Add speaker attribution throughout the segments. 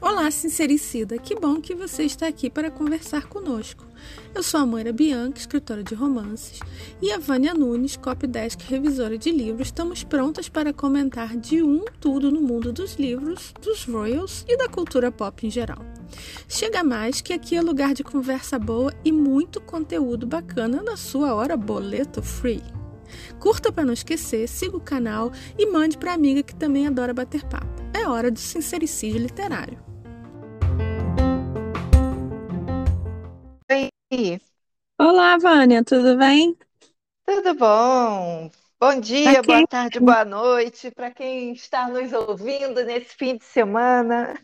Speaker 1: Olá, sincericida! Que bom que você está aqui para conversar conosco. Eu sou a Moira Bianca, escritora de romances, e a Vânia Nunes, copydesk revisora de livros. Estamos prontas para comentar de um tudo no mundo dos livros, dos royals e da cultura pop em geral. Chega mais que aqui é lugar de conversa boa e muito conteúdo bacana na sua hora boleto free. Curta para não esquecer, siga o canal e mande para amiga que também adora bater papo. É hora do sincericídio literário.
Speaker 2: Oi,
Speaker 3: Olá, Vânia, tudo bem?
Speaker 2: tudo bom? Bom dia, boa
Speaker 3: quente?
Speaker 2: tarde, boa noite para quem está nos ouvindo nesse fim de semana.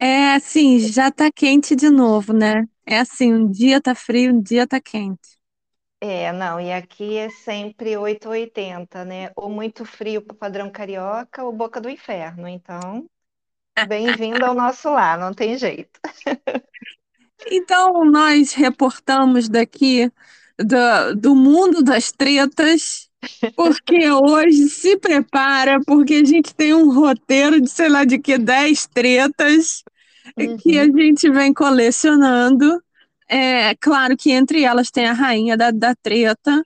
Speaker 3: É assim, já tá quente de novo, né? É assim, um dia tá frio, um dia tá quente.
Speaker 2: É, não, e aqui é sempre 8 ou 80, né? Ou muito frio para padrão carioca ou boca do inferno. Então, bem-vindo ao nosso lar, não tem jeito.
Speaker 3: Então, nós reportamos daqui do, do mundo das tretas, porque hoje se prepara, porque a gente tem um roteiro de sei lá de que 10 tretas que a
Speaker 2: Uhum.
Speaker 3: gente vem colecionando. É claro que entre elas tem a rainha da, da treta.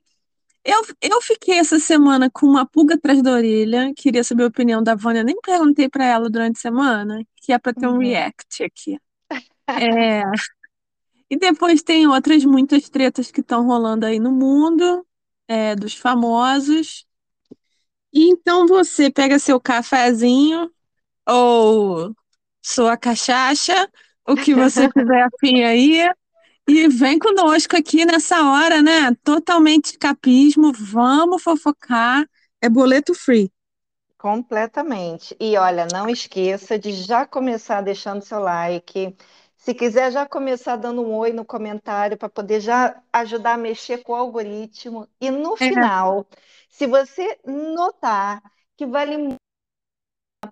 Speaker 3: Eu, eu fiquei essa semana com uma pulga atrás da orelha. Queria saber a opinião da Vânia. Nem perguntei para ela durante a semana, que é para ter um
Speaker 2: Uhum.
Speaker 3: react aqui. É, e depois tem outras muitas tretas que estão rolando aí no mundo, é, dos famosos. E então você pega seu cafezinho ou sua cachaça, o que você tiver afim aí, e vem conosco aqui nessa hora, né? Totalmente escapismo. Vamos fofocar. É boleto free.
Speaker 2: Completamente. E olha, não esqueça de já começar deixando seu like. Se quiser, já começar dando um oi no comentário para poder já ajudar a mexer com o algoritmo. E no
Speaker 3: É,
Speaker 2: final, se você notar que vale muito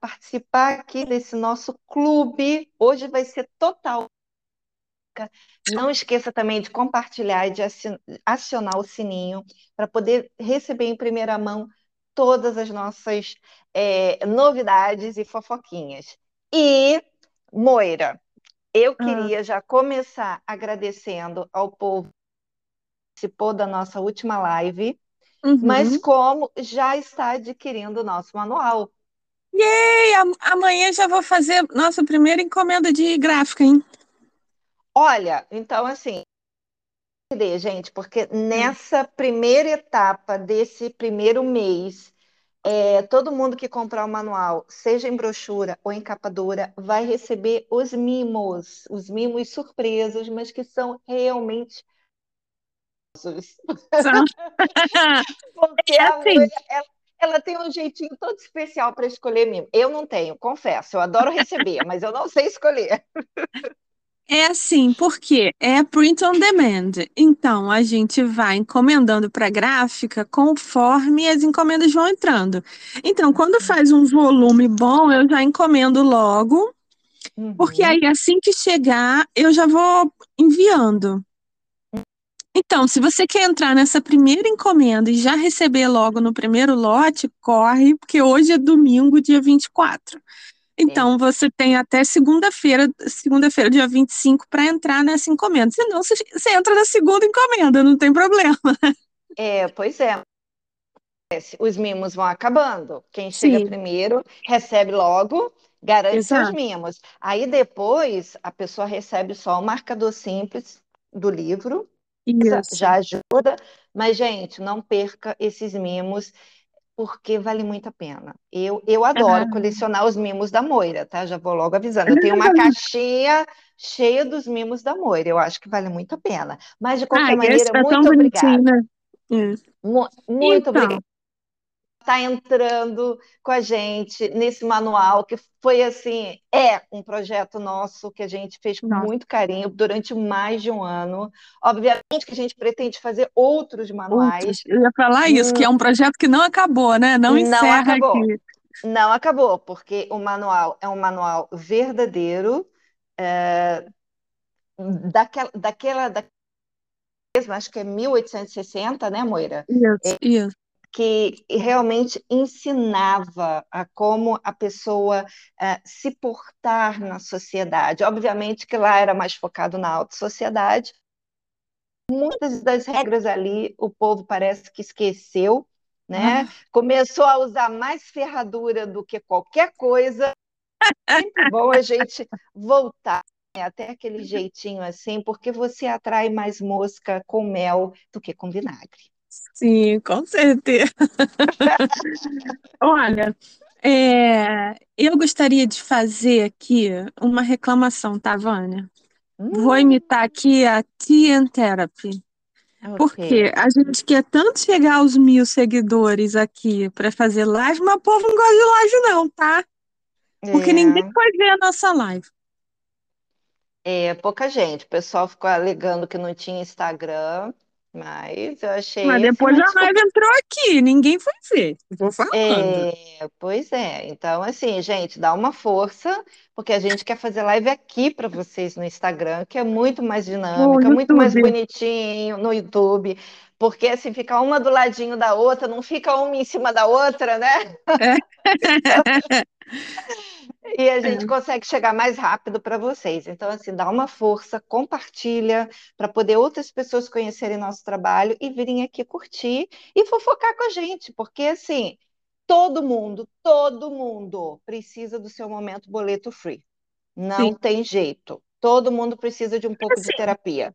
Speaker 2: participar aqui desse nosso clube, hoje vai ser total. Não esqueça também de compartilhar e de acionar o sininho para poder receber em primeira mão todas as nossas é, novidades e fofoquinhas. E, Moira, eu
Speaker 3: ah,
Speaker 2: queria já começar agradecendo ao povo que participou da nossa última live, mas
Speaker 3: uhum.
Speaker 2: como já está adquirindo o nosso manual.
Speaker 3: Yay! Am- Amanhã já vou fazer nossa primeira encomenda de gráfica, hein?
Speaker 2: Olha, então assim, gente, porque nessa primeira etapa desse primeiro mês, é, todo mundo que comprar o manual, seja em brochura ou em capa dura, vai receber os mimos, os mimos surpresos, mas que são realmente Porque
Speaker 3: É
Speaker 2: a
Speaker 3: assim,
Speaker 2: ela, ela tem um jeitinho todo especial para escolher mimo. Eu não tenho, confesso, eu adoro receber, mas eu não sei escolher.
Speaker 3: É assim, porque é print on demand. Então, a gente vai encomendando para gráfica conforme as encomendas vão entrando. Então, quando faz um volume bom, eu já encomendo logo, porque
Speaker 2: Uhum.
Speaker 3: aí assim que chegar, eu já vou enviando. Então, se você quer entrar nessa primeira encomenda e já receber logo no primeiro lote, corre, porque hoje é domingo, dia 24.
Speaker 2: É.
Speaker 3: Então, você tem até segunda-feira, segunda-feira, dia 25, para entrar nessa encomenda. Senão, você, você entra na segunda encomenda, não tem problema.
Speaker 2: É, pois é. Os mimos vão acabando. Quem chega
Speaker 3: Sim,
Speaker 2: primeiro recebe logo, garante seus
Speaker 3: exato.
Speaker 2: mimos. Aí depois a pessoa recebe só o marcador simples do livro,
Speaker 3: Isso.
Speaker 2: já ajuda. Mas, gente, não perca esses mimos, porque vale muito a pena. Eu, eu adoro
Speaker 3: Ah,
Speaker 2: colecionar os mimos da Moira, tá? Já vou logo avisando. Eu tenho uma caixinha cheia dos mimos da Moira. Eu acho que vale muito a pena. Mas, de
Speaker 3: ah,
Speaker 2: qualquer
Speaker 3: esse
Speaker 2: maneira,
Speaker 3: tá
Speaker 2: muito obrigada. Mu- Muito obrigada. Está entrando com a gente nesse manual, que foi assim, é um projeto nosso que a gente fez com
Speaker 3: nossa,
Speaker 2: muito carinho durante mais de um ano. Obviamente que a gente pretende fazer outros
Speaker 3: outros.
Speaker 2: manuais.
Speaker 3: Eu ia falar isso, que
Speaker 2: Hum,
Speaker 3: é um projeto que não acabou, né? Não
Speaker 2: Não
Speaker 3: encerra
Speaker 2: acabou,
Speaker 3: aqui.
Speaker 2: não acabou, porque o manual é um manual verdadeiro, é, daquela, daquela, daquela acho que é 1860, né, Moira?
Speaker 3: Isso, isso.
Speaker 2: Que realmente ensinava a como a pessoa uh, se portar na sociedade. Obviamente que lá era mais focado na alta sociedade. Muitas das regras ali o povo parece que esqueceu, né? Ah. Começou a usar mais ferradura do que qualquer coisa. Sempre bom a gente voltar né, até aquele jeitinho assim, porque você atrai mais mosca com mel do que com vinagre.
Speaker 3: Sim, com certeza. Olha, é, eu gostaria de fazer aqui uma reclamação, tá, Vânia? Hum. Vou imitar aqui a TN Therapy. Okay. Porque a gente quer tanto chegar aos mil seguidores aqui para fazer live, mas o povo não gosta de live, não, tá? Porque é. ninguém vai ver a nossa live.
Speaker 2: É, pouca gente. O pessoal ficou alegando que não tinha Instagram. Mas eu achei.
Speaker 3: Mas depois a raiva entrou aqui, ninguém foi ver. Vou falando.
Speaker 2: É, pois é. Então, assim, gente, dá uma força, porque a gente quer fazer live aqui para vocês no Instagram, que é muito mais dinâmica, muito mais bonitinho no YouTube. Porque assim, fica uma do ladinho da outra, não fica uma em cima da outra, né? É. E a gente é. consegue chegar mais rápido para vocês. Então, assim, dá uma força, compartilha para poder outras pessoas conhecerem nosso trabalho e virem aqui curtir e fofocar com a gente, porque assim, todo mundo, todo mundo precisa do seu momento boleto free. Não Sim. tem jeito. Todo mundo precisa de um pouco assim, de terapia.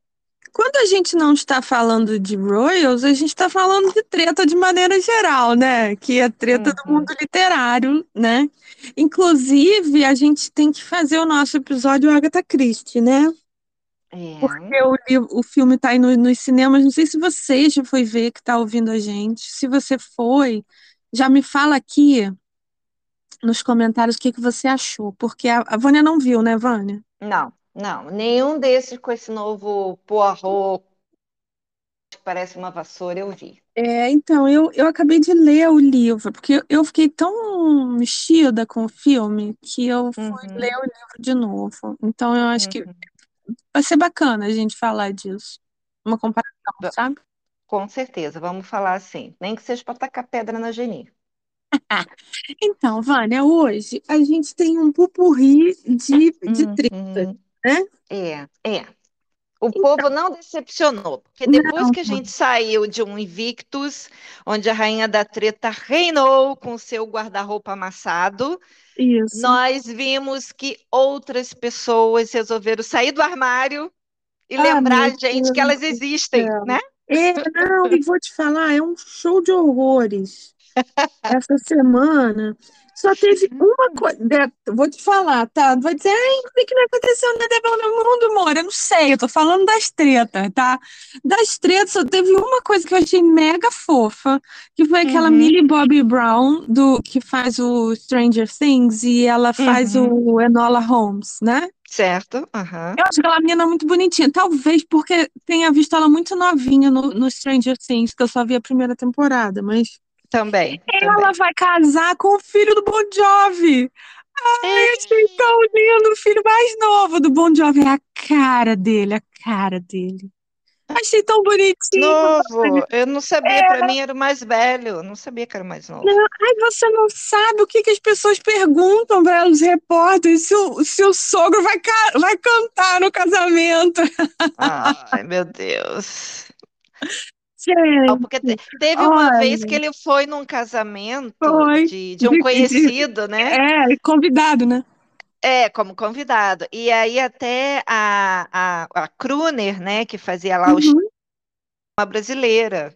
Speaker 3: Quando a gente não está falando de Royals, a gente está falando de treta de maneira geral, né? Que é treta uhum. do mundo literário, né? Inclusive, a gente tem que fazer o nosso episódio Agatha Christie, né? É. Porque o, o filme está aí no, nos cinemas. Não sei se você já foi ver que está ouvindo a gente. Se você foi, já me fala aqui nos comentários o que, que você achou. Porque a, a Vânia não viu, né, Vânia?
Speaker 2: Não. Não, nenhum desses com esse novo Poirot que parece uma vassoura eu vi.
Speaker 3: É, então, eu, eu acabei de ler o livro, porque eu fiquei tão mexida com o filme que eu fui uhum. ler o livro de novo. Então, eu acho uhum. que vai ser bacana a gente falar disso. Uma comparação, sabe?
Speaker 2: Com certeza, vamos falar assim. Nem que seja para tacar pedra na Geni.
Speaker 3: então, Vânia, hoje a gente tem um pupurri de, de uhum. tretas né?
Speaker 2: É, é. O então, povo não decepcionou, porque depois não. que a gente saiu de um Invictus, onde a rainha da treta reinou com seu guarda-roupa amassado, Isso. nós vimos que outras pessoas resolveram sair do armário e ah, lembrar a gente Deus que elas existem, né?
Speaker 3: É, não, e vou te falar, é um show de horrores. Essa semana só teve uma coisa. Vou te falar, tá? Vai dizer, ai, o que, que não aconteceu na Devil no Mundo, amor? Eu não sei, eu tô falando das tretas, tá? Das tretas, só teve uma coisa que eu achei mega fofa, que foi aquela uhum. Millie Bobby Brown, do, que faz o Stranger Things, e ela faz uhum. o Enola Holmes, né?
Speaker 2: Certo. Uhum.
Speaker 3: Eu acho aquela menina muito bonitinha. Talvez porque tenha visto ela muito novinha no, no Stranger Things, que eu só vi a primeira temporada, mas.
Speaker 2: Também.
Speaker 3: Ela também. vai casar com o filho do Bon Jovi. Ai, achei tão lindo. O filho mais novo do Bon Jovi. É a cara dele, a cara dele. Achei tão bonitinho.
Speaker 2: Novo, eu não sabia, é. para mim era o mais velho, eu não sabia que era o mais novo. Não,
Speaker 3: ai, você não sabe o que, que as pessoas perguntam para os repórteres se o, se o sogro vai, vai cantar no casamento.
Speaker 2: Ai, meu Deus. Não, porque te, teve uma Olha, vez que ele foi num casamento foi, de, de um conhecido,
Speaker 3: de,
Speaker 2: né?
Speaker 3: É, convidado, né?
Speaker 2: É, como convidado. E aí até a, a, a Kruner, né, que fazia lá uhum. o uma brasileira.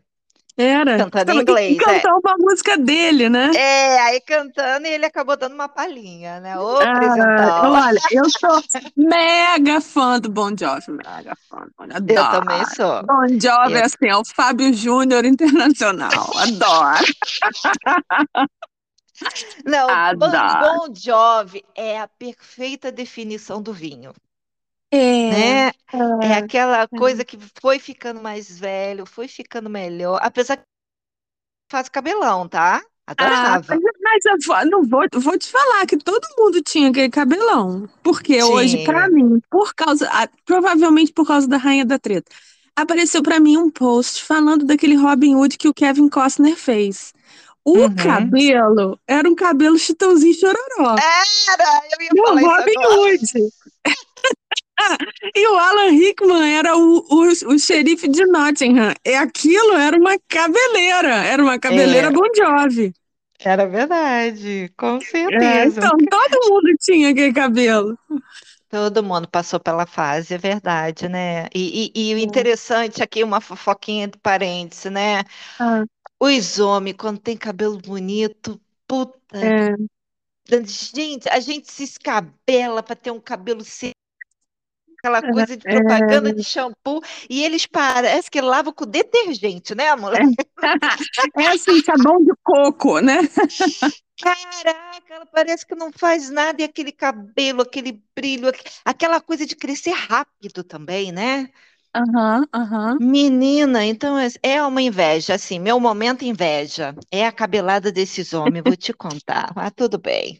Speaker 3: Era.
Speaker 2: Cantando em inglês.
Speaker 3: Cantou é. uma música dele, né?
Speaker 2: É, aí cantando e ele acabou dando uma palhinha, né? Ô, ah,
Speaker 3: Olha, eu sou mega fã do Bon Jovi, mega fã. Adoro.
Speaker 2: Eu também sou.
Speaker 3: Bon Jovi, eu... assim, é o Fábio Júnior internacional. Adoro.
Speaker 2: Não, Adoro. Bon Jovi é a perfeita definição do vinho.
Speaker 3: É,
Speaker 2: né? É, é aquela é. coisa que foi ficando mais velho, foi ficando melhor, apesar que faz cabelão, tá? Ah, Adorava.
Speaker 3: Ah, mas eu não vou, vou te falar que todo mundo tinha aquele cabelão. Porque hoje, para mim, por causa, provavelmente por causa da Rainha da Treta, apareceu para mim um post falando daquele Robin Hood que o Kevin Costner fez. O
Speaker 2: Uhum.
Speaker 3: cabelo era um cabelo chitãozinho chororó.
Speaker 2: Era, eu ia
Speaker 3: Do
Speaker 2: falar
Speaker 3: Robin
Speaker 2: isso
Speaker 3: e o Alan Rickman era o, o, o xerife de Nottingham. E aquilo era uma cabeleira. Era uma cabeleira
Speaker 2: É.
Speaker 3: Bon Jovi.
Speaker 2: Era verdade, com
Speaker 3: É,
Speaker 2: certeza.
Speaker 3: então, todo mundo tinha aquele cabelo.
Speaker 2: Todo mundo passou pela fase, é verdade, né? E, e- e o
Speaker 3: É.
Speaker 2: interessante aqui, uma fofoquinha de parênteses, né?
Speaker 3: Ah,
Speaker 2: Os homens, quando tem cabelo bonito, puta,
Speaker 3: é.
Speaker 2: gente, a gente se escabela para ter um cabelo seco, aquela
Speaker 3: É,
Speaker 2: coisa de propaganda de shampoo, e eles parecem que lavam com detergente, né, mulher?
Speaker 3: É assim, sabão de coco, né?
Speaker 2: Caraca, ela parece que não faz nada, e aquele cabelo, aquele brilho, aqu- aquela coisa de crescer rápido também, né?
Speaker 3: Aham, aham.
Speaker 2: Menina, então é é uma inveja, assim, meu momento inveja é a cabelada desses homens, vou te contar, mas tudo bem.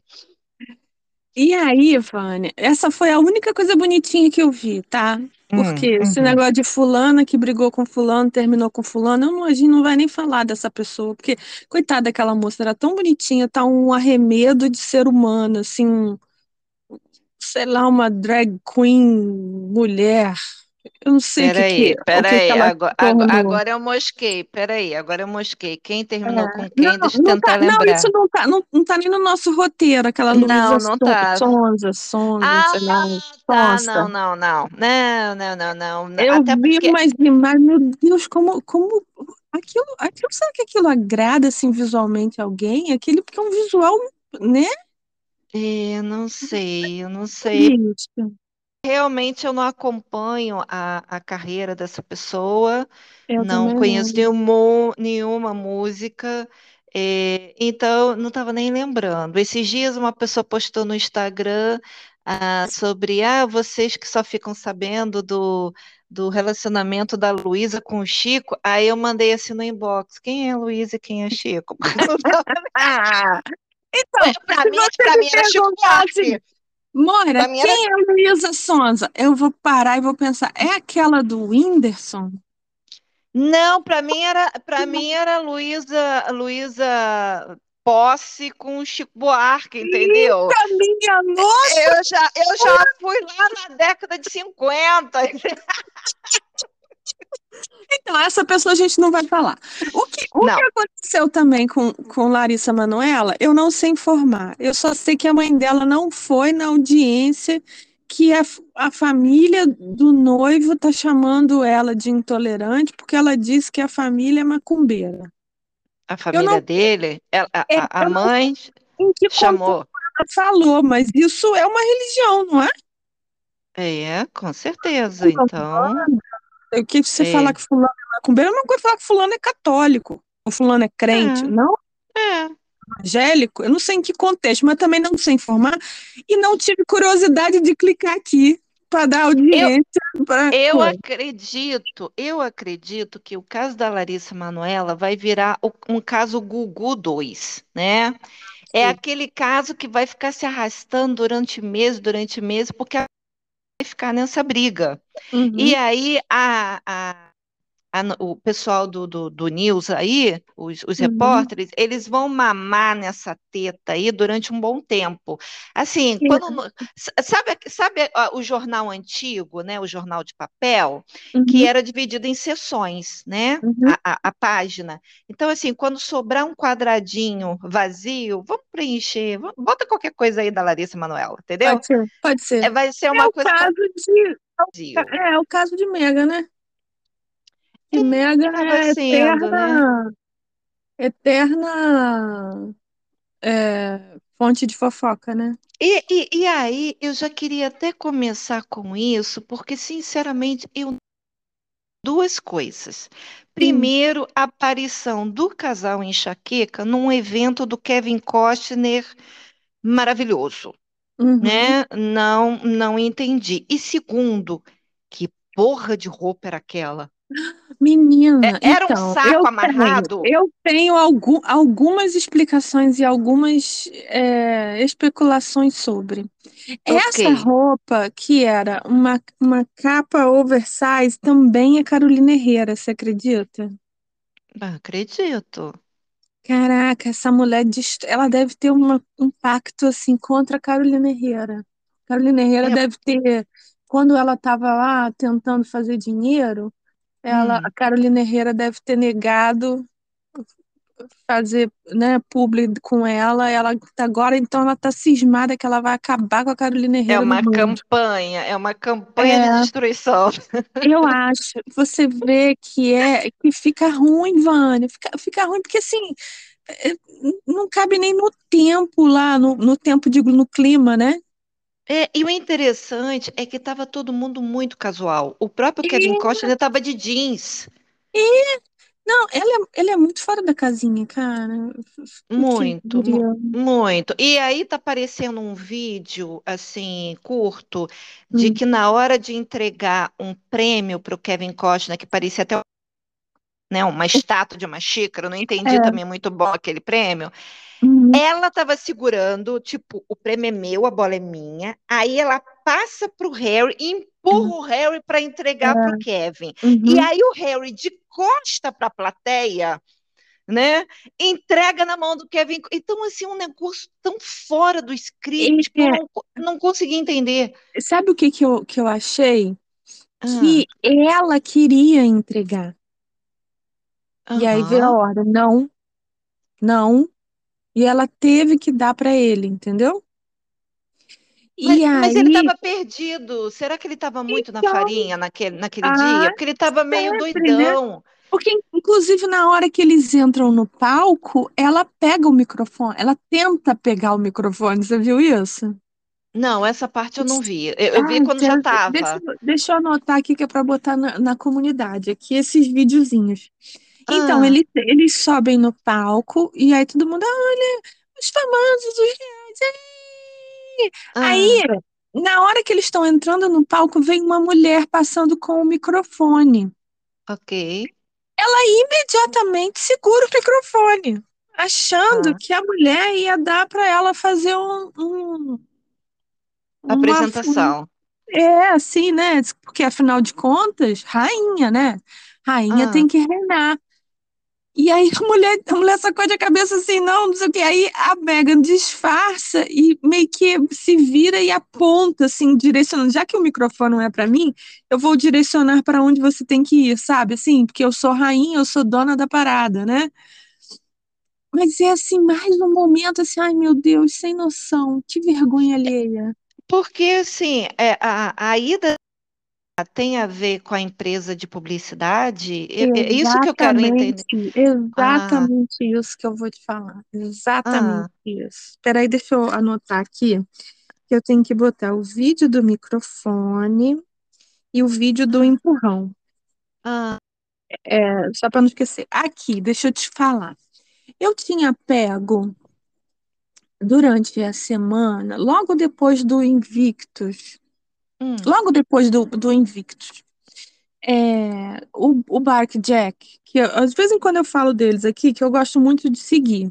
Speaker 3: E aí, Vânia, essa foi a única coisa bonitinha que eu vi, tá? Porque
Speaker 2: Hum,
Speaker 3: esse
Speaker 2: uhum.
Speaker 3: negócio de fulana que brigou com fulano, terminou com fulano, eu não, a gente não vai nem falar dessa pessoa, porque, coitada daquela moça, era tão bonitinha, tá um arremedo de ser humano, assim, sei lá, uma drag queen mulher. Eu não sei o que que,
Speaker 2: Peraí,
Speaker 3: o que
Speaker 2: peraí,
Speaker 3: que se
Speaker 2: agora, agora,
Speaker 3: tornou.
Speaker 2: agora eu mosquei, peraí, agora eu mosquei. Quem terminou
Speaker 3: É.
Speaker 2: com quem?
Speaker 3: Não,
Speaker 2: Deixa eu
Speaker 3: não
Speaker 2: tentar
Speaker 3: tá, não,
Speaker 2: lembrar.
Speaker 3: isso não tá, não, não tá nem no nosso roteiro, aquela Luísa
Speaker 2: Não, não
Speaker 3: Son-
Speaker 2: tá.
Speaker 3: Sonza, Sonza, sei lá,
Speaker 2: Ah, tá, não, não, não, não, não, não, não, não.
Speaker 3: Eu
Speaker 2: Até
Speaker 3: vi
Speaker 2: porque
Speaker 3: umas imagens, meu Deus, como, como aquilo, aquilo, será que aquilo agrada assim visualmente alguém? Aquele porque é um visual, né?
Speaker 2: eu não sei, eu não sei.
Speaker 3: Isso.
Speaker 2: Realmente eu não acompanho a, a carreira dessa pessoa,
Speaker 3: Eu
Speaker 2: não
Speaker 3: também
Speaker 2: conheço
Speaker 3: não.
Speaker 2: nenhuma, nenhuma música, eh, então não estava nem lembrando. Esses dias uma pessoa postou no Instagram ah, sobre ah, vocês que só ficam sabendo do, do relacionamento da Luísa com o Chico, aí eu mandei assim no inbox, quem é Luísa e quem é Chico?
Speaker 3: Ah, então,
Speaker 2: Para
Speaker 3: se
Speaker 2: mim,
Speaker 3: você
Speaker 2: para
Speaker 3: me
Speaker 2: mim era Chico
Speaker 3: perguntasse,
Speaker 2: Buarque.
Speaker 3: Moira,
Speaker 2: era
Speaker 3: quem é a Luísa Sonza? Eu vou parar e vou pensar, é aquela do Whindersson?
Speaker 2: Não, para mim era, para mim era Luísa, Luísa Posse com o Chico Buarque, entendeu?
Speaker 3: Eita, minha nossa!
Speaker 2: Eu já, eu já fui lá na década de 50.
Speaker 3: Então, essa pessoa a gente não vai falar. O que, o que aconteceu também com, com Larissa Manoela, eu não sei informar. Eu só sei que a mãe dela não foi na audiência, que a, a família do noivo está chamando ela de intolerante, porque ela disse que a família é macumbeira.
Speaker 2: a família
Speaker 3: não,
Speaker 2: dele, ela- a,
Speaker 3: é,
Speaker 2: a- mãe chamou.
Speaker 3: falou, mas isso é uma religião, não é?
Speaker 2: É, com certeza. Então,
Speaker 3: O que você fala
Speaker 2: é,
Speaker 3: que fulano é macumbeiro, é uma coisa falar que fulano é católico, ou fulano é crente.
Speaker 2: é,
Speaker 3: Não
Speaker 2: é.
Speaker 3: evangélico, eu não sei em que contexto, mas também não sei informar e não tive curiosidade de clicar aqui para dar
Speaker 2: Eu,
Speaker 3: audiência
Speaker 2: eu
Speaker 3: coisa.
Speaker 2: acredito, eu acredito que o caso da Larissa Manoela vai virar um caso Gugu 2, né? É
Speaker 3: Sim.
Speaker 2: aquele caso que vai ficar se arrastando durante meses, durante meses, porque vai ficar nessa briga. E
Speaker 3: Uhum,
Speaker 2: aí a, a- a o pessoal do, do, do News aí, os, os
Speaker 3: uhum,
Speaker 2: repórteres, eles vão mamar nessa teta aí durante um bom tempo. Assim, quando sabe, sabe o jornal antigo, né? O jornal de papel, que
Speaker 3: uhum,
Speaker 2: era dividido em seções, né?
Speaker 3: uhum.
Speaker 2: A, a, a página. Então, assim, quando sobrar um quadradinho vazio, vamos preencher, vamos- bota qualquer coisa aí da Larissa Manoela, entendeu?
Speaker 3: Pode ser, pode ser.
Speaker 2: É, vai ser
Speaker 3: É
Speaker 2: uma
Speaker 3: o
Speaker 2: coisa
Speaker 3: caso de, é o caso de Mega, né? Que Mega é
Speaker 2: sendo, né?
Speaker 3: eterna, eterna é, fonte de fofoca, né?
Speaker 2: E, e, e aí, eu já queria até começar com isso, porque, sinceramente, eu duas coisas. Primeiro, a aparição do casal Enxaqueca num evento do Kevin Costner maravilhoso,
Speaker 3: Uhum.
Speaker 2: né? Não, não entendi. E segundo, que porra de roupa era aquela?
Speaker 3: Menina,
Speaker 2: É- Era um
Speaker 3: então,
Speaker 2: saco
Speaker 3: eu
Speaker 2: amarrado?
Speaker 3: tenho, eu tenho algu- algumas explicações e algumas é, especulações sobre.
Speaker 2: Ok.
Speaker 3: Essa roupa, que era uma, uma capa oversize, também é Carolina Herrera, você acredita?
Speaker 2: Ah, Acredito.
Speaker 3: Caraca, essa mulher, ela deve ter uma- um pacto assim contra a Carolina Herrera. Carolina Herrera
Speaker 2: É,
Speaker 3: deve ter, quando ela estava lá tentando fazer dinheiro, ela, a
Speaker 2: hum,
Speaker 3: Carolina Herrera deve ter negado fazer, né, publi com ela. Ela tá agora, então, ela tá cismada que ela vai acabar com a Carolina
Speaker 2: é
Speaker 3: Herrera no
Speaker 2: uma campanha, é uma campanha de
Speaker 3: É,
Speaker 2: destruição.
Speaker 3: eu acho. Você vê que é que fica ruim, Vânia. Fica, fica ruim porque assim é, não cabe nem no tempo lá, no, no tempo, digo, no clima, né?
Speaker 2: É, e o interessante é que estava todo mundo muito casual. O próprio Kevin
Speaker 3: E,
Speaker 2: Costner estava de jeans,
Speaker 3: e não, ela, é- ele é muito fora da casinha, cara.
Speaker 2: Muito, muito. E aí tá aparecendo um vídeo assim curto de
Speaker 3: Hum,
Speaker 2: que na hora de entregar um prêmio para o Kevin Costner, que parecia até né, uma estátua de uma xícara, não entendi
Speaker 3: é,
Speaker 2: também muito bom aquele prêmio.
Speaker 3: Uhum,
Speaker 2: Ela estava segurando, tipo, o prêmio é meu, a bola é minha. Aí ela passa para o Harry e empurra o Harry para entregar para o
Speaker 3: é,
Speaker 2: Kevin. E
Speaker 3: uhum.
Speaker 2: aí o Harry, de costa para a plateia, né, entrega na mão do Kevin. Então, assim, um negócio tão fora do script que eu
Speaker 3: É,
Speaker 2: não, não consegui entender.
Speaker 3: sabe o que que eu, que eu achei?
Speaker 2: Ah,
Speaker 3: Que ela queria entregar. E aí veio a ordem, não, não. E ela teve que dar pra ele, entendeu?
Speaker 2: Mas,
Speaker 3: E
Speaker 2: mas ele
Speaker 3: aí,
Speaker 2: estava perdido. Será que ele estava muito na
Speaker 3: então,
Speaker 2: farinha naquele, naquele
Speaker 3: ah,
Speaker 2: dia? Porque ele estava meio
Speaker 3: né?
Speaker 2: doidão.
Speaker 3: Porque, inclusive, na hora que eles entram no palco, ela pega o microfone, ela tenta pegar o microfone, você viu isso?
Speaker 2: Não, essa parte eu não vi. Eu, eu vi
Speaker 3: Ah,
Speaker 2: quando já
Speaker 3: deixa,
Speaker 2: estava.
Speaker 3: eu- deixa eu anotar aqui que é para botar na, na comunidade, aqui esses videozinhos. Então,
Speaker 2: Ah,
Speaker 3: eles, eles sobem no palco e aí todo mundo, olha, os famosos, os reais, ei!" Aí,
Speaker 2: ah,
Speaker 3: na hora que eles estão entrando no palco, vem uma mulher passando com o microfone.
Speaker 2: ok.
Speaker 3: Imediatamente segura o microfone, achando
Speaker 2: Ah,
Speaker 3: que a mulher ia dar para ela fazer um, um- uma,
Speaker 2: apresentação.
Speaker 3: é assim, né? Porque afinal de contas, rainha, né? Rainha
Speaker 2: Ah,
Speaker 3: tem que reinar. E aí a mulher, a mulher sacode a cabeça assim, não, não sei o quê. Aí a Megan disfarça e meio que se vira e aponta, assim, direcionando. Já que o microfone não é para mim, eu vou direcionar para onde você tem que ir, sabe? Assim, porque eu sou rainha, eu sou dona da parada, né? Mas é assim, mais um momento assim, ai meu Deus, sem noção, que vergonha alheia.
Speaker 2: porque assim, é, a, a ida tem a ver com a empresa de publicidade? É, é isso que eu quero entender.
Speaker 3: Exatamente,
Speaker 2: Ah,
Speaker 3: exatamente isso que eu vou te falar. Exatamente
Speaker 2: ah,
Speaker 3: isso. Espera aí, deixa eu anotar aqui, que eu tenho que botar o vídeo do microfone e o vídeo do
Speaker 2: ah,
Speaker 3: empurrão.
Speaker 2: ah,
Speaker 3: É, só para não esquecer. Aqui, deixa eu te falar. Eu tinha pego durante a semana, logo depois do Invictus,
Speaker 2: hum,
Speaker 3: logo depois do, do Invictus, é, o, o Bark Jack, que eu- de vez em quando eu falo deles aqui, que eu gosto muito de seguir.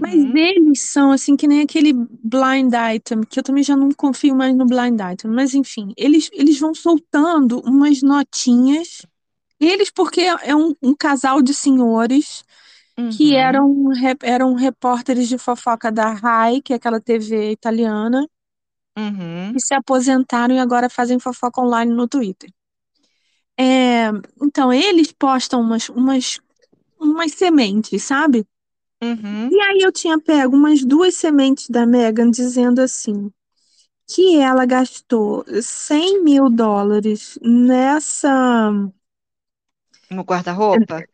Speaker 3: Mas
Speaker 2: uhum,
Speaker 3: eles são assim que nem aquele blind item, que eu também já não confio mais no blind item. Mas enfim, eles, eles vão soltando umas notinhas. Eles, porque é um, um casal de senhores que
Speaker 2: uhum,
Speaker 3: eram, re- eram repórteres de fofoca da Rai, que é aquela TV italiana,
Speaker 2: uhum,
Speaker 3: que se aposentaram e agora fazem fofoca online no Twitter. É, então, eles postam umas, umas, umas sementes, sabe?
Speaker 2: uhum.
Speaker 3: E aí eu tinha pego umas duas sementes da Megan dizendo assim, que ela gastou 100 mil dólares nessa,
Speaker 2: No guarda-roupa?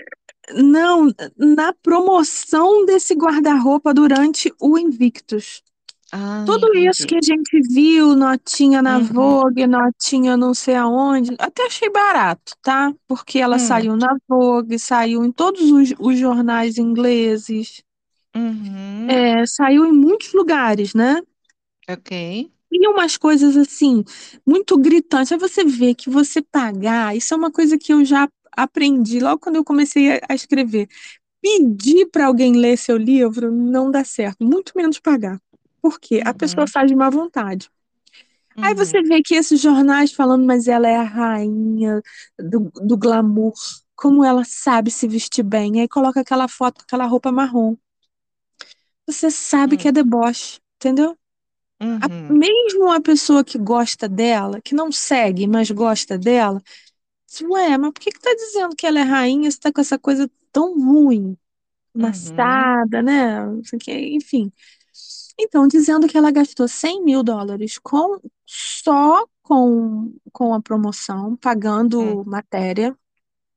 Speaker 3: não, na promoção desse guarda-roupa durante o Invictus.
Speaker 2: Ah,
Speaker 3: Tudo isso que a gente viu, notinha na
Speaker 2: Uhum,
Speaker 3: Vogue, notinha não sei aonde, até achei barato, tá? Porque ela
Speaker 2: hum,
Speaker 3: saiu na Vogue, saiu em todos os, os jornais ingleses,
Speaker 2: uhum,
Speaker 3: é, saiu em muitos lugares, né?
Speaker 2: ok.
Speaker 3: E umas coisas assim, muito gritantes. Aí você vê que você pagar, isso é uma coisa que eu já aprendi logo quando eu comecei a escrever. Pedir para alguém ler seu livro não dá certo, muito menos pagar. Por quê? A pessoa
Speaker 2: Uhum,
Speaker 3: faz de má vontade. Aí
Speaker 2: uhum,
Speaker 3: você vê que esses jornais falando, mas ela é a rainha do, do glamour, como ela sabe se vestir bem. Aí coloca aquela foto com aquela roupa marrom. Você sabe que é
Speaker 2: uhum,
Speaker 3: deboche, entendeu? A-
Speaker 2: uhum,
Speaker 3: mesmo a pessoa que gosta dela, que não segue, mas gosta dela, diz, ué, mas por que que tá dizendo que ela é rainha se tá com essa coisa tão ruim,
Speaker 2: uhum,
Speaker 3: amassada, né? Enfim. Então, dizendo que ela gastou 100 mil dólares com, só com, com a promoção, pagando matéria,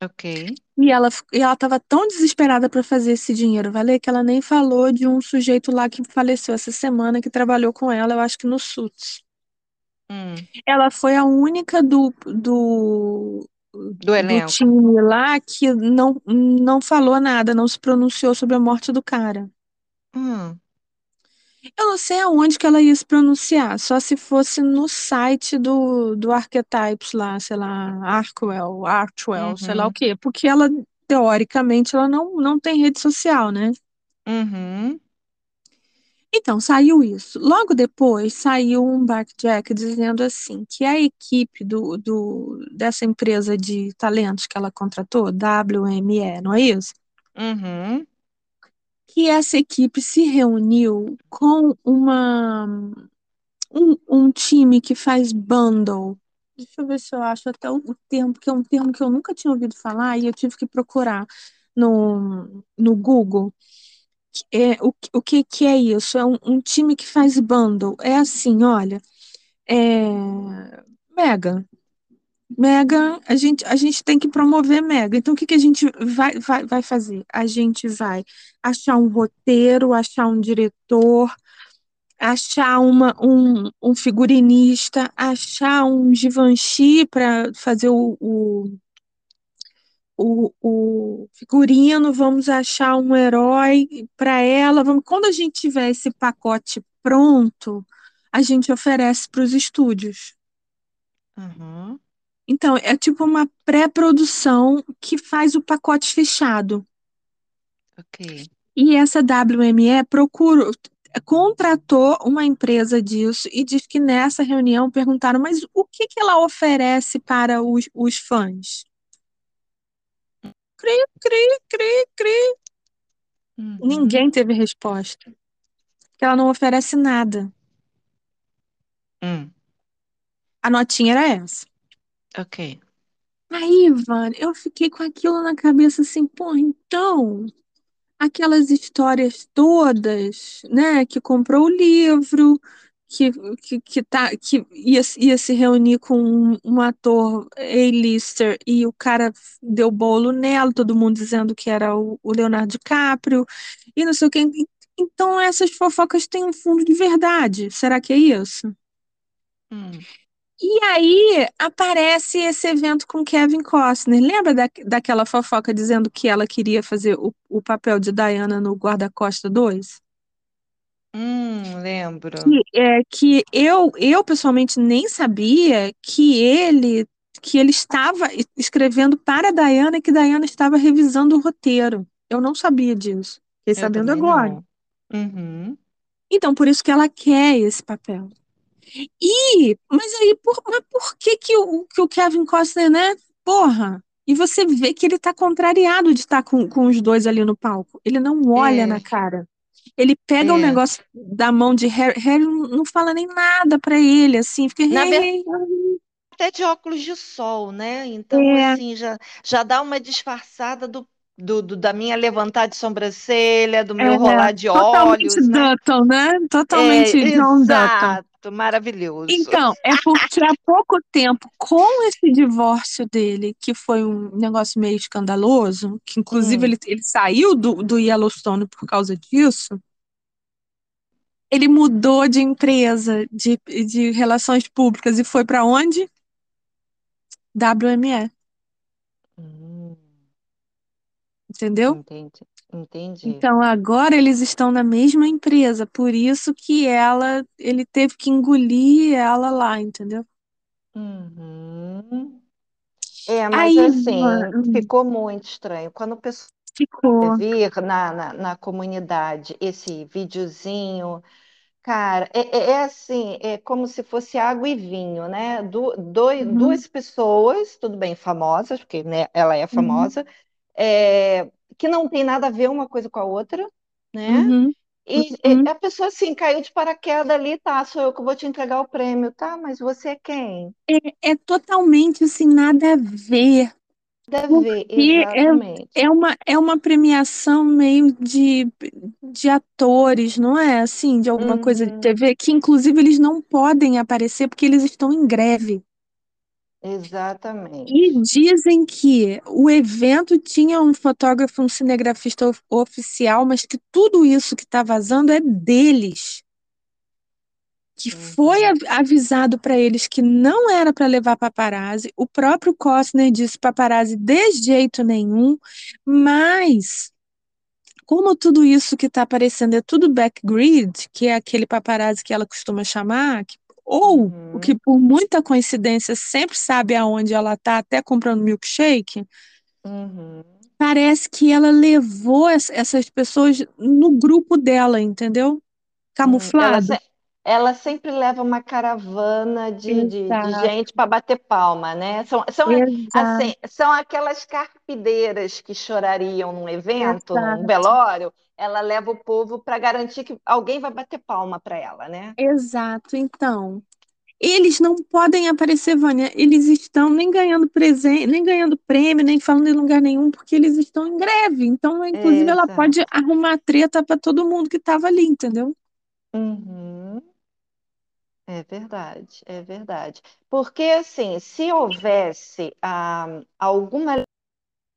Speaker 2: ok.
Speaker 3: e ela e ela estava tão desesperada para fazer esse dinheiro valer que ela nem falou de um sujeito lá que faleceu essa semana que trabalhou com ela, eu acho que no Suits.
Speaker 2: Hum,
Speaker 3: Ela foi a única do, do,
Speaker 2: do
Speaker 3: do
Speaker 2: elenco.
Speaker 3: time lá que não, não falou nada, não se pronunciou sobre a morte do cara.
Speaker 2: Hum,
Speaker 3: Eu não sei aonde que ela ia se pronunciar, só se fosse no site do, do Archetypes lá, sei lá, Arkwell, Archwell, sei lá o
Speaker 2: uhum,
Speaker 3: quê, porque ela, teoricamente, ela não, não tem rede social, né?
Speaker 2: uhum,
Speaker 3: Então, saiu isso. Logo depois, saiu um backjack dizendo assim, que a equipe do, do, dessa empresa de talentos que ela contratou, WME, não é isso?
Speaker 2: uhum,
Speaker 3: Que essa equipe se reuniu com uma um, um time que faz bundle. Deixa eu ver se eu acho até o, termo, que é um termo que eu nunca tinha ouvido falar e eu tive que procurar no, no Google. É, o, o que, que é isso? É um, um time que faz bundle. É assim, olha, é, Mega. Mega, a gente, a gente tem que promover Mega. Então, o que, que a gente vai, vai, vai fazer? A gente vai achar um roteiro, achar um diretor, achar uma, um, um figurinista, achar um Givenchy para fazer o, o, o, o figurino, vamos achar um herói para ela. Vamos, quando a gente tiver esse pacote pronto, a gente oferece para os estúdios.
Speaker 2: uhum,
Speaker 3: Então, é tipo uma pré-produção que faz o pacote fechado.
Speaker 2: ok.
Speaker 3: E essa WME procurou, contratou uma empresa disso e diz que nessa reunião perguntaram, mas o que que ela oferece para os, os fãs? Cri, cri, cri, cri.
Speaker 2: Uhum,
Speaker 3: Ninguém teve resposta. Porque ela não oferece nada.
Speaker 2: hum,
Speaker 3: A notinha era essa.
Speaker 2: Ok.
Speaker 3: Aí, Ivan, eu fiquei com aquilo na cabeça assim, pô, então, aquelas histórias todas, né, que comprou o livro, que, que, que, tá, que ia, ia se reunir com um, um ator A-lister e o cara deu bolo nela, todo mundo dizendo que era o, o Leonardo DiCaprio, e não sei o que. Então essas fofocas têm um fundo de verdade. Será que é isso?
Speaker 2: Hum,
Speaker 3: E aí aparece esse evento com Kevin Costner. Lembra da, daquela fofoca dizendo que ela queria fazer o, o papel de Diana no Guarda-Costa 2?
Speaker 2: hum, lembro.
Speaker 3: Que, é, que eu, eu pessoalmente nem sabia que ele que ele estava escrevendo para a Diana e que Diana estava revisando o roteiro. Eu não sabia disso. Fiquei
Speaker 2: Eu
Speaker 3: sabendo agora.
Speaker 2: Uhum,
Speaker 3: Então, por isso que ela quer esse papel. E, mas aí, por, mas por que que o, que o Kevin Costner, né? Porra! E você vê que ele tá contrariado de estar com, com os dois ali no palco. Ele não olha na
Speaker 2: é,
Speaker 3: cara. Ele pega um
Speaker 2: é.
Speaker 3: negócio da mão de Harry, Harry não fala nem nada pra ele, assim, fica.
Speaker 2: Na
Speaker 3: "Hey,
Speaker 2: verdade,
Speaker 3: hey,
Speaker 2: até de óculos de sol, né? Então,
Speaker 3: É,
Speaker 2: assim, já, já dá uma disfarçada do, do, do- da minha levantar de sobrancelha, do meu
Speaker 3: é,
Speaker 2: rolar de
Speaker 3: totalmente
Speaker 2: olhos, né?
Speaker 3: Dutton, né?
Speaker 2: É,
Speaker 3: Totalmente John Dutton.
Speaker 2: exato, maravilhoso.
Speaker 3: Então, é porque há pouco tempo, com esse divórcio dele, que foi um negócio meio escandaloso, que inclusive
Speaker 2: Hum,
Speaker 3: ele, ele saiu do, do Yellowstone por causa disso, ele mudou de empresa, de, de relações públicas e foi para onde? WME,
Speaker 2: hum,
Speaker 3: entendeu?
Speaker 2: entendi, entendi.
Speaker 3: Então agora eles estão na mesma empresa, por isso que ela, ele teve que engolir ela lá, entendeu?
Speaker 2: Uhum. É, mas
Speaker 3: Aí,
Speaker 2: assim,
Speaker 3: hum,
Speaker 2: ficou muito estranho. Quando o pessoal
Speaker 3: ficou.
Speaker 2: vir na, na, na comunidade esse videozinho, cara, é, é- é assim, é como se fosse água e vinho, né? Du, doi-
Speaker 3: Uhum,
Speaker 2: duas pessoas, tudo bem, famosas, porque né, ela é
Speaker 3: uhum,
Speaker 2: famosa, é, que não tem nada a ver uma coisa com a outra, né?
Speaker 3: uhum,
Speaker 2: E, e
Speaker 3: uhum.
Speaker 2: a pessoa assim caiu de paraquedas ali, tá? Sou eu que vou te entregar o prêmio, tá? Mas você é quem?
Speaker 3: É, é totalmente assim, nada a ver.
Speaker 2: Deve ver,
Speaker 3: Porque é,
Speaker 2: exatamente.
Speaker 3: é uma, é uma premiação meio de, de atores, não é? Assim, de alguma coisa de
Speaker 2: Uhum,
Speaker 3: TV, que inclusive eles não podem aparecer porque eles estão em greve. E
Speaker 2: exatamente.
Speaker 3: dizem que o evento tinha um fotógrafo, um cinegrafista of- oficial, mas que tudo isso que está vazando é deles. Que foi
Speaker 2: Uhum,
Speaker 3: av- avisado para eles que não era para levar paparazzi. O próprio Costner disse paparazzi de jeito nenhum, mas como tudo isso que está aparecendo é tudo backgrid, que é aquele paparazzi que ela costuma chamar, que- ou o que
Speaker 2: uhum,
Speaker 3: por muita coincidência sempre sabe aonde ela está, até comprando milkshake,
Speaker 2: uhum.
Speaker 3: parece que ela levou ess- essas pessoas no grupo dela, entendeu?
Speaker 2: Hum, ela,
Speaker 3: Camuflado.
Speaker 2: se- ela sempre leva uma caravana de, de, de gente para bater palma, né? São, são, assim, são aquelas carpideiras que chorariam num evento, num
Speaker 3: exato.
Speaker 2: velório. Ela leva o povo para garantir que alguém vai bater palma para ela, né?
Speaker 3: Exato. Então, eles não podem aparecer, Vânia. Eles estão nem ganhando presente, nem ganhando prêmio, nem falando em lugar nenhum, porque eles estão em greve. Então, inclusive, ela pode arrumar treta para todo mundo que estava ali, entendeu?
Speaker 2: Uhum. É verdade, é verdade. Porque, assim, se houvesse ah, alguma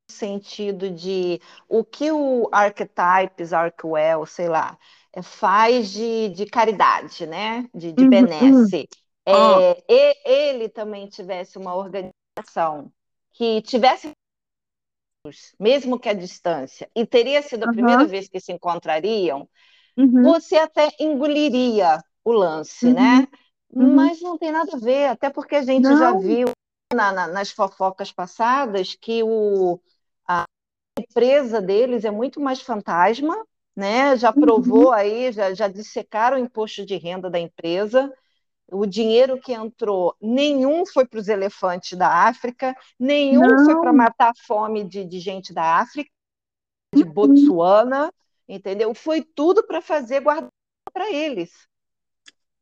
Speaker 2: sentido de o que o Archetypes, Arkwell, sei lá, eh, faz de, de caridade, né? De, de
Speaker 3: Uhum, uhum.
Speaker 2: benesse.
Speaker 3: Ó,
Speaker 2: É, e ele também tivesse uma organização que tivesse, mesmo que à distância, e teria sido a primeira
Speaker 3: aham,
Speaker 2: vez que se encontrariam,
Speaker 3: uhum,
Speaker 2: você até engoliria o lance,
Speaker 3: uhum,
Speaker 2: né?
Speaker 3: uhum.
Speaker 2: Mas não tem nada a ver, até porque a gente já
Speaker 3: Não,
Speaker 2: viu na- na- nas fofocas passadas que o, empresa deles é muito mais fantasma, né? Já
Speaker 3: uhum,
Speaker 2: provou aí, já, já dissecaram o imposto de renda da empresa. O dinheiro que entrou, nenhum foi para os elefantes da África, nenhum foi para
Speaker 3: não,
Speaker 2: matar a fome de, de gente da África, de
Speaker 3: uhum.
Speaker 2: Botsuana, entendeu? Foi tudo para fazer guardar para eles.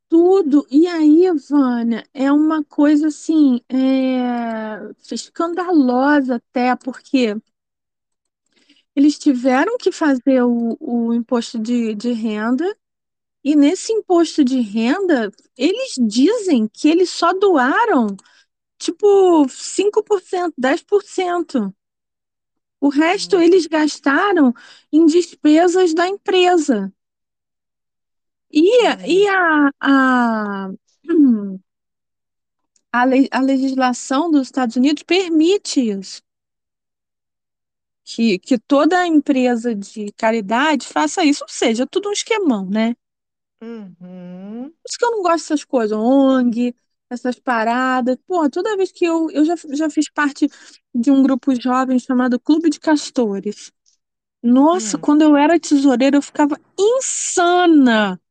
Speaker 3: Tudo. E aí, Vânia, é uma coisa assim, é, escandalosa até, porque eles tiveram que fazer o, o imposto de, de renda, e nesse imposto de renda, eles dizem que eles só doaram, tipo, 5%, 10%. O resto
Speaker 2: Hum,
Speaker 3: eles gastaram em despesas da empresa. E, e
Speaker 2: hum,
Speaker 3: a, a, a, le- a legislação dos Estados Unidos permite isso. Que, que toda empresa de caridade faça isso, ou seja, tudo um esquemão, né?
Speaker 2: uhum,
Speaker 3: Por isso que eu não gosto dessas coisas, ONG, essas paradas. Pô, toda vez que eu, eu já, já fiz parte de um grupo jovem chamado Clube de Castores. Nossa,
Speaker 2: hum,
Speaker 3: quando eu era tesoureira, eu ficava insana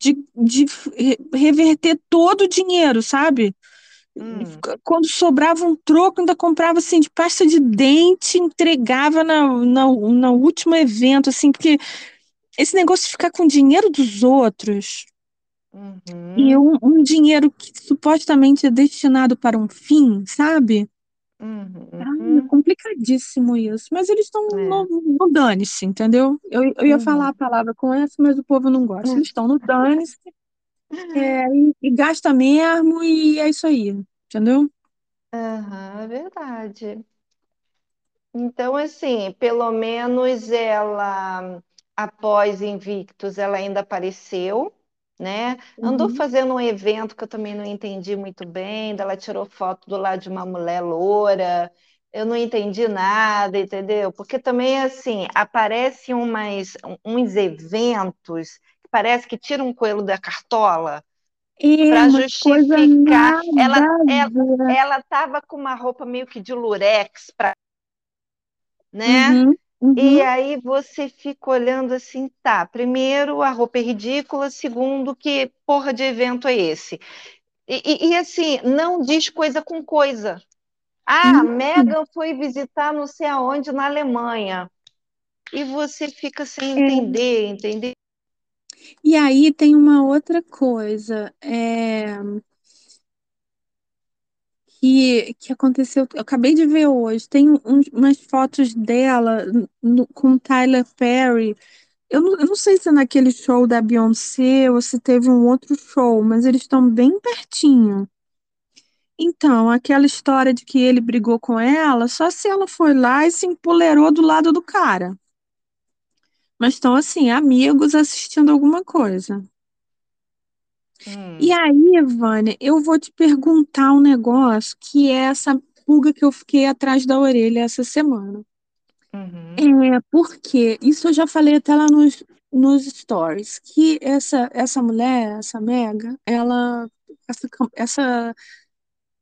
Speaker 3: de, de re- reverter todo o dinheiro, sabe?
Speaker 2: Hum,
Speaker 3: Quando sobrava um troco, ainda comprava assim de pasta de dente, entregava na, na, no último evento, assim, porque esse negócio de ficar com dinheiro dos outros e
Speaker 2: uhum,
Speaker 3: um, um dinheiro que supostamente é destinado para um fim, sabe?
Speaker 2: uhum,
Speaker 3: Ai, é
Speaker 2: uhum,
Speaker 3: complicadíssimo isso. Mas eles estão no,
Speaker 2: é,
Speaker 3: no dane-se, entendeu? Eu, eu ia falar a
Speaker 2: uhum.
Speaker 3: palavra com essa, mas o povo não gosta. Eles estão no dane-se, é, e, e gasta mesmo, e é isso aí, entendeu?
Speaker 2: Aham, é verdade. Então, assim, pelo menos ela, após Invictus, ela ainda apareceu, né? Andou
Speaker 3: Uhum.
Speaker 2: fazendo um evento que eu também não entendi muito bem, daí ela tirou foto do lado de uma mulher loura, eu não entendi nada, entendeu? Porque também, assim, aparecem umas, uns eventos que parece que tiram um coelho da cartola, para justificar. Ela estava com uma roupa meio que de lurex, pra, né?
Speaker 4: Uhum,
Speaker 2: E
Speaker 4: uhum.
Speaker 2: aí você fica olhando assim, tá. Primeiro, a roupa é ridícula. Segundo, que porra de evento é esse? E, e- e, assim, não diz coisa com coisa. Ah,
Speaker 4: Isso.
Speaker 2: Megan foi visitar não sei aonde na Alemanha. E você fica sem
Speaker 4: É.
Speaker 2: entender, entender?
Speaker 3: E aí tem uma outra coisa é, que, que aconteceu. Eu acabei de ver hoje. Tem uns- umas fotos dela no- com Tyler Perry. Eu não, eu não sei se é naquele show da Beyoncé ou se teve um outro show, mas eles estão bem pertinho. Então, aquela história de que ele brigou com ela, só se ela foi lá e se empolerou do lado do cara. Mas estão assim, amigos assistindo alguma coisa.
Speaker 2: Hum,
Speaker 3: E aí, Vânia, eu vou te perguntar um negócio que é essa pulga que eu fiquei atrás da orelha essa semana.
Speaker 2: uhum,
Speaker 3: É porque isso eu já falei até lá nos, nos stories, que essa, essa mulher, essa Mega, ela, essa, essa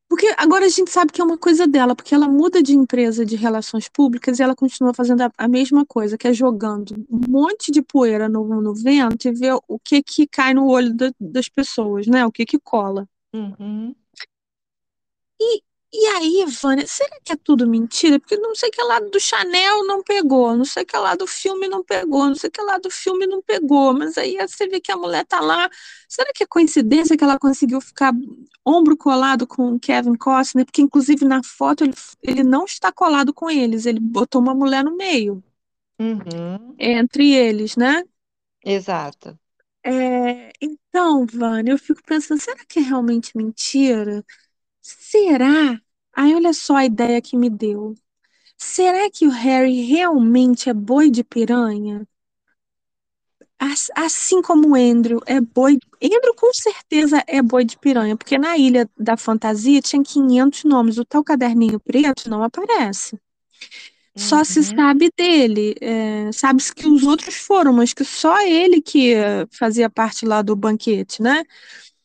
Speaker 3: Porque agora a gente sabe que é uma coisa dela, porque ela muda de empresa de relações públicas e ela continua fazendo a, a mesma coisa, que é jogando um monte de poeira no, no vento e ver o que que cai no olho da- das pessoas, né? O que que cola.
Speaker 2: uhum,
Speaker 3: E, e aí, Vânia, será que é tudo mentira? Porque não sei que lá do Chanel não pegou, não sei que lá do filme não pegou, não sei que lá do filme não pegou, mas aí você vê que a mulher tá lá. Será que é coincidência que ela conseguiu ficar ombro colado com o Kevin Costner? Porque, inclusive, na foto ele, ele não está colado com eles, ele botou uma mulher no meio,
Speaker 2: uhum,
Speaker 3: entre eles, né?
Speaker 2: exato.
Speaker 3: É, então, Vânia, eu fico pensando, será que é realmente mentira? Será? Aí, olha só a ideia que me deu. Será que o Harry realmente é boi de piranha? As- Assim como o Andrew é boi. Andrew com certeza é boi de piranha, porque na Ilha da Fantasia tinha 500 nomes. O tal caderninho preto não aparece. Só se
Speaker 2: Uhum,
Speaker 3: sabe dele. é, Sabe-se que os outros foram, mas que só ele que fazia parte lá do banquete, né?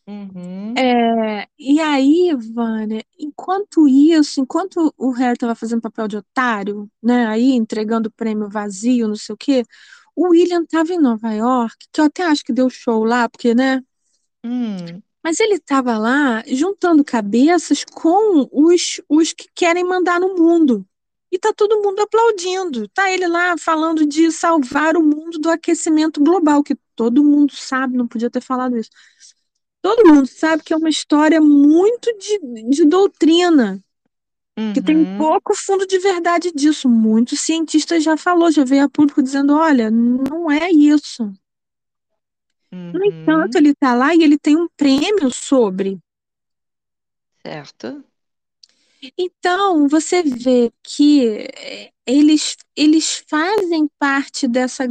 Speaker 2: Uhum,
Speaker 3: É, e aí, Vânia, enquanto isso, enquanto o Harry estava fazendo papel de otário, né, aí entregando o prêmio vazio, não sei o quê, o William estava em Nova York, que eu até acho que deu show lá, porque, né,
Speaker 2: hum,
Speaker 3: mas ele estava lá juntando cabeças com os, os que querem mandar no mundo. E tá todo mundo aplaudindo. Tá ele lá falando de salvar o mundo do aquecimento global, que todo mundo sabe, não podia ter falado isso. Todo mundo sabe que é uma história muito de, de doutrina, que tem
Speaker 2: uhum,
Speaker 3: pouco fundo de verdade disso. Muitos cientistas já falou, já veio a público dizendo, olha, não é isso. No entanto,
Speaker 2: uhum,
Speaker 3: ele está lá e ele tem um prêmio sobre.
Speaker 2: certo.
Speaker 3: Então, você vê que eh, eles, eles fazem parte dessa,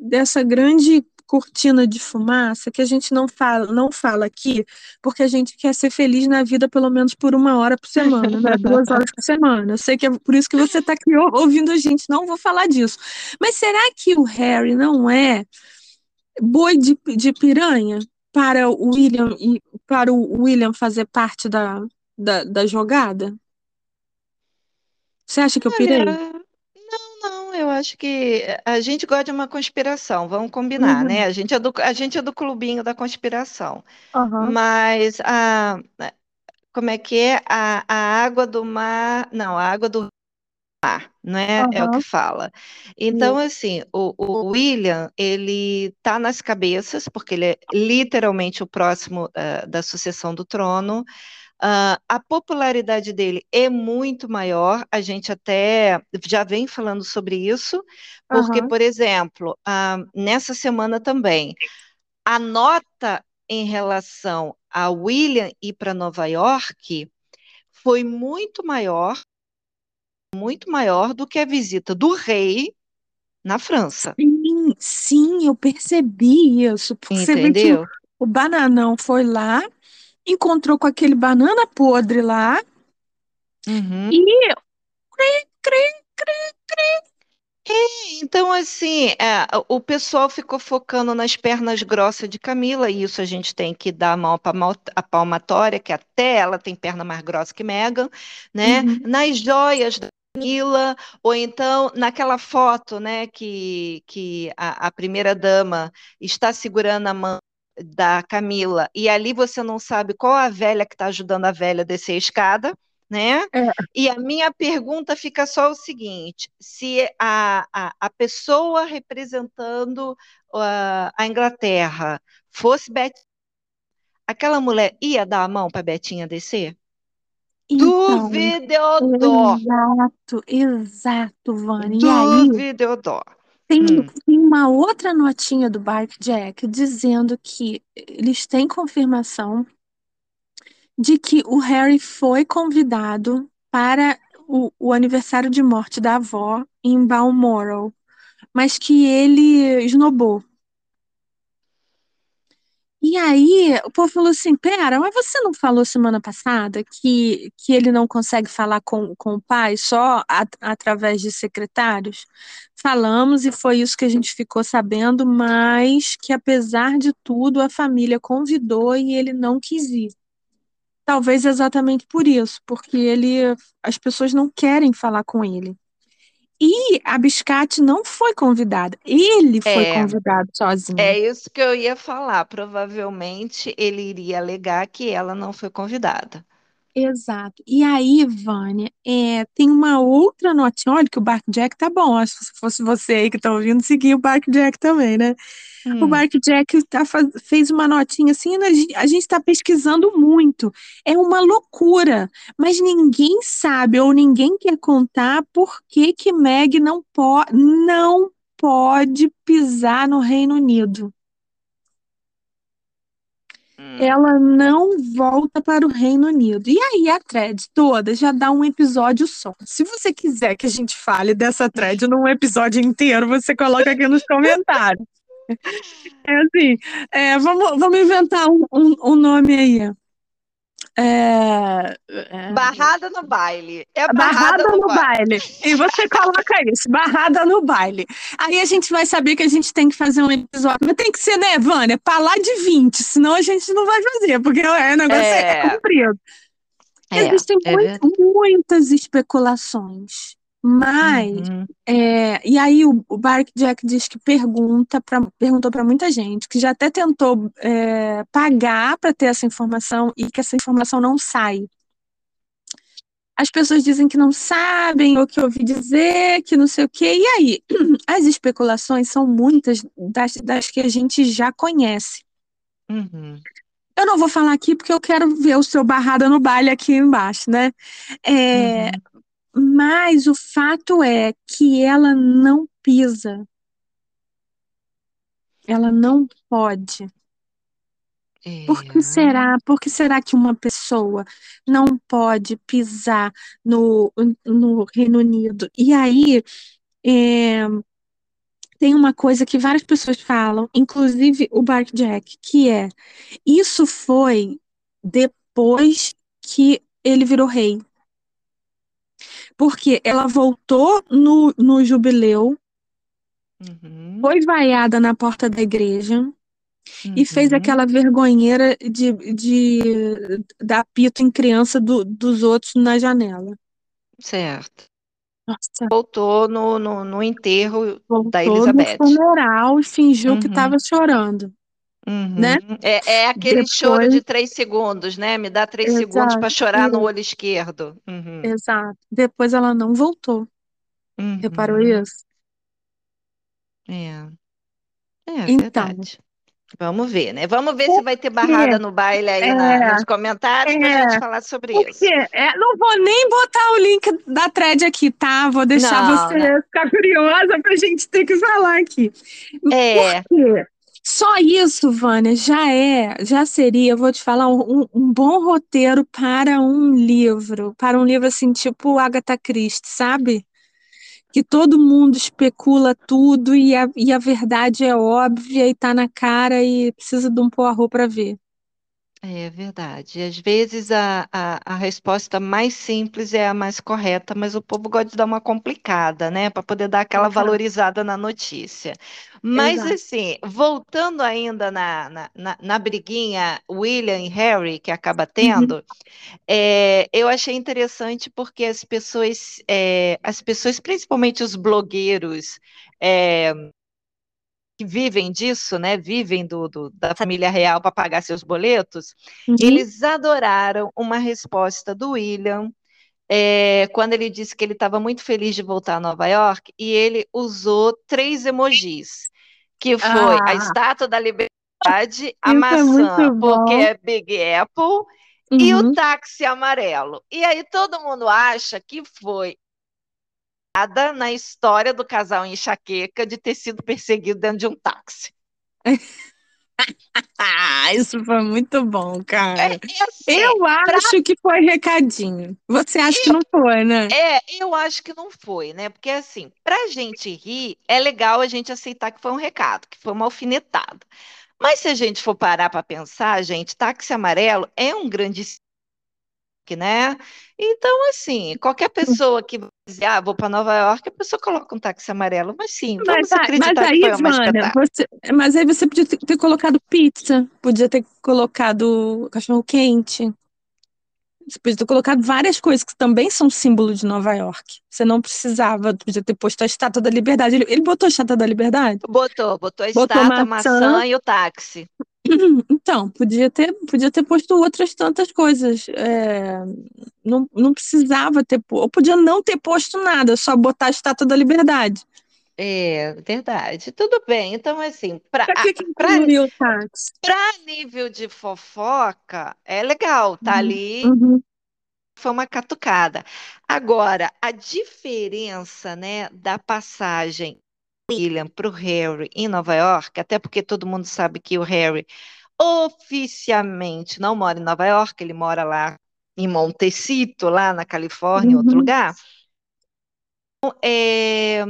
Speaker 3: dessa grande cortina de fumaça que a gente não fala, não fala aqui, porque a gente quer ser feliz na vida pelo menos por uma hora por semana, né? Duas horas por semana. Eu sei que é por isso que você está aqui ou- ouvindo a gente, não vou falar disso. Mas será que o Harry não é boi de, de piranha para o William e para o William fazer parte da, da, da jogada? Você acha que eu pirei?
Speaker 2: Eu acho que a gente gosta de uma conspiração, vamos combinar, né?
Speaker 3: Uhum.
Speaker 2: A gente é do, a gente é do clubinho da conspiração.
Speaker 3: Aham.
Speaker 2: Mas a, como é que é? A, a água do mar, não, a água do mar, não é? É o que fala. Então, assim, o, o William, ele tá nas cabeças, porque ele é literalmente o próximo ah, da sucessão do trono. Ah, a popularidade dele é muito maior, a gente até já vem falando sobre isso, porque,
Speaker 3: Aham.
Speaker 2: por exemplo, ah, nessa semana também, a nota em relação a William ir para Nova York foi muito maior, muito maior do que a visita do rei na França,
Speaker 3: Sim, sim, eu percebi isso.
Speaker 2: Entendeu?
Speaker 3: o bananão foi lá, encontrou com aquele banana podre lá
Speaker 2: Uhum,
Speaker 3: e cri, cri, cri, cri.
Speaker 2: Então, assim, é, o pessoal ficou focando nas pernas grossas de Camila, e isso a gente tem que dar a mão a palmatória, que até ela tem perna mais grossa que Megan, né?
Speaker 3: Uhum.
Speaker 2: Nas joias da Camila, ou então naquela foto, né, que, que a, a primeira-dama está segurando a mão da Camila, e ali você não sabe qual a velha que está ajudando a velha a descer a escada, né?
Speaker 3: É,
Speaker 2: E a minha pergunta fica só o seguinte: se a, a, a pessoa representando uh, a Inglaterra fosse Bet, aquela mulher ia dar a mão para Betinha descer?
Speaker 3: então,
Speaker 2: Duvidodó!
Speaker 3: exato, exato, Vânia. Aí,
Speaker 2: Duvidodó!
Speaker 3: Tem,
Speaker 2: Hum,
Speaker 3: tem uma outra notinha do Bark Jack dizendo que eles têm confirmação de que o Harry foi convidado para o, o aniversário de morte da avó em Balmoral, mas que ele esnobou. E aí, o povo falou assim: pera, mas você não falou semana passada que, que ele não consegue falar com, com o pai só através de secretários? Falamos e foi isso que a gente ficou sabendo, mas que apesar de tudo, a família convidou e ele não quis ir. Talvez exatamente por isso, porque ele, as pessoas não querem falar com ele. E a Biscate não foi convidada, ele foi
Speaker 2: é,
Speaker 3: convidado sozinho.
Speaker 2: é isso que eu ia falar. Provavelmente ele iria alegar que ela não foi convidada.
Speaker 3: Exato. E aí, Vânia, é, tem uma outra notinha. Olha que o Bark Jack tá bom. Acho que se fosse você aí que tá ouvindo, seguir o Bark Jack também, né? O
Speaker 2: Hum,
Speaker 3: Bark Jack tá, fez uma notinha assim, né, a gente- a gente está pesquisando muito. É uma loucura, mas ninguém sabe ou ninguém quer contar por que que Meg não, po não pode pisar no Reino Unido.
Speaker 2: hum.
Speaker 3: Ela não volta para o Reino Unido. E aí a thread toda já dá um episódio só. Se você quiser que a gente fale dessa thread num episódio inteiro, você coloca aqui nos comentários. É assim, é, vamos, vamos inventar um, um, um nome aí. É, é,
Speaker 2: Barrada no baile. É
Speaker 3: barrada
Speaker 2: barrada no
Speaker 3: no
Speaker 2: baile.
Speaker 3: baile. E você coloca isso, barrada no baile. Aí a gente vai saber que a gente tem que fazer um episódio. Mas tem que ser, né, Vânia? Pra lá de 20, senão a gente não vai fazer, porque é, o negócio é,
Speaker 2: É,
Speaker 3: comprido.
Speaker 2: é,
Speaker 3: Existem
Speaker 2: é
Speaker 3: muitas especulações, mas
Speaker 2: Uhum,
Speaker 3: é, e aí o, o Bark Jack diz que pergunta pra, perguntou para muita gente, que já até tentou é, pagar para ter essa informação e que essa informação não sai. As pessoas dizem que não sabem, ou que ouvi dizer, que não sei o quê. E aí, as especulações são muitas das, das que a gente já conhece.
Speaker 2: uhum,
Speaker 3: Eu não vou falar aqui porque eu quero ver o seu barrada no baile aqui embaixo, né? É,
Speaker 2: uhum.
Speaker 3: Mas o fato é que ela não pisa, ela não pode. Por que
Speaker 2: É.
Speaker 3: será? Por que será que uma pessoa não pode pisar no, no Reino Unido? E aí, é, tem uma coisa que várias pessoas falam, inclusive o Bark Jack, que é isso foi depois que ele virou rei. Porque ela voltou no, no jubileu,
Speaker 2: Uhum,
Speaker 3: foi vaiada na porta da igreja e fez
Speaker 2: uhum.
Speaker 3: aquela vergonheira de, de dar pito em criança do- dos outros na janela.
Speaker 2: Certo.
Speaker 3: Nossa,
Speaker 2: Voltou no, no, no enterro da
Speaker 3: voltou no
Speaker 2: Elizabeth.
Speaker 3: funeral e fingiu que
Speaker 2: Uhum,
Speaker 3: estava chorando, né?
Speaker 2: uhum. É, é aquele choro
Speaker 3: Depois,
Speaker 2: de três segundos, né? Me dá três segundos para
Speaker 3: exato,
Speaker 2: chorar no olho esquerdo. Uhum,
Speaker 3: exato. Depois ela não voltou. Reparou
Speaker 2: uhum.
Speaker 3: isso?
Speaker 2: É, é
Speaker 3: Então,
Speaker 2: verdade. Vamos ver, né? Vamos ver se vai ter barrada no baile aí na, nos comentários para a gente
Speaker 3: É,
Speaker 2: falar sobre isso.
Speaker 3: é, não vou nem botar o link da thread aqui, tá? Vou deixar
Speaker 2: Não,
Speaker 3: você
Speaker 2: né?
Speaker 3: ficar curiosa pra gente ter que falar aqui.
Speaker 2: É.
Speaker 3: Por quê? Só isso, Vânia, já é, já seria, vou te falar, um, um bom roteiro para um livro, para um livro assim, tipo Agatha Christie, sabe? Que todo mundo especula tudo e a, e a verdade é óbvia e tá na cara e precisa de um porro para ver.
Speaker 2: É verdade. Às vezes a, a, a resposta mais simples é a mais correta, mas o povo gosta de dar uma complicada, né? Para poder dar aquela valorizada na notícia. Mas,
Speaker 3: exato.
Speaker 2: assim, voltando ainda na, na, na, na briguinha William e Harry, que acaba
Speaker 3: Uhum,
Speaker 2: tendo, é, eu achei interessante porque as pessoas, é, as pessoas, principalmente os blogueiros, é, que vivem disso, né? Vivem do, do- da família real para pagar seus boletos,
Speaker 3: uhum.
Speaker 2: eles adoraram uma resposta do William, é, quando ele disse que ele estava muito feliz de voltar a Nova York, e ele usou três emojis, que foi a
Speaker 3: Ah,
Speaker 2: Estátua da Liberdade, a
Speaker 3: isso é
Speaker 2: maçã,
Speaker 3: muito
Speaker 2: porque é Big Apple, e o
Speaker 3: Uhum.
Speaker 2: táxi amarelo. E aí todo mundo acha que foi nada na história do casal enxaqueca de ter sido perseguido dentro de um táxi.
Speaker 3: Isso foi muito bom, cara.
Speaker 2: é assim,
Speaker 3: Eu
Speaker 2: pra,
Speaker 3: acho que foi recadinho. Você acha que não foi, né?
Speaker 2: é, eu acho que não foi, né? Porque assim, pra gente rir, é legal a gente aceitar que foi um recado, que foi uma alfinetada. Mas se a gente for parar para pensar, gente, táxi amarelo é um grande né? Então, assim, qualquer pessoa que dizer, ah, vou para Nova York, a pessoa coloca um táxi amarelo. Mas sim,
Speaker 3: Mas,
Speaker 2: vamos
Speaker 3: mas
Speaker 2: acreditar que
Speaker 3: aí,
Speaker 2: foi uma
Speaker 3: Vânia,
Speaker 2: espetáculo.
Speaker 3: você, mas aí você podia ter, ter colocado pizza, podia ter colocado cachorro quente, você podia ter colocado várias coisas que também são símbolo de Nova York. Você não precisava, podia ter posto a Estátua da Liberdade. Ele, ele botou a Estátua da Liberdade?
Speaker 2: Botou, botou a
Speaker 3: Botou
Speaker 2: estátua, a
Speaker 3: maçã.
Speaker 2: maçã e o táxi.
Speaker 3: Então, podia ter, podia ter posto outras tantas coisas. É, não, não precisava ter, ou podia não ter posto nada, só botar a Estátua da Liberdade.
Speaker 2: É, verdade. Tudo bem. Então, assim, para nível de fofoca, é legal, tá
Speaker 3: Uhum,
Speaker 2: ali,
Speaker 3: uhum,
Speaker 2: foi uma catucada. Agora, a diferença, né, da passagem William para o Harry em Nova York, até porque todo mundo sabe que o Harry oficialmente não mora em Nova York, ele mora lá em Montecito, lá na Califórnia, em outro
Speaker 3: uhum,
Speaker 2: lugar. É,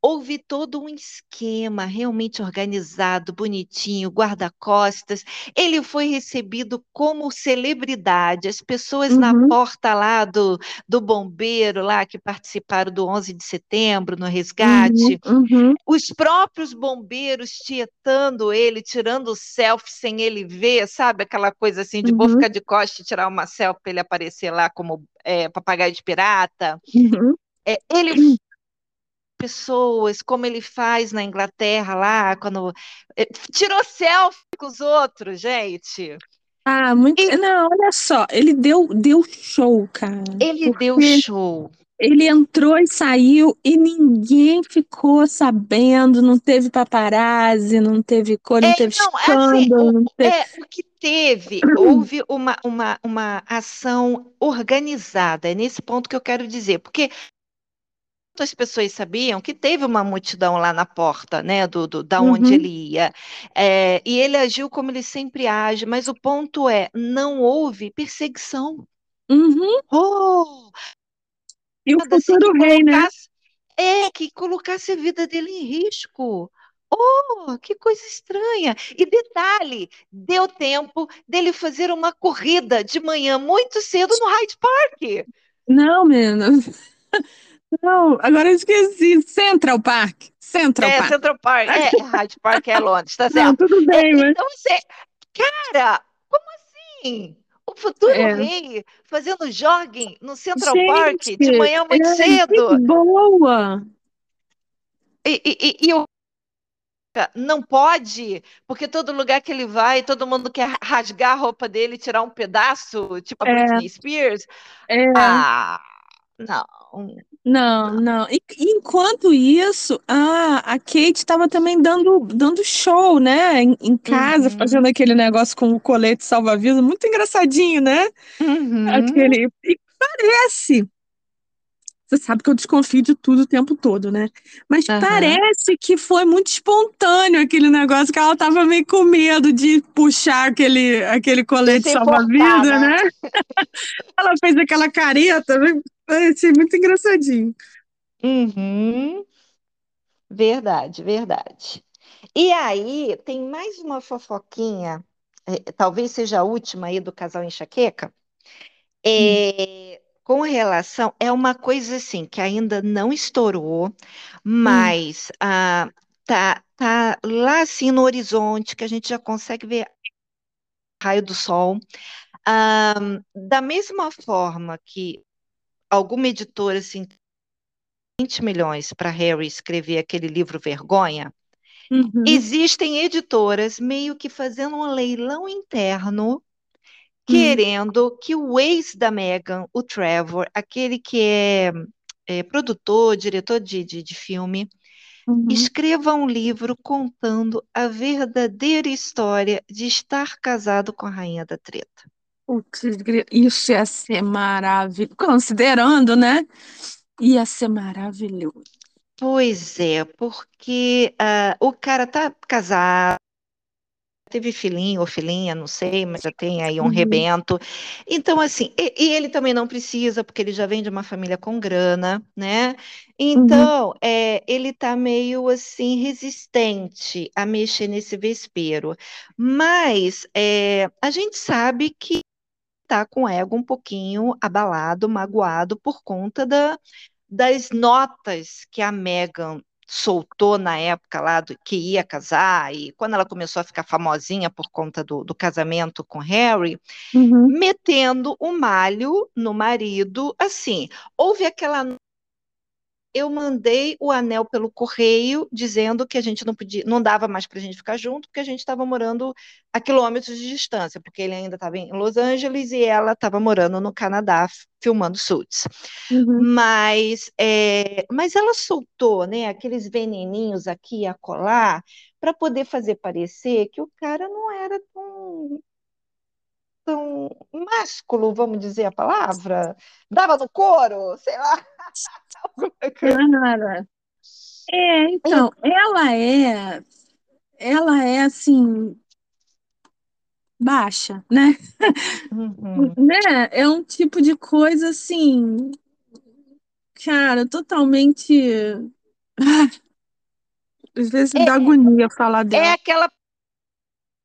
Speaker 2: houve todo um esquema realmente organizado, bonitinho, guarda-costas. Ele foi recebido como celebridade. As pessoas na
Speaker 3: uhum,
Speaker 2: porta lá do, do bombeiro, lá que participaram do 11 de setembro, no
Speaker 3: uhum,
Speaker 2: resgate,
Speaker 3: uhum,
Speaker 2: os próprios bombeiros tietando ele, tirando selfie sem ele ver, sabe? Aquela coisa assim de vou
Speaker 3: uhum,
Speaker 2: ficar de costas e tirar uma selfie para ele aparecer lá como é, papagaio de pirata.
Speaker 3: uhum.
Speaker 2: É, ele pessoas, como ele faz na Inglaterra lá, quando eh, tirou selfie com os outros, gente.
Speaker 3: Ah, muito.
Speaker 2: E
Speaker 3: Não, olha só, ele deu, deu show, cara.
Speaker 2: ele deu show.
Speaker 3: ele entrou e saiu e ninguém ficou sabendo, não teve paparazzi, não teve cor,
Speaker 2: É,
Speaker 3: não teve
Speaker 2: não, é assim, o,
Speaker 3: escândalo,
Speaker 2: o-
Speaker 3: teve.
Speaker 2: é, o que teve, houve uma, uma, uma ação organizada, é nesse ponto que eu quero dizer, porque as pessoas sabiam que teve uma multidão lá na porta, né, do, do- da onde
Speaker 3: Uhum,
Speaker 2: ele ia, É, e ele agiu como ele sempre age, mas o ponto é, não houve perseguição.
Speaker 3: uhum.
Speaker 2: Oh,
Speaker 3: E o
Speaker 2: assim
Speaker 3: futuro rei, né?
Speaker 2: é, que colocasse a vida dele em risco. Oh, que coisa estranha. E detalhe, deu tempo dele fazer uma corrida de manhã muito cedo no Hyde Park.
Speaker 3: Não, menina. Não, agora eu esqueci. Central Park. Central
Speaker 2: É,
Speaker 3: Park.
Speaker 2: Central Park, é, Hyde Park é Londres, tá
Speaker 3: Não,
Speaker 2: certo.
Speaker 3: tudo
Speaker 2: É,
Speaker 3: bem, mas.
Speaker 2: então, você, cara, como assim? O futuro
Speaker 3: É.
Speaker 2: rei fazendo jogging no Central Park
Speaker 3: Gente,
Speaker 2: de manhã
Speaker 3: é,
Speaker 2: muito
Speaker 3: que
Speaker 2: cedo.
Speaker 3: boa!
Speaker 2: E, e, e, e o não pode, porque todo lugar que ele vai, todo mundo quer rasgar a roupa dele, e tirar um pedaço, tipo a
Speaker 3: É,
Speaker 2: Britney Spears.
Speaker 3: é.
Speaker 2: Ah, não,
Speaker 3: Não,
Speaker 2: não.
Speaker 3: E, enquanto isso, a, a Kate estava também dando, dando show, né? Em, em casa, fazendo
Speaker 2: Uhum,
Speaker 3: aquele negócio com o colete salva-vida, muito engraçadinho, né?
Speaker 2: uhum,
Speaker 3: Aquele. E parece. Você sabe que eu desconfio de tudo o tempo todo, né? Mas
Speaker 2: aham.
Speaker 3: parece que foi muito espontâneo aquele negócio, que ela estava meio com medo de puxar aquele, aquele colete salva-vida,
Speaker 2: né?
Speaker 3: né? Ela fez aquela careta, Parecia muito engraçadinho.
Speaker 2: Uhum, verdade, verdade. E aí, tem mais uma fofoquinha é, talvez seja a última aí do casal enxaqueca, é, com relação, é uma coisa assim que ainda não estourou, mas ah, tá, tá lá assim no horizonte que a gente já consegue ver raio do sol. Ah, da mesma forma que alguma editora assim 20 milhões para Harry escrever aquele livro Vergonha,
Speaker 3: Uhum.
Speaker 2: existem editoras meio que fazendo um leilão interno querendo que o ex da Meghan, o Trevor, aquele que é, é produtor, diretor de, de, de filme,
Speaker 3: Uhum.
Speaker 2: escreva um livro contando a verdadeira história de estar casado com a rainha da treta.
Speaker 3: Putz, isso ia ser maravilhoso. Considerando, né? Ia ser maravilhoso.
Speaker 2: Pois é, porque ah, o cara tá casado, teve filhinho ou filhinha, não sei, mas já tem aí um
Speaker 3: Uhum.
Speaker 2: rebento. Então, assim, e, e ele também não precisa, porque ele já vem de uma família com grana, né? Então, é, ele tá meio assim resistente a mexer nesse vespeiro. Mas é, a gente sabe que tá com o ego um pouquinho abalado, magoado por conta da, das notas que a Meghan soltou na época lá do que ia casar, e quando ela começou a ficar famosinha por conta do, do casamento com Harry,
Speaker 3: Uhum.
Speaker 2: metendo o malho no marido, assim, houve aquela eu mandei o anel pelo correio dizendo que a gente não podia, não dava mais para a gente ficar junto, porque a gente estava morando a quilômetros de distância, porque ele ainda estava em Los Angeles e ela estava morando no Canadá, filmando Suits.
Speaker 3: Uhum.
Speaker 2: Mas, é, mas ela soltou, né, aqueles veneninhos aqui a colar para poder fazer parecer que o cara não era tão tão másculo, vamos dizer a palavra, dava no couro, sei lá.
Speaker 3: Cara, é, então, ela é, ela é assim, baixa, né?
Speaker 2: Uhum.
Speaker 3: Né? É um tipo de coisa assim, cara, totalmente. Às vezes
Speaker 2: É,
Speaker 3: dá agonia falar
Speaker 2: é
Speaker 3: dela.
Speaker 2: aquela,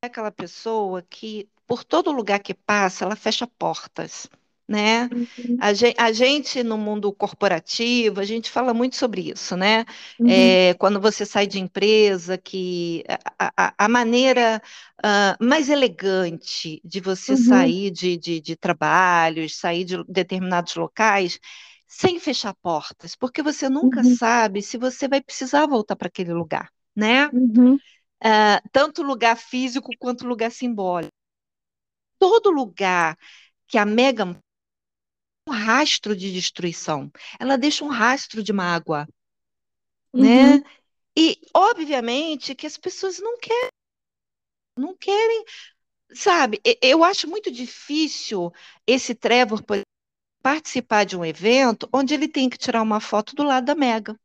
Speaker 2: é aquela pessoa que, por todo lugar que passa, ela fecha portas, né?
Speaker 3: Uhum,
Speaker 2: A gente, a gente, no mundo corporativo, a gente fala muito sobre isso, né?
Speaker 3: uhum,
Speaker 2: É, quando você sai de empresa, que a, a- a maneira ah, mais elegante de você
Speaker 3: uhum,
Speaker 2: sair de, de, de trabalhos, sair de determinados locais, sem fechar portas, porque você nunca
Speaker 3: uhum,
Speaker 2: sabe se você vai precisar voltar para aquele lugar, né? Ah, tanto lugar físico quanto lugar simbólico. Todo lugar que a Meghan um rastro de destruição, ela deixa um rastro de mágoa,
Speaker 3: uhum,
Speaker 2: né? E obviamente que as pessoas não querem, não querem, sabe? Eu acho muito difícil esse Trevor por exemplo, participar de um evento onde ele tem que tirar uma foto do lado da Meghan.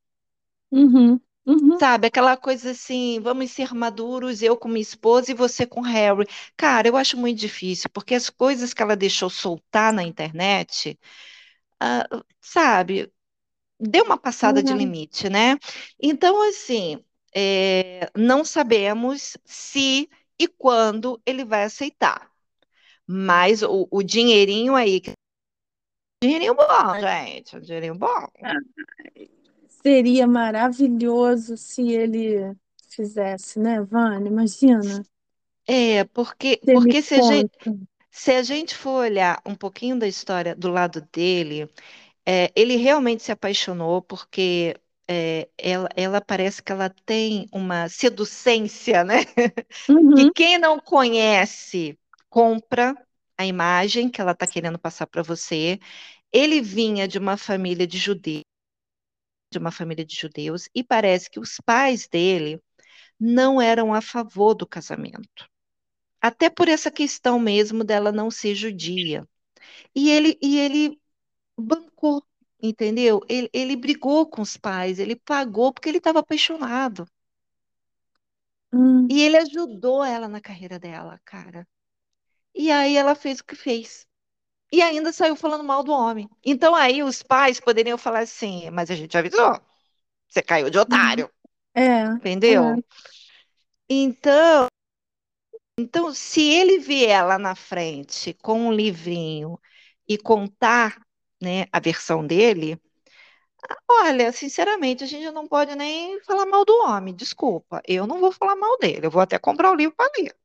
Speaker 3: uhum, uhum,
Speaker 2: Sabe, aquela coisa assim, vamos ser maduros, eu com minha esposa e você com Harry. Cara, eu acho muito difícil, porque as coisas que ela deixou soltar na internet, ah, sabe, deu uma passada de
Speaker 3: uhum,
Speaker 2: limite, né? Então, assim, é, não sabemos se e quando ele vai aceitar. Mas o, o dinheirinho aí, dinheirinho bom, gente, um dinheirinho bom.
Speaker 3: Seria maravilhoso se ele fizesse, né, Vânia? Imagina.
Speaker 2: É, porque,
Speaker 3: me
Speaker 2: porque se a gente, se a gente for olhar um pouquinho da história do lado dele, é, ele realmente se apaixonou porque é, ela, ela parece que ela tem uma seducência, né? que
Speaker 3: Uhum,
Speaker 2: quem não conhece compra a imagem que ela está querendo passar para você. Ele vinha de uma família de judeus, de uma família de judeus, e parece que os pais dele não eram a favor do casamento. Até por essa questão mesmo dela não ser judia. E ele, e ele bancou, entendeu? Ele, ele brigou com os pais, ele pagou porque ele estava apaixonado.
Speaker 3: hum,
Speaker 2: E ele ajudou ela na carreira dela, cara. E aí ela fez o que fez. E ainda saiu falando mal do homem. Então aí os pais poderiam falar assim, mas a gente avisou, você caiu de
Speaker 3: uhum.
Speaker 2: otário,
Speaker 3: É, é.
Speaker 2: entendeu? Então, Então, se ele vier lá na frente com um livrinho e contar, né, a versão dele, olha, sinceramente, a gente não pode nem falar mal do homem, desculpa. Eu não vou falar mal dele, eu vou até comprar o livro para ler.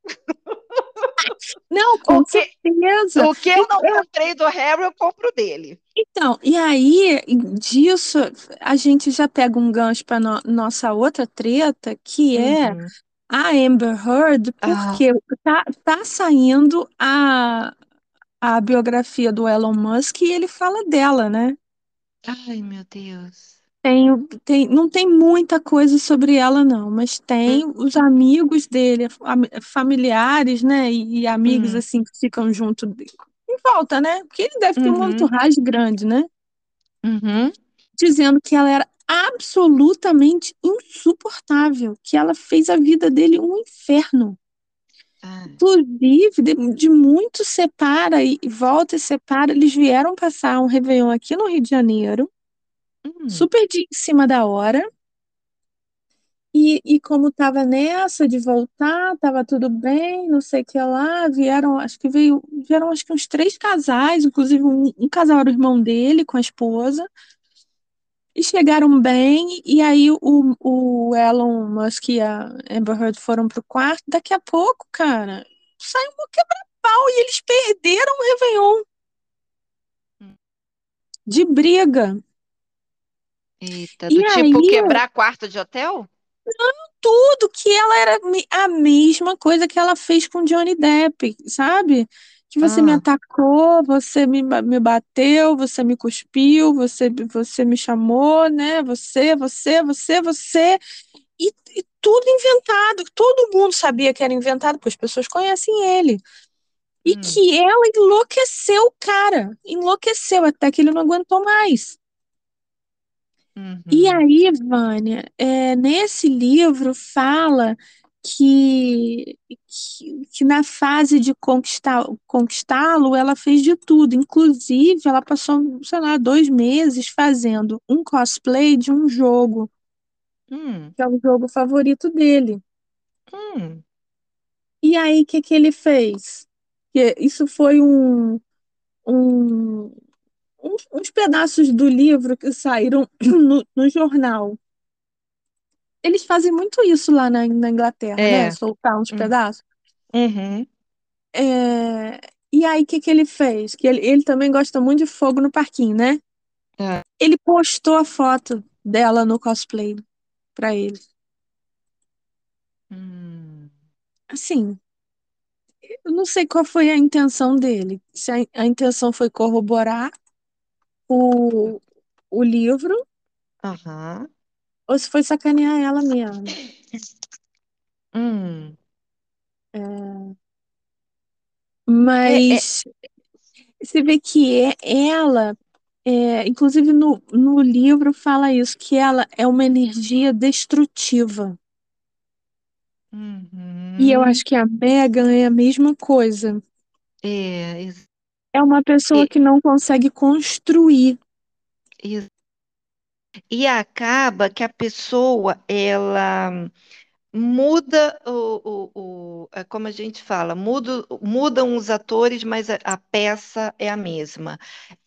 Speaker 3: Não, com
Speaker 2: O que,
Speaker 3: certeza.
Speaker 2: o que eu não comprei do Harry, eu compro dele.
Speaker 3: Então, e aí, disso, a gente já pega um gancho para nossa outra treta, que é
Speaker 2: Uhum.
Speaker 3: a Amber Heard,
Speaker 2: Ah.
Speaker 3: porque tá, tá saindo a, a biografia do Elon Musk e ele fala dela, né?
Speaker 2: Ai, meu Deus.
Speaker 3: Tem, tem, não tem muita coisa sobre ela, não, mas tem os amigos dele, am- familiares, né? E, e amigos,
Speaker 2: Hum.
Speaker 3: assim, que ficam junto em volta, né? Porque ele deve ter um
Speaker 2: Uhum.
Speaker 3: entourage grande, né?
Speaker 2: Uhum.
Speaker 3: Dizendo que ela era absolutamente insuportável, que ela fez a vida dele um inferno.
Speaker 2: Ai.
Speaker 3: Inclusive, de, de muito separa e e volta e separa. Eles vieram passar um Réveillon aqui no Rio de Janeiro,
Speaker 2: Hum.
Speaker 3: super de em cima da hora. E, e como tava nessa de voltar, tava tudo bem, não sei o que lá, vieram, acho que veio, vieram acho que uns três casais, inclusive um, um casal era o irmão dele com a esposa, e chegaram bem, e aí o, o Elon Musk e a Amber Heard foram pro quarto, daqui a pouco, cara, saiu um quebra-pau e eles perderam o Réveillon. De briga.
Speaker 2: Eita,
Speaker 3: E
Speaker 2: do tipo
Speaker 3: aí,
Speaker 2: quebrar quarto de hotel?
Speaker 3: tudo que ela era a mesma coisa que ela fez com Johnny Depp, sabe? Que você me
Speaker 2: Ah.
Speaker 3: atacou, você me, me bateu, você me cuspiu, você, você me chamou, né? Você, você, você, você. E, e tudo inventado. Todo mundo sabia que era inventado, porque as pessoas conhecem ele. E
Speaker 2: Hum.
Speaker 3: que ela enlouqueceu o cara. Enlouqueceu até que ele não aguentou mais. E
Speaker 2: Uhum.
Speaker 3: aí, Vânia, é, nesse livro fala que, que, que na fase de conquistar, conquistá-lo, ela fez de tudo. Inclusive, ela passou, sei lá, dois meses fazendo um cosplay de um jogo,
Speaker 2: Hum.
Speaker 3: que é o jogo favorito dele.
Speaker 2: Hum.
Speaker 3: E aí, o que que ele fez? Isso foi um, um, uns, uns pedaços do livro que saíram no, no jornal. Eles fazem muito isso lá na, na Inglaterra, né?
Speaker 2: É.
Speaker 3: Soltar uns
Speaker 2: Hum.
Speaker 3: pedaços.
Speaker 2: Uhum.
Speaker 3: É, E aí, o que que ele fez? Que ele, ele também gosta muito de fogo no parquinho, né?
Speaker 2: É.
Speaker 3: Ele postou a foto dela no cosplay pra ele.
Speaker 2: Hum.
Speaker 3: Assim, eu não sei qual foi a intenção dele. Se a, a intenção foi corroborar o, o livro
Speaker 2: Aham.
Speaker 3: Ou se foi sacanear ela mesmo.
Speaker 2: Hum.
Speaker 3: É,
Speaker 2: É, é.
Speaker 3: Mas você vê que é ela, é, inclusive no, no livro fala isso, que ela é uma energia destrutiva. E eu
Speaker 2: Uhum.
Speaker 3: acho que a Megan é a mesma coisa.
Speaker 2: É.
Speaker 3: É uma pessoa que não consegue construir.
Speaker 2: ex- e acaba que a pessoa, ela muda o, o, o- é como a gente fala, muda, mudam os atores, mas a, a peça é a mesma.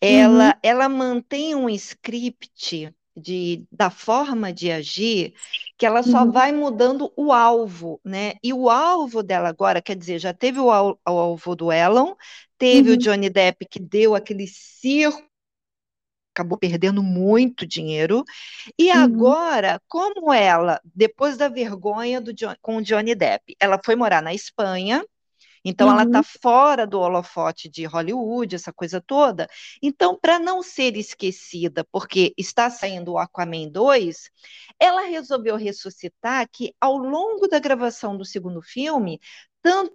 Speaker 3: Uhum,
Speaker 2: Ela, ela mantém um script de, da forma de agir que ela só
Speaker 3: uhum,
Speaker 2: vai mudando o alvo, né? E o alvo dela agora, quer dizer, já teve o, al- o alvo do Elon, teve o
Speaker 3: uhum,
Speaker 2: Johnny Depp que deu aquele circo, acabou perdendo muito dinheiro. E
Speaker 3: uhum,
Speaker 2: agora, como ela, depois da vergonha do com o Johnny Depp, ela foi morar na Espanha, então ela está
Speaker 3: uhum.
Speaker 2: fora do holofote de Hollywood, essa coisa toda. Então, para não ser esquecida, porque está saindo o Aquaman 2, ela resolveu ressuscitar que ao longo da gravação do segundo filme, tanto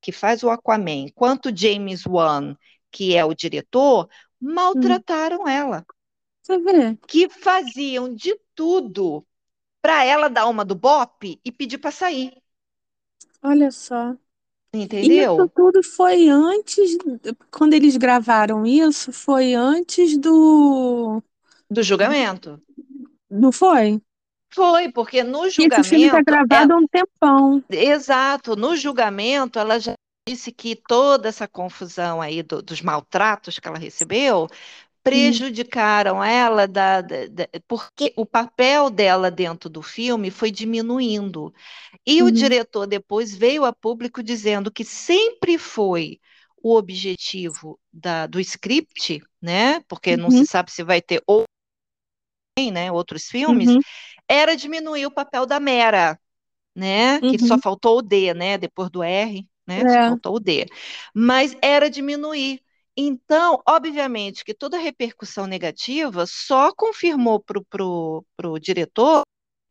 Speaker 2: que faz o Aquaman quanto James Wan, que é o diretor,
Speaker 3: Hum.
Speaker 2: maltrataram ela
Speaker 3: Você vê?
Speaker 2: que faziam de tudo para ela dar uma do bope e pedir para sair,
Speaker 3: Olha só. E isso
Speaker 2: entendeu?
Speaker 3: tudo foi antes, quando eles gravaram isso, foi antes do,
Speaker 2: Do julgamento.
Speaker 3: não foi?
Speaker 2: Foi, porque no
Speaker 3: E esse filme está
Speaker 2: julgamento,
Speaker 3: gravado há um tempão.
Speaker 2: exato, no julgamento, ela já disse que toda essa confusão aí do- dos maltratos que ela recebeu prejudicaram ela da, da- da- porque o papel dela dentro do filme foi diminuindo. E o
Speaker 3: uhum,
Speaker 2: diretor depois veio a público dizendo que sempre foi o objetivo da- do script, né? Porque não se
Speaker 3: uhum,
Speaker 2: sabe se vai ter ou né, outros filmes,
Speaker 3: uhum,
Speaker 2: era diminuir o papel da Mera, né? Que só
Speaker 3: uhum.
Speaker 2: faltou o D, né? Depois do R, né?
Speaker 3: É,
Speaker 2: faltou o D. Mas era diminuir. Então, obviamente, que toda repercussão negativa só confirmou para o pro, pro diretor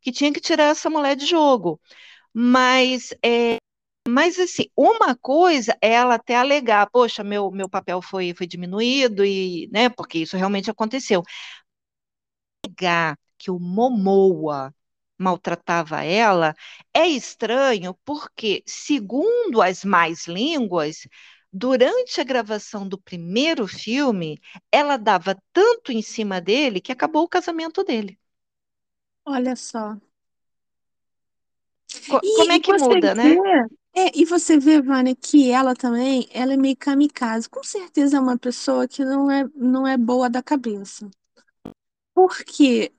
Speaker 2: que tinha que tirar essa mulher de jogo. Mas, é, mas assim, uma coisa é ela até alegar, poxa, meu, meu papel foi, foi diminuído, e, né? Porque isso realmente aconteceu negar que o Momoa maltratava ela é estranho porque, segundo as mais línguas, durante a gravação do primeiro filme, ela dava tanto em cima dele que acabou o casamento dele.
Speaker 3: olha só.
Speaker 2: Co- como
Speaker 3: E,
Speaker 2: é
Speaker 3: e
Speaker 2: que muda, né?
Speaker 3: vê, é, e você vê, Vânia, que ela também, ela é meio kamikaze. Com certeza é uma pessoa que não é, não é boa da cabeça. Porque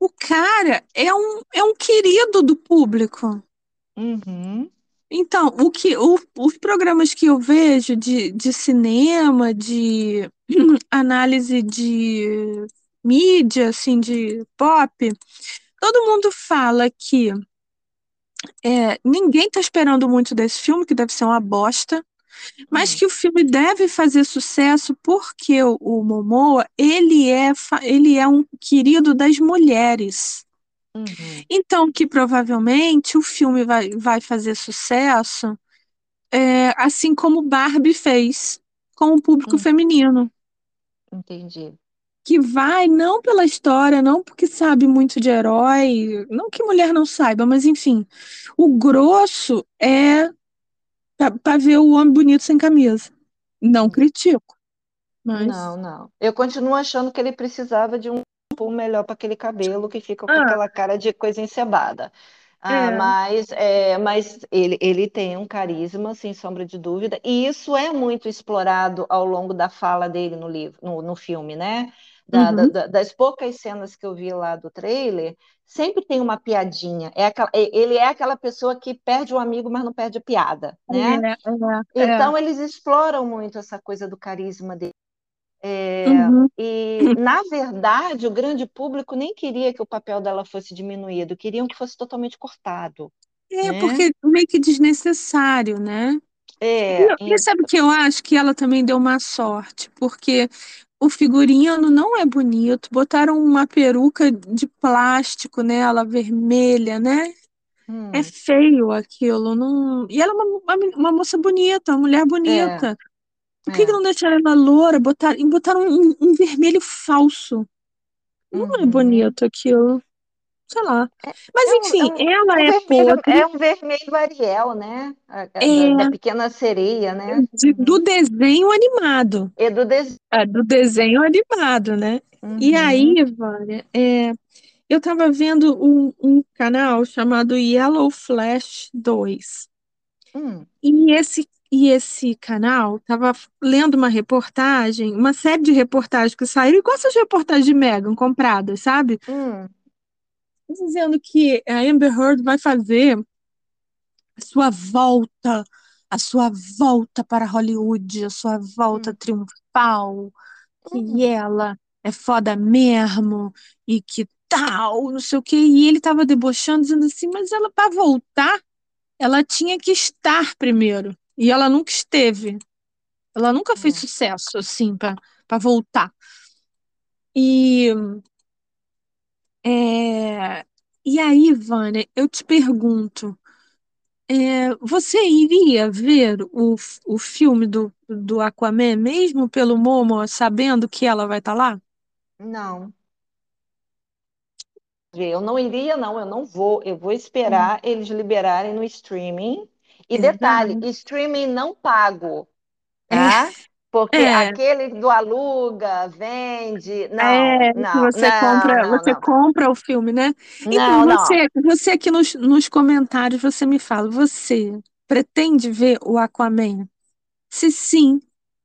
Speaker 3: o cara é um, é um querido do público.
Speaker 2: Uhum,
Speaker 3: Então, o que, o- os programas que eu vejo de, de cinema, de análise de mídia, assim, de pop, todo mundo fala que é, ninguém tá esperando muito desse filme, que deve ser uma bosta, mas
Speaker 2: uhum,
Speaker 3: que o filme deve fazer sucesso porque o, o Momoa, ele é, ele é um querido das mulheres.
Speaker 2: uhum,
Speaker 3: Então, que provavelmente o filme vai, vai fazer sucesso, é, assim como Barbie fez com o público
Speaker 2: uhum,
Speaker 3: feminino.
Speaker 2: entendi.
Speaker 3: Que vai não pela história, não porque sabe muito de herói, não que mulher não saiba, mas enfim, o grosso é para ver o homem bonito sem camisa. Não critico,
Speaker 2: Não,
Speaker 3: mas.
Speaker 2: não. Eu continuo achando que ele precisava de um shampoo melhor para aquele cabelo que fica com
Speaker 3: Ah,
Speaker 2: aquela cara de coisa encebada. Ah,
Speaker 3: é.
Speaker 2: mas é, mas ele, ele tem um carisma, sem sombra de dúvida, e isso é muito explorado ao longo da fala dele no livro, no, no filme, né? Da-
Speaker 3: Uhum.
Speaker 2: da- das poucas cenas que eu vi lá do trailer, sempre tem uma piadinha. É aquela- e- ele é aquela pessoa que perde um amigo, mas não perde a piada, né?
Speaker 3: É, é, é.
Speaker 2: Então eles exploram muito essa coisa do carisma dele. É,
Speaker 3: Uhum.
Speaker 2: e, na verdade, o grande público nem queria que o papel dela fosse diminuído, queriam que fosse totalmente cortado,
Speaker 3: É,
Speaker 2: né?
Speaker 3: porque meio que desnecessário, né?
Speaker 2: É,
Speaker 3: E, e
Speaker 2: em-
Speaker 3: sabe o que eu acho? Que ela também deu má sorte, porque o figurino não é bonito, botaram uma peruca de plástico nela, vermelha, né? É
Speaker 2: hum,
Speaker 3: feio aquilo, não... E ela é uma, uma, moça bonita, uma mulher
Speaker 2: é,
Speaker 3: bonita. Por que que
Speaker 2: é,
Speaker 3: não deixaram ela loura, botaram, botaram um, um vermelho falso? Não é
Speaker 2: uhum.
Speaker 3: bonito aquilo, sei lá.
Speaker 2: É,
Speaker 3: Mas
Speaker 2: é um, é
Speaker 3: enfim,
Speaker 2: um- é
Speaker 3: ela
Speaker 2: um
Speaker 3: é
Speaker 2: vermelho,
Speaker 3: podre,
Speaker 2: é um vermelho Ariel, né? A- a- Da, da
Speaker 3: é
Speaker 2: pequena sereia, né?
Speaker 3: de- do
Speaker 2: Uhum.
Speaker 3: desenho animado.
Speaker 2: E do des...
Speaker 3: É, do desenho animado, né? E aí,
Speaker 2: Uhum,
Speaker 3: Vânia, é, eu tava vendo um, um canal chamado Yellow Flash 2.
Speaker 2: hum,
Speaker 3: E esse, e esse canal tava lendo uma reportagem, uma série de reportagens que saíram, igual essas reportagens de Meghan compradas, sabe?
Speaker 2: hum,
Speaker 3: Dizendo que a Amber Heard vai fazer a sua volta, a sua volta para Hollywood, a sua volta
Speaker 2: hum,
Speaker 3: triunfal, que
Speaker 2: hum,
Speaker 3: ela é foda mesmo e que tal, não sei o quê. E ele tava debochando, dizendo assim, mas ela para voltar, ela tinha que estar primeiro. E ela nunca esteve. Ela nunca fez
Speaker 2: é.
Speaker 3: sucesso assim para voltar. E é, e aí, Vânia, eu te pergunto, é, você iria ver o, o filme do, do Aquaman mesmo pelo Momo, sabendo que ela vai estar lá?
Speaker 2: Não. Eu não iria, não, eu não vou. Eu vou
Speaker 3: Hum,
Speaker 2: esperar eles liberarem no streaming. E
Speaker 3: É
Speaker 2: detalhe, streaming não pago,
Speaker 3: É,
Speaker 2: tá? Porque
Speaker 3: É,
Speaker 2: aquele do aluga, vende, não,
Speaker 3: é,
Speaker 2: não,
Speaker 3: você
Speaker 2: não,
Speaker 3: compra,
Speaker 2: não,
Speaker 3: você
Speaker 2: não,
Speaker 3: compra o filme, né? Então, você, você aqui nos, nos comentários, você me fala, você pretende ver o Aquaman? Se sim,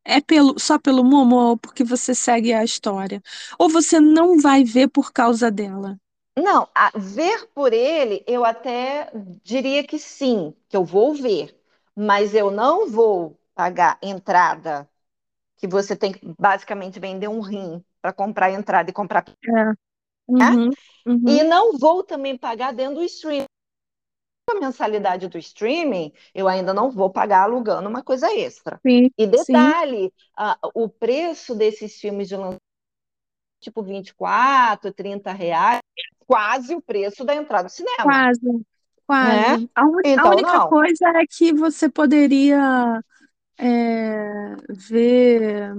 Speaker 3: é pelo, só pelo Momo ou porque você segue a história? Ou você não vai ver por causa dela?
Speaker 2: Não, a ver por ele, eu até diria que sim, que eu vou ver, mas eu não vou pagar entrada, que você tem que basicamente vender um rim para comprar entrada e comprar,
Speaker 3: É.
Speaker 2: né?
Speaker 3: Uhum, uhum.
Speaker 2: E não vou também pagar dentro do streaming. A mensalidade do streaming, eu ainda não vou pagar alugando uma coisa extra.
Speaker 3: Sim,
Speaker 2: E detalhe, ah, o preço desses filmes de lançamento, tipo 24, 30 reais, quase o preço da entrada do cinema,
Speaker 3: quase,
Speaker 2: né?
Speaker 3: quase. A, un- a
Speaker 2: Então,
Speaker 3: única
Speaker 2: não.
Speaker 3: coisa é que você poderia é, ver,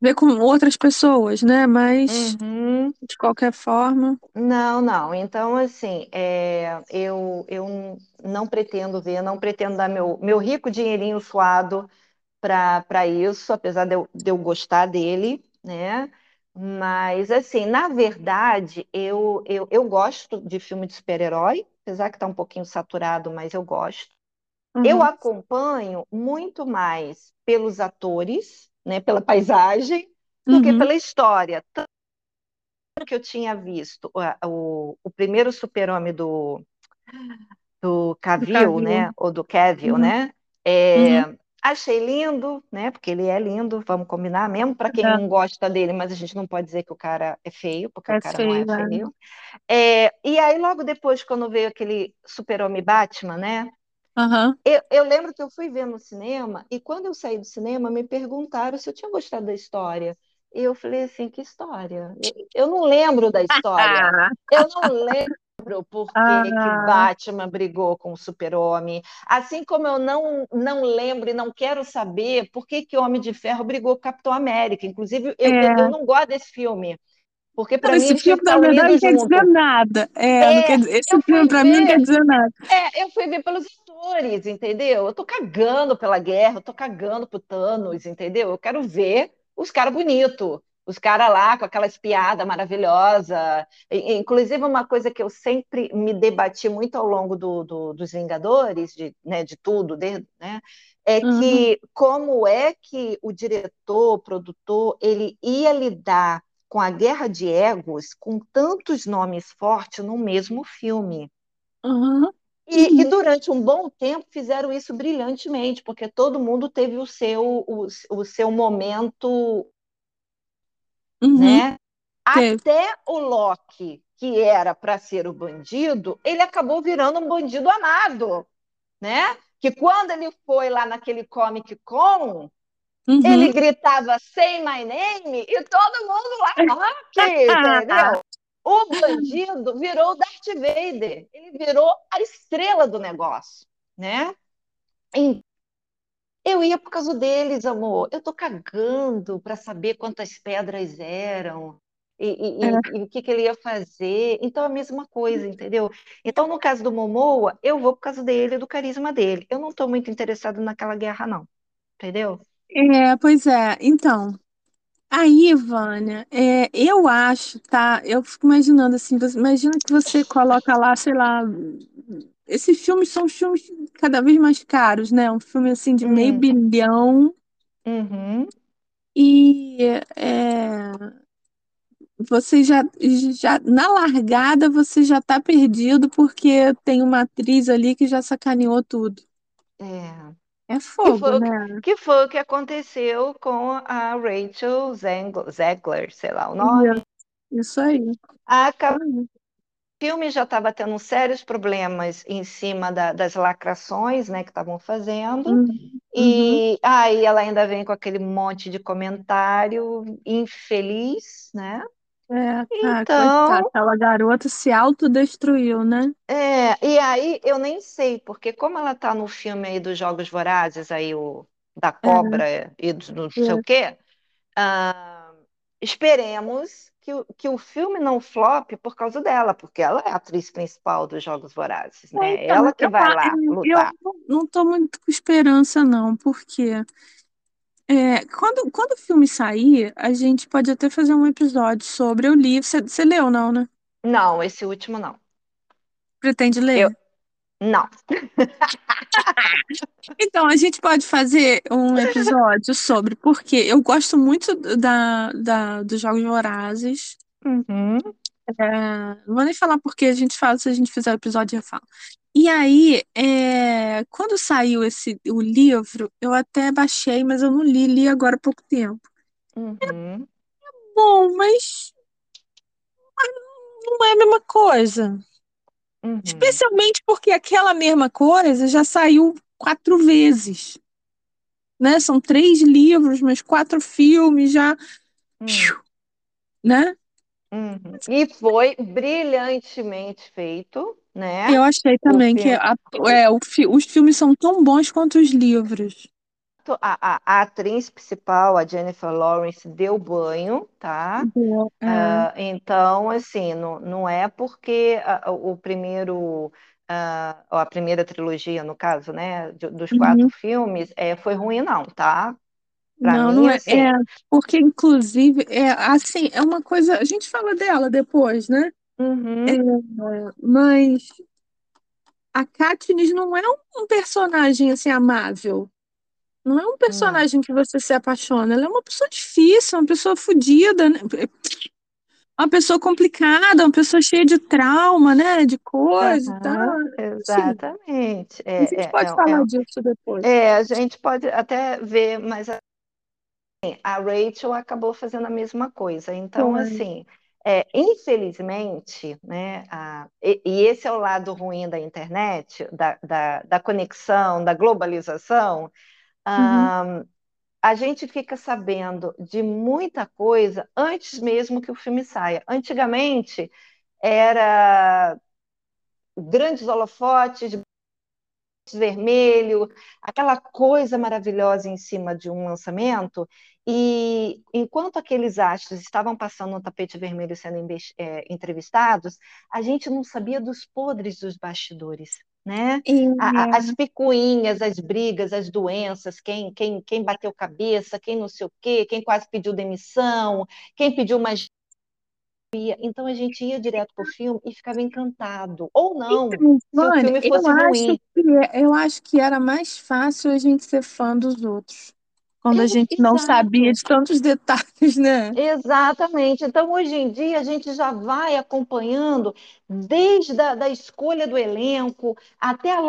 Speaker 3: ver com outras pessoas, né? Mas,
Speaker 2: Uhum.
Speaker 3: de qualquer forma,
Speaker 2: Não, não. Então, assim, é, eu, eu não pretendo ver, não pretendo dar meu, meu rico dinheirinho suado para isso, apesar de eu, de eu gostar dele, né? Mas, assim, na verdade, eu, eu, eu gosto de filme de super-herói, apesar que está um pouquinho saturado, mas eu gosto. Eu
Speaker 3: uhum,
Speaker 2: acompanho muito mais pelos atores, né, pela paisagem, do que
Speaker 3: uhum,
Speaker 2: pela história. Tanto que eu tinha visto o, o, o primeiro super-homem do, do Cavill, né? Ou do Cavill,
Speaker 3: Uhum,
Speaker 2: né?
Speaker 3: uhum,
Speaker 2: É, achei lindo, né? Porque ele é lindo, vamos combinar, mesmo para quem não gosta dele, mas a gente não pode dizer que o cara é feio, porque
Speaker 3: é,
Speaker 2: o cara não é
Speaker 3: feio, é.
Speaker 2: feio. É, e aí, logo depois, quando veio aquele Super-Homem Batman, né?
Speaker 3: Aham,
Speaker 2: Eu, eu lembro que eu fui ver no cinema, e quando eu saí do cinema, me perguntaram se eu tinha gostado da história. E eu falei assim, que história? Eu, não lembro da história.
Speaker 3: Ah,
Speaker 2: Eu não lembro por que que
Speaker 3: ah,
Speaker 2: Batman brigou com o Super-Homem. Assim como eu não, não lembro e não quero saber por que que o Homem de Ferro brigou com o Capitão América. Inclusive, eu, eu, eu
Speaker 3: é.
Speaker 2: não gosto desse filme, porque para mim
Speaker 3: esse filme, na
Speaker 2: estar
Speaker 3: verdade, não quer dizer nada. É,
Speaker 2: É,
Speaker 3: quer dizer, esse filme pra mim não quer dizer nada.
Speaker 2: é, eu fui ver pelos atores, entendeu? Eu tô cagando pela guerra, eu tô cagando pro Thanos, entendeu? Eu quero ver os caras bonitos, os caras lá com aquela espiada maravilhosa. Inclusive, uma coisa que eu sempre me debati muito ao longo do, do- dos Vingadores, de, né, de tudo, de- né, é
Speaker 3: Uhum,
Speaker 2: que como é que o diretor, o produtor, ele ia lidar com a guerra de egos com tantos nomes fortes no mesmo filme.
Speaker 3: uhum,
Speaker 2: E, e durante um bom tempo fizeram isso brilhantemente, porque todo mundo teve o seu, o, o seu momento,
Speaker 3: uhum,
Speaker 2: né? Até o Loki, que era para ser o bandido, ele acabou virando um bandido amado, né? Que quando ele foi lá naquele Comic Con, ele
Speaker 3: Uhum.
Speaker 2: gritava Say my name e todo mundo lá, Loki, entendeu? O bandido virou Darth Vader, ele virou a estrela do negócio, né? Eu ia por causa deles, amor. Eu tô cagando para saber quantas pedras eram e, e-
Speaker 3: É,
Speaker 2: e- e o que que ele ia fazer. Então, a mesma coisa, entendeu? Então, no caso do Momoa, eu vou por causa dele, do carisma dele. Eu não estou muito interessado naquela guerra, não. Entendeu?
Speaker 3: É, pois é. Então, aí, Vânia, é, eu acho, tá? Eu fico imaginando assim, você, imagina que você coloca lá, sei lá, esses filmes são filmes cada vez mais caros, né? Um filme assim de meio
Speaker 2: Hum,
Speaker 3: bilhão
Speaker 2: uhum,
Speaker 3: e é, você já, já na largada você já tá perdido porque tem uma atriz ali que já sacaneou tudo.
Speaker 2: é.
Speaker 3: É
Speaker 2: Que
Speaker 3: fogo,
Speaker 2: foi, o que
Speaker 3: né?
Speaker 2: que foi o que aconteceu com a Rachel Zegler, sei lá o nome.
Speaker 3: isso aí. Isso
Speaker 2: O filme já estava tendo sérios problemas em cima da- das lacrações, né, que estavam fazendo,
Speaker 3: Uhum, uhum.
Speaker 2: e aí ela ainda vem com aquele monte de comentário infeliz, né?
Speaker 3: É, ah, coitada,
Speaker 2: Então,
Speaker 3: aquela garota se autodestruiu, né?
Speaker 2: é, e aí eu nem sei, porque como ela tá no filme aí dos Jogos Vorazes, aí o da
Speaker 3: É,
Speaker 2: cobra e do não sei o
Speaker 3: é.
Speaker 2: quê, ah, esperemos que, o- que o filme não flope por causa dela, porque ela é a atriz principal dos Jogos Vorazes,
Speaker 3: É,
Speaker 2: né?
Speaker 3: então,
Speaker 2: Ela que
Speaker 3: eu,
Speaker 2: vai lá
Speaker 3: eu, eu
Speaker 2: lutar.
Speaker 3: não não tô muito com esperança, não, porque É, quando, quando o filme sair, a gente pode até fazer um episódio sobre o livro. Você leu, não, né?
Speaker 2: Não, esse último não.
Speaker 3: Pretende
Speaker 2: Eu,
Speaker 3: ler?
Speaker 2: não.
Speaker 3: Então, a gente pode fazer um episódio sobre, porque eu gosto muito da, da, dos Jogos Vorazes.
Speaker 2: Uhum.
Speaker 3: É, não vou nem falar porque a gente fala, se a gente fizer o episódio, eu falo. E aí, é, quando saiu esse, o livro, eu até baixei, mas eu não li, li agora há pouco tempo.
Speaker 2: Uhum.
Speaker 3: Bom, mas não é a mesma coisa.
Speaker 2: Uhum.
Speaker 3: Especialmente porque aquela mesma coisa já saiu quatro vezes. Né? São três livros, mas quatro filmes já.
Speaker 2: Hum.
Speaker 3: Né?
Speaker 2: Uhum. E foi brilhantemente feito, né?
Speaker 3: Eu achei também que a- é, fi- os filmes são tão bons quanto os livros.
Speaker 2: A, a- a atriz principal, a Jennifer Lawrence, deu banho, tá?
Speaker 3: É.
Speaker 2: Ah, então, assim, não, não é porque a- o primeiro, ah, a primeira trilogia, no caso, né, dos
Speaker 3: Uhum.
Speaker 2: quatro filmes, é, foi ruim, não, tá? Pra
Speaker 3: Não,
Speaker 2: mim,
Speaker 3: não é,
Speaker 2: assim,
Speaker 3: é, porque inclusive é assim, é uma coisa, a gente fala dela depois, né?
Speaker 2: uhum,
Speaker 3: É, mas a Katniss não é um, personagem assim amável. Não é um personagem que você se apaixona. Ela é uma pessoa difícil, uma pessoa fodida, né? Uma pessoa complicada, uma pessoa cheia de trauma, né? De coisa e tal.
Speaker 2: exatamente.
Speaker 3: a
Speaker 2: É,
Speaker 3: gente
Speaker 2: é,
Speaker 3: pode
Speaker 2: é,
Speaker 3: falar
Speaker 2: é,
Speaker 3: disso depois.
Speaker 2: é, a gente pode até ver, mas assim, a Rachel acabou fazendo a mesma coisa. Então,
Speaker 3: Foi.
Speaker 2: assim, é, infelizmente, né, a- e, e esse é o lado ruim da internet, da, da, da conexão, da globalização,
Speaker 3: Uhum.
Speaker 2: a gente fica sabendo de muita coisa antes mesmo que o filme saia. Antigamente, era grandes holofotes, vermelho, aquela coisa maravilhosa em cima de um lançamento. E enquanto aqueles astros estavam passando no tapete vermelho sendo é, entrevistados, a gente não sabia dos podres dos bastidores, né? A- a- as picuinhas, as brigas, as doenças, quem, quem, quem bateu cabeça, quem não sei o quê, quem quase pediu demissão, quem pediu mais. Então a gente ia direto para o filme e ficava encantado. Ou não,
Speaker 3: Então,
Speaker 2: se o filme
Speaker 3: eu
Speaker 2: fosse
Speaker 3: acho
Speaker 2: ruim.
Speaker 3: que eu acho que era mais fácil a gente ser fã dos outros. Quando a
Speaker 2: É,
Speaker 3: gente não sabia de tantos detalhes, né?
Speaker 2: Exatamente. Então, hoje em dia, a gente já vai acompanhando desde a da escolha do elenco até a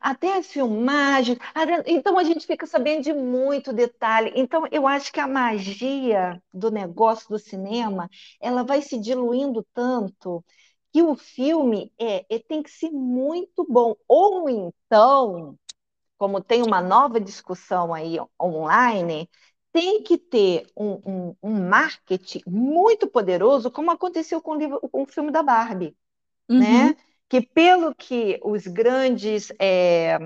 Speaker 2: até as filmagens. Então, a gente fica sabendo de muito detalhe. Então, eu acho que a magia do negócio do cinema, ela vai se diluindo tanto que o filme é, é- tem que ser muito bom. Ou então como tem uma nova discussão aí online, tem que ter um, um- um marketing muito poderoso, como aconteceu com o, livro- com o filme da Barbie,
Speaker 3: Uhum.
Speaker 2: né? Que pelo que os grandes, é,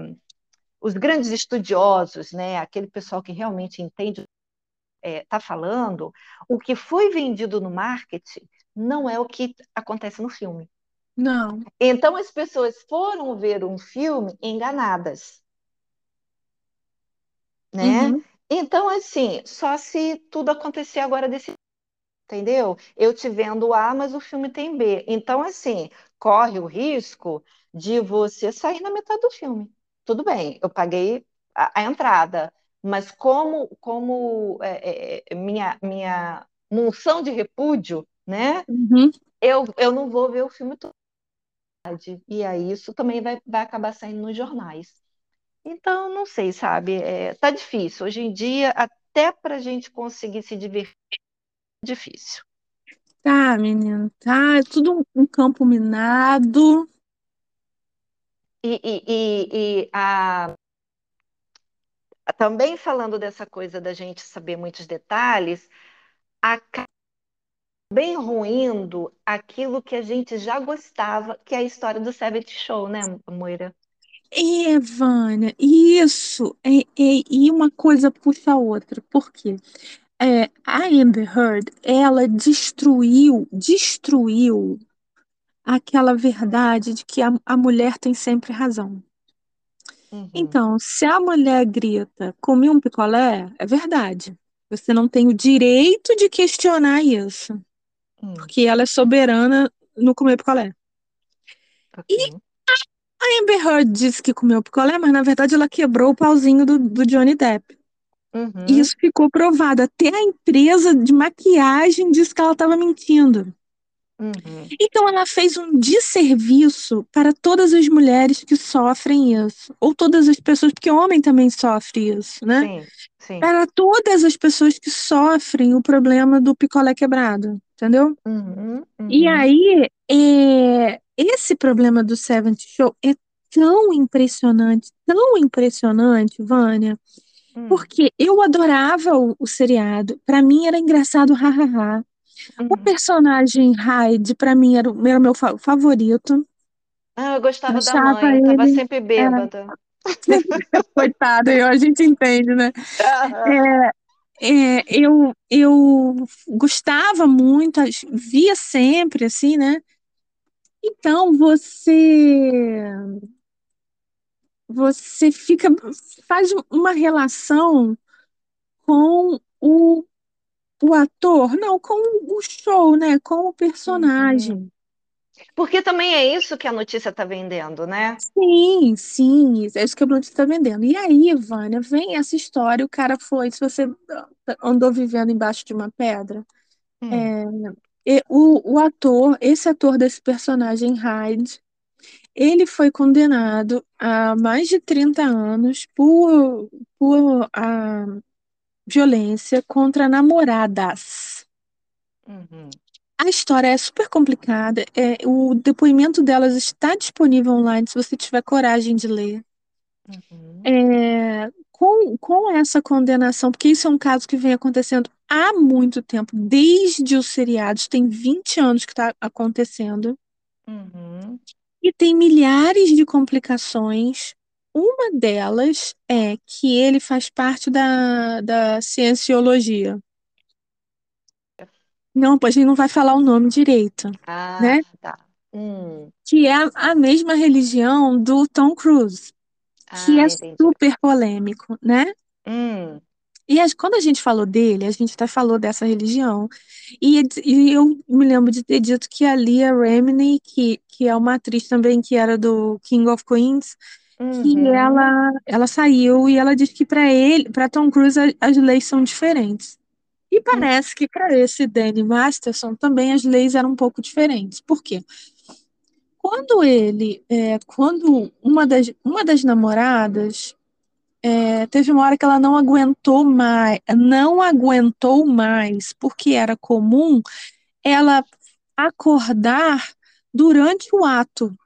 Speaker 2: os grandes estudiosos, né, aquele pessoal que realmente entende, está falando, o que foi vendido no marketing não é o que acontece no filme.
Speaker 3: Não.
Speaker 2: Então as pessoas foram ver um filme enganadas. né?
Speaker 3: Uhum.
Speaker 2: Então, assim, só se tudo acontecer agora desse, entendeu? Eu te vendo A, mas o filme tem B. Então, assim, corre o risco de você sair na metade do filme. Tudo bem, eu paguei a, a entrada, mas como, como é, é, é, minha, minha monção de repúdio, né?
Speaker 3: Uhum.
Speaker 2: Eu, eu não vou ver o filme todo. E aí isso também vai, vai acabar saindo nos jornais. Então, não sei, sabe? É, tá difícil. Hoje em dia, até para a gente conseguir se divertir, difícil.
Speaker 3: Tá, menino, tá. É tudo um, um campo minado.
Speaker 2: E, e, e, e a, também falando dessa coisa da gente saber muitos detalhes, acaba bem ruindo aquilo que a gente já gostava, que é a história do Seventh Show, né, Moira?
Speaker 3: É, Vânia, isso. É, é, e uma coisa puxa a outra. Por quê? É, a Amber Heard, ela destruiu, destruiu aquela verdade de que a, a mulher tem sempre razão.
Speaker 2: Uhum.
Speaker 3: Então, se a mulher grita, comi um picolé, é verdade. Você não tem o direito de questionar isso,
Speaker 2: Hum,
Speaker 3: porque ela é soberana no comer picolé.
Speaker 2: ok.
Speaker 3: A Amber Heard disse que comeu picolé, mas na verdade ela quebrou o pauzinho do, do Johnny Depp.
Speaker 2: Uhum.
Speaker 3: E isso ficou provado. Até a empresa de maquiagem disse que ela estava mentindo.
Speaker 2: Uhum.
Speaker 3: Então ela fez um desserviço para todas as mulheres que sofrem isso. Ou todas as pessoas, porque homem também sofre isso, né?
Speaker 2: Sim, sim.
Speaker 3: Para todas as pessoas que sofrem o problema do picolé quebrado, entendeu?
Speaker 2: Uhum,
Speaker 3: E
Speaker 2: uhum.
Speaker 3: aí, é, esse problema do Seventh Show é tão impressionante, tão impressionante, Vânia,
Speaker 2: Hum,
Speaker 3: porque eu adorava o, o seriado. Para mim era engraçado, hahaha. O
Speaker 2: uhum.
Speaker 3: personagem Hyde, para mim, era, o- era o meu fa- favorito.
Speaker 2: Ah, eu gostava da mãe, tava
Speaker 3: ele.
Speaker 2: sempre bêbada.
Speaker 3: Coitado, eu, a gente entende, né?
Speaker 2: Aham.
Speaker 3: É, eu, eu gostava muito, via sempre, assim, né? Então você você fica faz uma relação com o, o ator, não, com o show, né? Com o
Speaker 2: Uhum.
Speaker 3: personagem.
Speaker 2: Porque também é isso que a notícia tá vendendo, né?
Speaker 3: Sim, sim, é isso que a Blunt está vendendo. E aí, Vânia, vem essa história, o cara foi, se você andou vivendo embaixo de uma pedra,
Speaker 2: Hum,
Speaker 3: e o, o ator, esse ator desse personagem, Hyde, ele foi condenado a mais de 30 anos por, por a violência contra namoradas.
Speaker 2: uhum,
Speaker 3: A história é super complicada, é, o depoimento delas está disponível online, se você tiver coragem de ler.
Speaker 2: uhum,
Speaker 3: É, com, com essa condenação, porque isso é um caso que vem acontecendo há muito tempo, desde os seriados, tem 20 anos que está acontecendo,
Speaker 2: uhum.
Speaker 3: E tem milhares de complicações. Uma delas é que ele faz parte da, da cienciologia. Não, pois a gente não vai falar o nome direito,
Speaker 2: Ah,
Speaker 3: né?
Speaker 2: tá. Hum.
Speaker 3: Que é a mesma religião do Tom Cruise, que
Speaker 2: Ah,
Speaker 3: é
Speaker 2: entendi.
Speaker 3: super polêmico, né?
Speaker 2: Hum,
Speaker 3: E as- quando a gente falou dele, a gente até falou dessa religião, e, e eu me lembro de ter dito que a Leah Remini, que, que é uma atriz também que era do King of Queens, que
Speaker 2: uhum,
Speaker 3: ela, ela saiu e ela disse que para ele, para Tom Cruise, as leis são diferentes. E
Speaker 2: hum,
Speaker 3: parece que para esse Danny Masterson também as leis eram um pouco diferentes. Por quê? Quando ele, é, quando uma das, uma das namoradas é, teve uma hora que ela não aguentou mais, não aguentou mais, porque era comum ela acordar durante o ato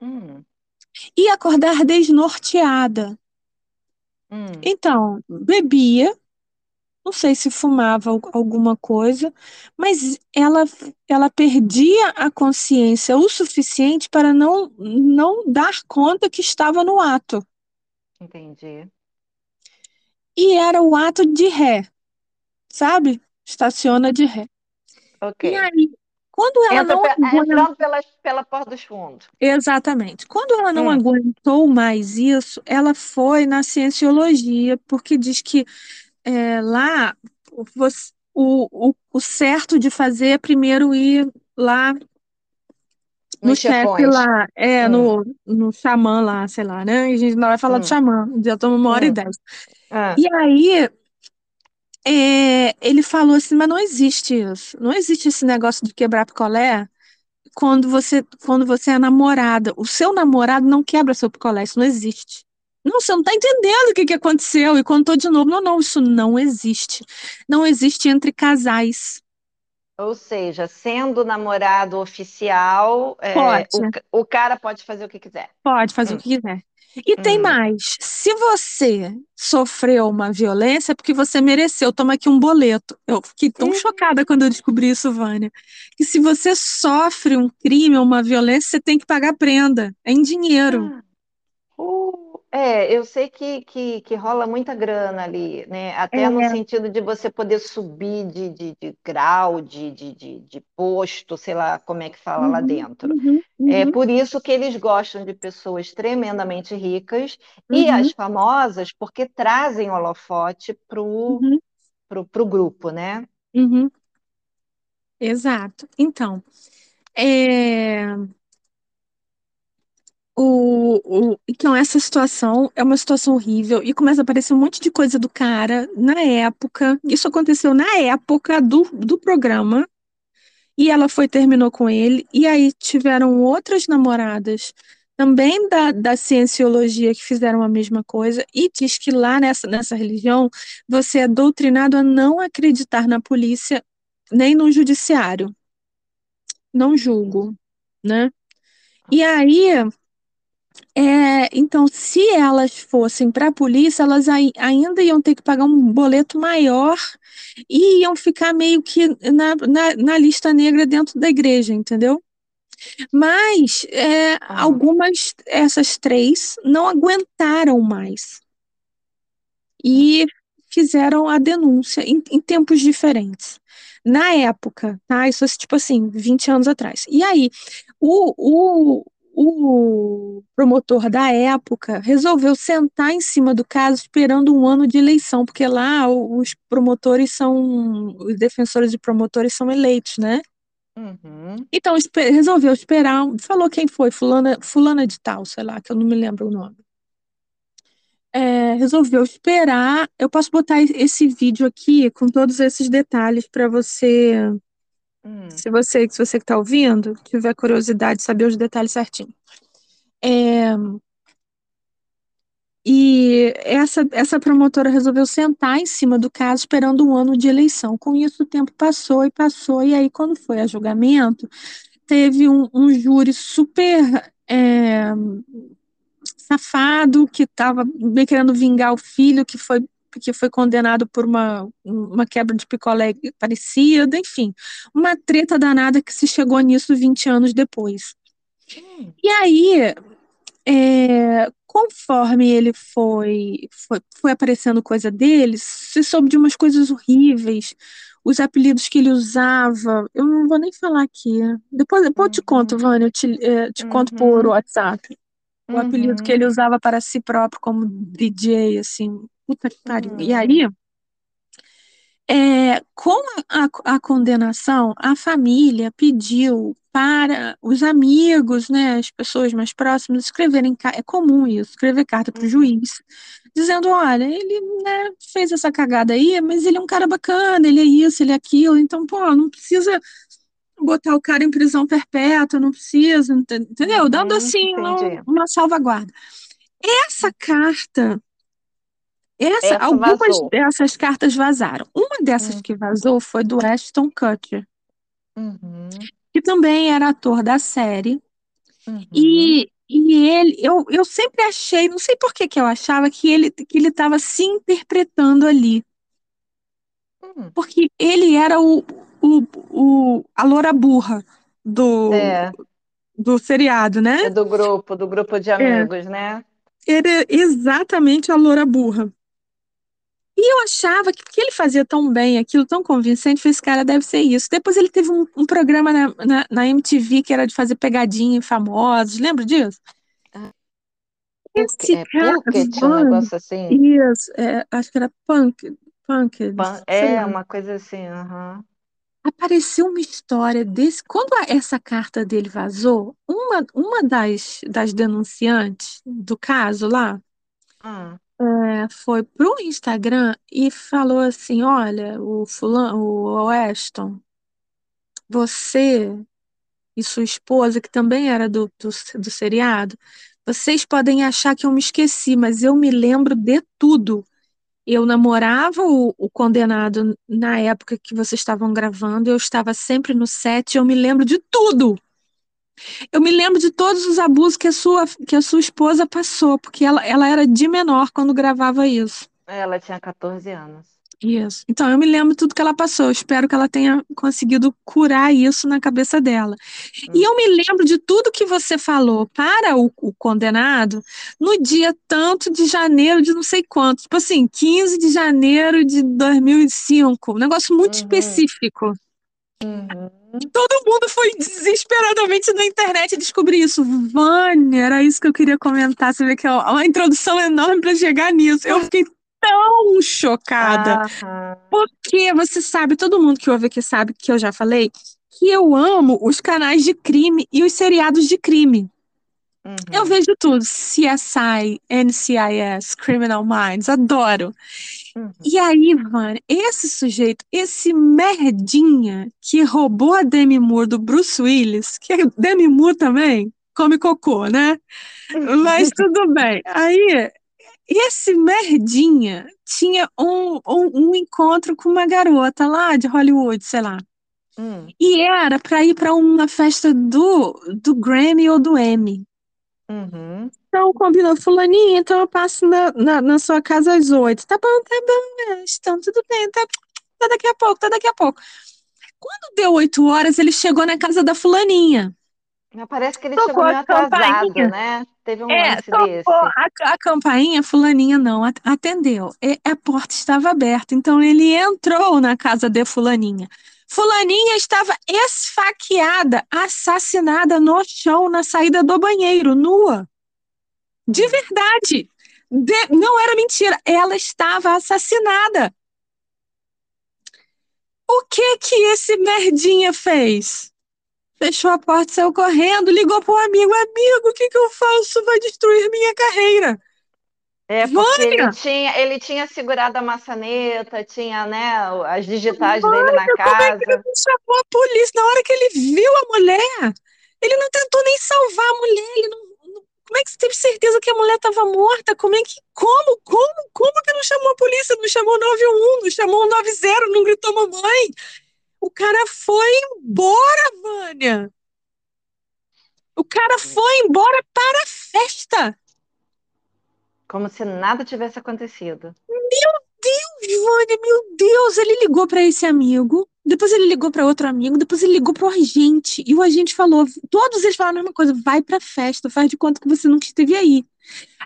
Speaker 2: hum,
Speaker 3: e acordar desnorteada.
Speaker 2: hum.
Speaker 3: Então, bebia, não sei se fumava al- alguma coisa, mas ela, ela perdia a consciência o suficiente para não, não dar conta que estava no ato.
Speaker 2: Entendi.
Speaker 3: E era o ato de ré, sabe? Estaciona de ré. E
Speaker 2: Ok.
Speaker 3: aí, quando ela
Speaker 2: Entra
Speaker 3: não
Speaker 2: pe-
Speaker 3: aguentou,
Speaker 2: entrando pela, pela porta dos fundos.
Speaker 3: exatamente, quando ela não
Speaker 2: Hum,
Speaker 3: aguentou mais isso, ela foi na cienciologia, porque diz que é, lá você- o, o, o certo de fazer é primeiro ir lá no chefe lá, é,
Speaker 2: Hum,
Speaker 3: no, no xamã lá, sei lá, né? E a gente não vai falar do
Speaker 2: hum,
Speaker 3: xamã, já estamos uma hora e
Speaker 2: hum.
Speaker 3: dez.
Speaker 2: Ah,
Speaker 3: E aí, é, ele falou assim, mas não existe isso, não existe esse negócio de quebrar picolé quando você, quando você é namorada. O seu namorado não quebra seu picolé, isso não existe. Não, você não está entendendo o que que aconteceu. E contou de novo. Não, não, isso não existe. Não existe entre casais.
Speaker 2: Ou seja, sendo namorado oficial, é, o, o cara pode fazer o que quiser.
Speaker 3: pode fazer o
Speaker 2: Hum,
Speaker 3: que quiser. E tem
Speaker 2: hum.
Speaker 3: mais. Se você sofreu uma violência, é porque você mereceu. Toma aqui um boleto. Eu fiquei tão chocada quando eu descobri isso, Vânia. Que se você sofre um crime ou uma violência, você tem que pagar prenda. É em dinheiro.
Speaker 2: Ah, uh, É, eu sei que, que, que rola muita grana ali, né? Até no
Speaker 3: É,
Speaker 2: sentido de você poder subir de, de, de grau, de, de, de, posto, sei lá como é que fala lá
Speaker 3: uhum,
Speaker 2: dentro.
Speaker 3: uhum,
Speaker 2: É
Speaker 3: uhum,
Speaker 2: por isso que eles gostam de pessoas tremendamente ricas e as
Speaker 3: uhum,
Speaker 2: famosas, porque trazem holofote pro,
Speaker 3: uhum,
Speaker 2: pro, pro grupo, né?
Speaker 3: uhum, exato. Então, é, o, o, então, essa situação é uma situação horrível e começa a aparecer um monte de coisa do cara na época. Isso aconteceu na época do, do programa. E ela foi, terminou com ele, e aí tiveram outras namoradas também da, da cienciologia que fizeram a mesma coisa, e diz que lá nessa, nessa religião você é doutrinado a não acreditar na polícia nem no judiciário. Não julgo, né? E aí, é, então, se elas fossem para a polícia, elas ai- ainda iam ter que pagar um boleto maior e iam ficar meio que na, na, na lista negra dentro da igreja, entendeu? Mas é,
Speaker 2: Ah,
Speaker 3: algumas, essas três, não aguentaram mais e fizeram a denúncia em, em tempos diferentes. Na época, tá? Isso é tipo assim, 20 anos atrás. E aí, o, o, o promotor da época resolveu sentar em cima do caso esperando um ano de eleição, porque lá os promotores são, os defensores de promotores são eleitos, né?
Speaker 2: uhum,
Speaker 3: Então, resolveu esperar, falou quem foi, fulana, fulana de tal, sei lá, que eu não me lembro o nome. É, resolveu esperar. Eu posso botar esse vídeo aqui com todos esses detalhes para você,
Speaker 2: hum,
Speaker 3: se você, se você que está ouvindo, tiver curiosidade de saber os detalhes certinho. É, e essa, essa promotora resolveu sentar em cima do caso esperando um ano de eleição. Com isso, o tempo passou e passou, e aí, quando foi a julgamento, teve um, um júri super é, safado que estava querendo vingar o filho que foi que foi condenado por uma, uma quebra de picolé parecida, enfim, uma treta danada que se chegou nisso 20 anos depois. E aí, é, conforme ele foi, foi, foi aparecendo coisa deles, se soube de umas coisas horríveis, os apelidos que ele usava, eu não vou nem falar aqui. Depois, depois eu te conto,
Speaker 2: uhum,
Speaker 3: Vânia, eu te, é, te conto por
Speaker 2: uhum,
Speaker 3: WhatsApp. O apelido que ele
Speaker 2: uhum,
Speaker 3: usava para si próprio como DJ, assim, puta que pariu. E
Speaker 2: uhum,
Speaker 3: aí, é, com a, a, a condenação, a família pediu para os amigos, né, as pessoas mais próximas, escreverem, é comum isso, escrever carta para o
Speaker 2: uhum,
Speaker 3: juiz, dizendo, olha, ele, né, fez essa cagada aí, mas ele é um cara bacana, ele é isso, ele é aquilo, então, pô, não precisa botar o cara em prisão perpétua, não precisa, ente- entendeu? Dando,
Speaker 2: uhum,
Speaker 3: assim, um- uma salvaguarda. Essa carta, essa,
Speaker 2: Essa
Speaker 3: algumas
Speaker 2: vazou.
Speaker 3: dessas cartas vazaram. Uma dessas
Speaker 2: Hum,
Speaker 3: que vazou foi do Ashton Kutcher,
Speaker 2: Uhum,
Speaker 3: que também era ator da série.
Speaker 2: uhum,
Speaker 3: E, e ele, eu, eu sempre achei, não sei por que que eu achava que ele que ele estava se interpretando ali,
Speaker 2: hum.
Speaker 3: porque ele era o, o, o a loura burra do,
Speaker 2: É,
Speaker 3: do seriado, né?
Speaker 2: é do grupo, do grupo de
Speaker 3: É,
Speaker 2: amigos, né?
Speaker 3: era exatamente a loura burra. E eu achava que porque ele fazia tão bem aquilo, tão convincente, falei, esse cara deve ser isso. Depois ele teve um, um programa na, na, na MTV que era de fazer pegadinha em famosos, lembra disso?
Speaker 2: Ah, Punk,
Speaker 3: Esse
Speaker 2: é
Speaker 3: cara,
Speaker 2: Pocket, um
Speaker 3: mano,
Speaker 2: negócio assim.
Speaker 3: isso, é, acho que era punk, punk,
Speaker 2: É, uma coisa assim, aham.
Speaker 3: Apareceu uma história desse. Quando a- essa carta dele vazou, uma, uma das, das denunciantes do caso lá,
Speaker 2: Ah,
Speaker 3: é, foi pro Instagram e falou assim: Olha, o fulano, o Weston, você e sua esposa, que também era do, do, do seriado, vocês podem achar que eu me esqueci, mas eu me lembro de tudo. Eu namorava o, o condenado na época que vocês estavam gravando, eu estava sempre no set, eu me lembro de tudo. Eu me lembro de todos os abusos que a sua, que a sua esposa passou, porque ela, ela era de menor quando gravava isso.
Speaker 2: ela tinha 14 anos.
Speaker 3: Isso. Então eu me lembro tudo que ela passou. Eu espero que ela tenha conseguido curar isso na cabeça dela. Hum. E eu me lembro de tudo que você falou para o, o, condenado no dia tanto de janeiro de não sei quanto. Tipo assim, 15 de janeiro de 2005. Um negócio muito uhum. específico. Uhum. Todo mundo foi desesperadamente na internet descobrir isso. Vânia, era isso que eu queria comentar. Você vê que é uma introdução enorme para chegar nisso. Eu fiquei tão chocada. Porque você sabe, todo mundo que ouve aqui sabe que eu já falei, que eu amo os canais de crime e os seriados de crime. Uhum. Eu vejo tudo. CSI, NCIS, Criminal Minds, adoro. Uhum. E aí, mano, esse sujeito, esse merdinha que roubou a Demi Moore do Bruce Willis, que é Demi Moore também, come cocô, né? Mas tudo bem. Aí, esse merdinha tinha um, um, um encontro com uma garota lá de Hollywood, sei lá. Hum. E era para ir para uma festa do, do Grammy ou do Emmy. Uhum. Então combinou, fulaninha, então eu passo na, na, na, sua casa às oito. Tá bom, tá bom, então tudo bem, tá, tá daqui a pouco, tá daqui a pouco. Quando deu oito horas, ele chegou na casa da fulaninha.
Speaker 2: Parece que ele tocou chegou meio atrasado, né? Teve um é, lance desse. A,
Speaker 3: a campainha, fulaninha não atendeu. E a porta estava aberta, então ele entrou na casa de fulaninha. Fulaninha estava esfaqueada, assassinada no chão na saída do banheiro, nua. De verdade. De... não era mentira. Ela estava assassinada. O que que esse merdinha fez? Fechou a porta, saiu correndo, ligou para o amigo. Amigo, o que que eu faço? Vai destruir minha carreira.
Speaker 2: É, porque ele tinha, ele tinha segurado a maçaneta, tinha, né, as digitais Vânia, dele na casa. Como é que
Speaker 3: ele não chamou a polícia na hora que ele viu a mulher? Ele não tentou nem salvar a mulher, ele não, não como é que você teve certeza que a mulher estava morta? Como é que. Como? Como? Como que não chamou a polícia? Não chamou 91, não chamou 90, não gritou mamãe? O cara foi embora, Vânia. O cara foi embora para a festa.
Speaker 2: Como se nada tivesse acontecido.
Speaker 3: Meu Deus, Vânia, meu Deus! Ele ligou para esse amigo, depois ele ligou para outro amigo, depois ele ligou para o agente. E o agente falou: todos eles falaram a mesma coisa, vai para a festa, faz de conta que você nunca esteve aí.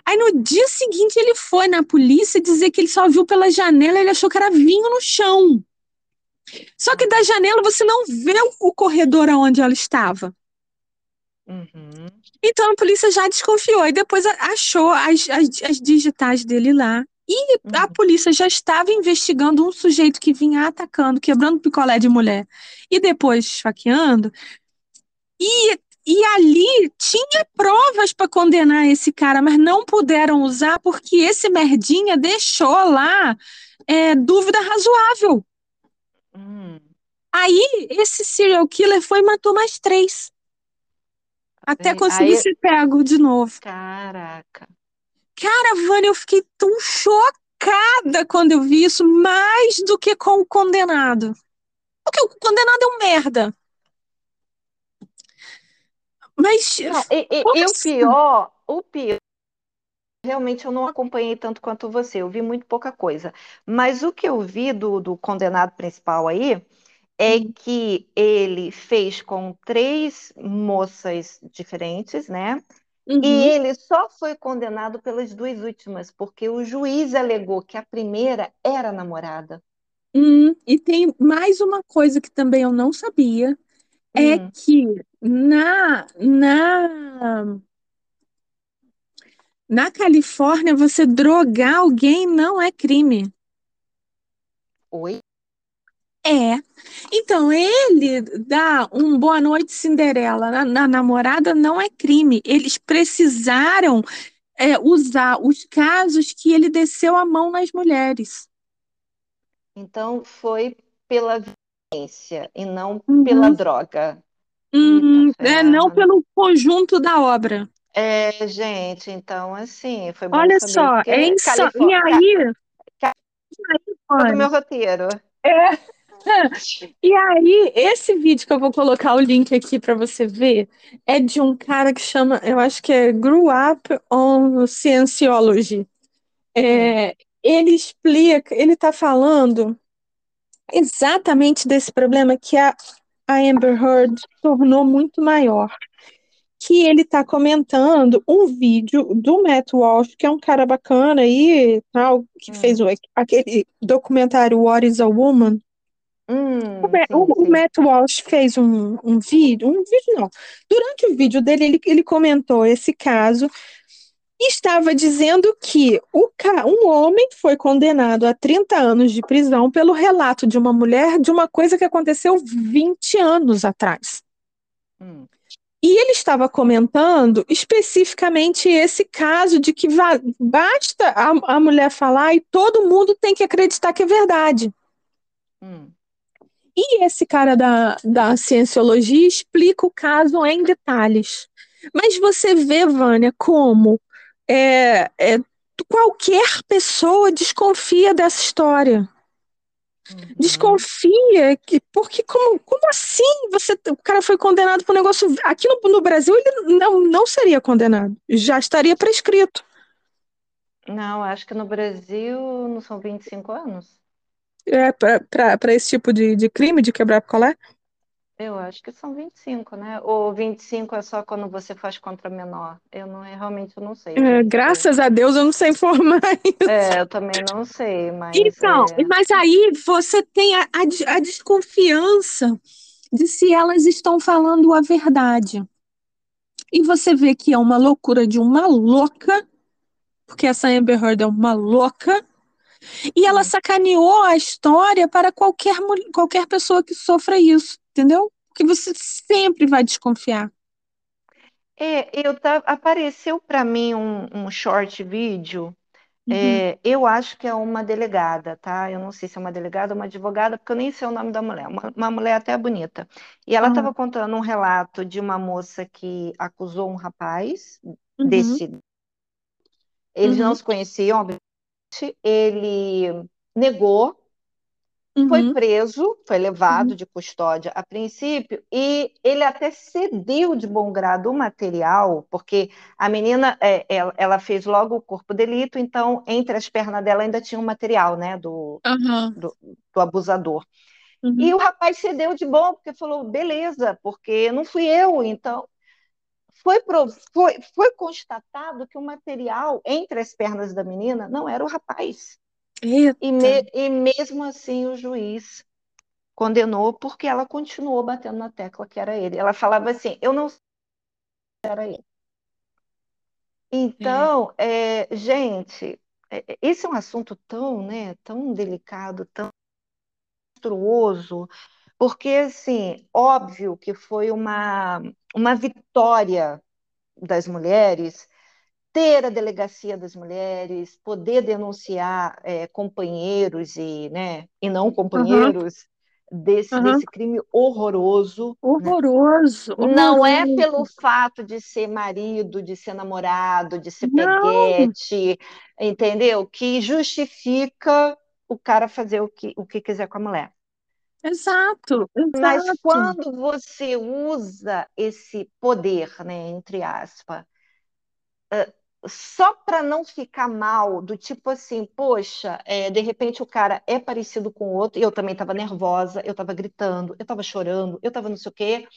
Speaker 3: Aí no dia seguinte ele foi na polícia dizer que ele só viu pela janela, ele achou que era vinho no chão. Só que da janela você não vê o corredor aonde ela estava. Uhum. Então a polícia já desconfiou e depois achou as, as, as digitais dele lá. E uhum. a polícia já estava investigando um sujeito que vinha atacando, quebrando picolé de mulher e depois esfaqueando. E, e ali tinha provas para condenar esse cara, mas não puderam usar porque esse merdinha deixou lá é, dúvida razoável. Hum. Aí esse serial killer foi e matou mais três. Até conseguir Aí... ser pego de novo.
Speaker 2: Caraca.
Speaker 3: Cara, Vânia, eu fiquei tão chocada quando eu vi isso, mais do que com o condenado. Porque o condenado é um merda. Mas.
Speaker 2: Não, e, e, e o assim? pior, o pior. Realmente eu não acompanhei tanto quanto você, eu vi muito pouca coisa. Mas o que eu vi do, do condenado principal aí é hum. que ele fez com três moças diferentes, né? Uhum. E ele só foi condenado pelas duas últimas, porque o juiz alegou que a primeira era a namorada.
Speaker 3: Hum, e tem mais uma coisa que também eu não sabia, é hum. que na, na, na Califórnia você drogar alguém não é crime.
Speaker 2: Oi?
Speaker 3: É. Então, ele dá um boa noite Cinderela na, na namorada não é crime. Eles precisaram é, usar os casos que ele desceu a mão nas mulheres.
Speaker 2: Então, foi pela violência e não uhum. pela droga.
Speaker 3: Uhum. É, não pelo conjunto da obra.
Speaker 2: É, gente, então, assim, foi bom
Speaker 3: Olha só, é insano. E aí...
Speaker 2: Ca... Ca... meu roteiro.
Speaker 3: É. E aí, esse vídeo que eu vou colocar o link aqui para você ver é de um cara que chama, eu acho que é Grew Up on Scienceology. É, ele explica, ele está falando exatamente desse problema que a, a Amber Heard tornou muito maior. Que ele está comentando um vídeo do Matt Walsh, que é um cara bacana aí, tal, que
Speaker 2: Hum.
Speaker 3: fez o- aquele documentário What is a Woman.
Speaker 2: Hum,
Speaker 3: O,
Speaker 2: sim,
Speaker 3: o- o
Speaker 2: sim.
Speaker 3: Matt Walsh fez um, um vídeo, um vídeo não. Durante o vídeo dele, ele, ele comentou esse caso e estava dizendo que o, um homem foi condenado a 30 anos de prisão pelo relato de uma mulher de uma coisa que aconteceu 20 anos atrás.
Speaker 2: Hum.
Speaker 3: E ele estava comentando especificamente esse caso de que basta a, a mulher falar e todo mundo tem que acreditar que é verdade.
Speaker 2: Hum.
Speaker 3: E esse cara da, da cienciologia explica o caso em detalhes. Mas você vê, Vânia, como é, é, qualquer pessoa desconfia dessa história.
Speaker 2: Uhum.
Speaker 3: Desconfia que, porque como, como assim você, o cara foi condenado por um negócio. Aqui no, no Brasil ele não, não seria condenado, já estaria prescrito.
Speaker 2: Não, acho que no Brasil não são 25 anos.
Speaker 3: É, para esse tipo de, de crime, de quebrar picolé?
Speaker 2: Eu acho que são 25, né? Ou 25 é só quando você faz contra menor. Eu não, eu realmente não sei,
Speaker 3: É, graças a Deus eu não sei informar isso.
Speaker 2: É, eu também não sei, mas
Speaker 3: Então,
Speaker 2: é.
Speaker 3: mas aí você tem a, a a desconfiança de se elas estão falando a verdade. E você vê que é uma loucura de uma louca, porque essa Amber Heard é uma louca, e ela
Speaker 2: Hum.
Speaker 3: sacaneou a história para qualquer, qualquer pessoa que sofra isso, entendeu? Porque você sempre vai desconfiar.
Speaker 2: É, eu tá, apareceu para mim um, um short vídeo.
Speaker 3: Uhum.
Speaker 2: É, eu acho que é uma delegada, tá? Eu não sei se é uma delegada ou uma advogada, porque eu nem sei o nome da mulher. Uma, uma mulher até bonita. E ela
Speaker 3: Ah.
Speaker 2: estava contando um relato de uma moça que acusou um rapaz
Speaker 3: Uhum,
Speaker 2: desse. Eles não
Speaker 3: uhum,
Speaker 2: se conheciam, Ele negou, foi
Speaker 3: uhum,
Speaker 2: preso, foi levado
Speaker 3: uhum.
Speaker 2: de custódia a princípio, e ele até cedeu de bom grado o material, porque a menina, é, ela, ela fez logo o corpo de delito, então entre as pernas dela ainda tinha um material, né, do,
Speaker 3: Aham,
Speaker 2: do, do abusador.
Speaker 3: uhum.
Speaker 2: E o rapaz cedeu de bom, porque falou, beleza, porque não fui eu, então foi, foi, foi constatado que o material entre as pernas da menina não era o rapaz.
Speaker 3: Eita.
Speaker 2: E, me- e mesmo assim o juiz condenou porque ela continuou batendo na tecla que era ele. Ela falava assim, eu não sei se era ele. Então, é, gente, é, é, esse é um assunto tão, né, tão delicado, tão monstruoso, porque, assim, óbvio que foi uma, uma vitória das mulheres ter a delegacia das mulheres, poder denunciar é, companheiros e, né, e não companheiros desse,
Speaker 3: aham.
Speaker 2: desse crime horroroso, né?
Speaker 3: Horroroso,
Speaker 2: Não é pelo fato de ser marido, de ser namorado, de ser
Speaker 3: Não,
Speaker 2: peguete, entendeu? Que justifica o cara fazer o que, o que quiser com a mulher.
Speaker 3: Exato,
Speaker 2: Mas
Speaker 3: exato.
Speaker 2: quando você usa esse poder, né, entre aspas, só para não ficar mal, do tipo assim, poxa, é, de repente o cara é parecido com o outro, e eu também estava nervosa, eu estava gritando, eu estava chorando, eu estava não sei o quê,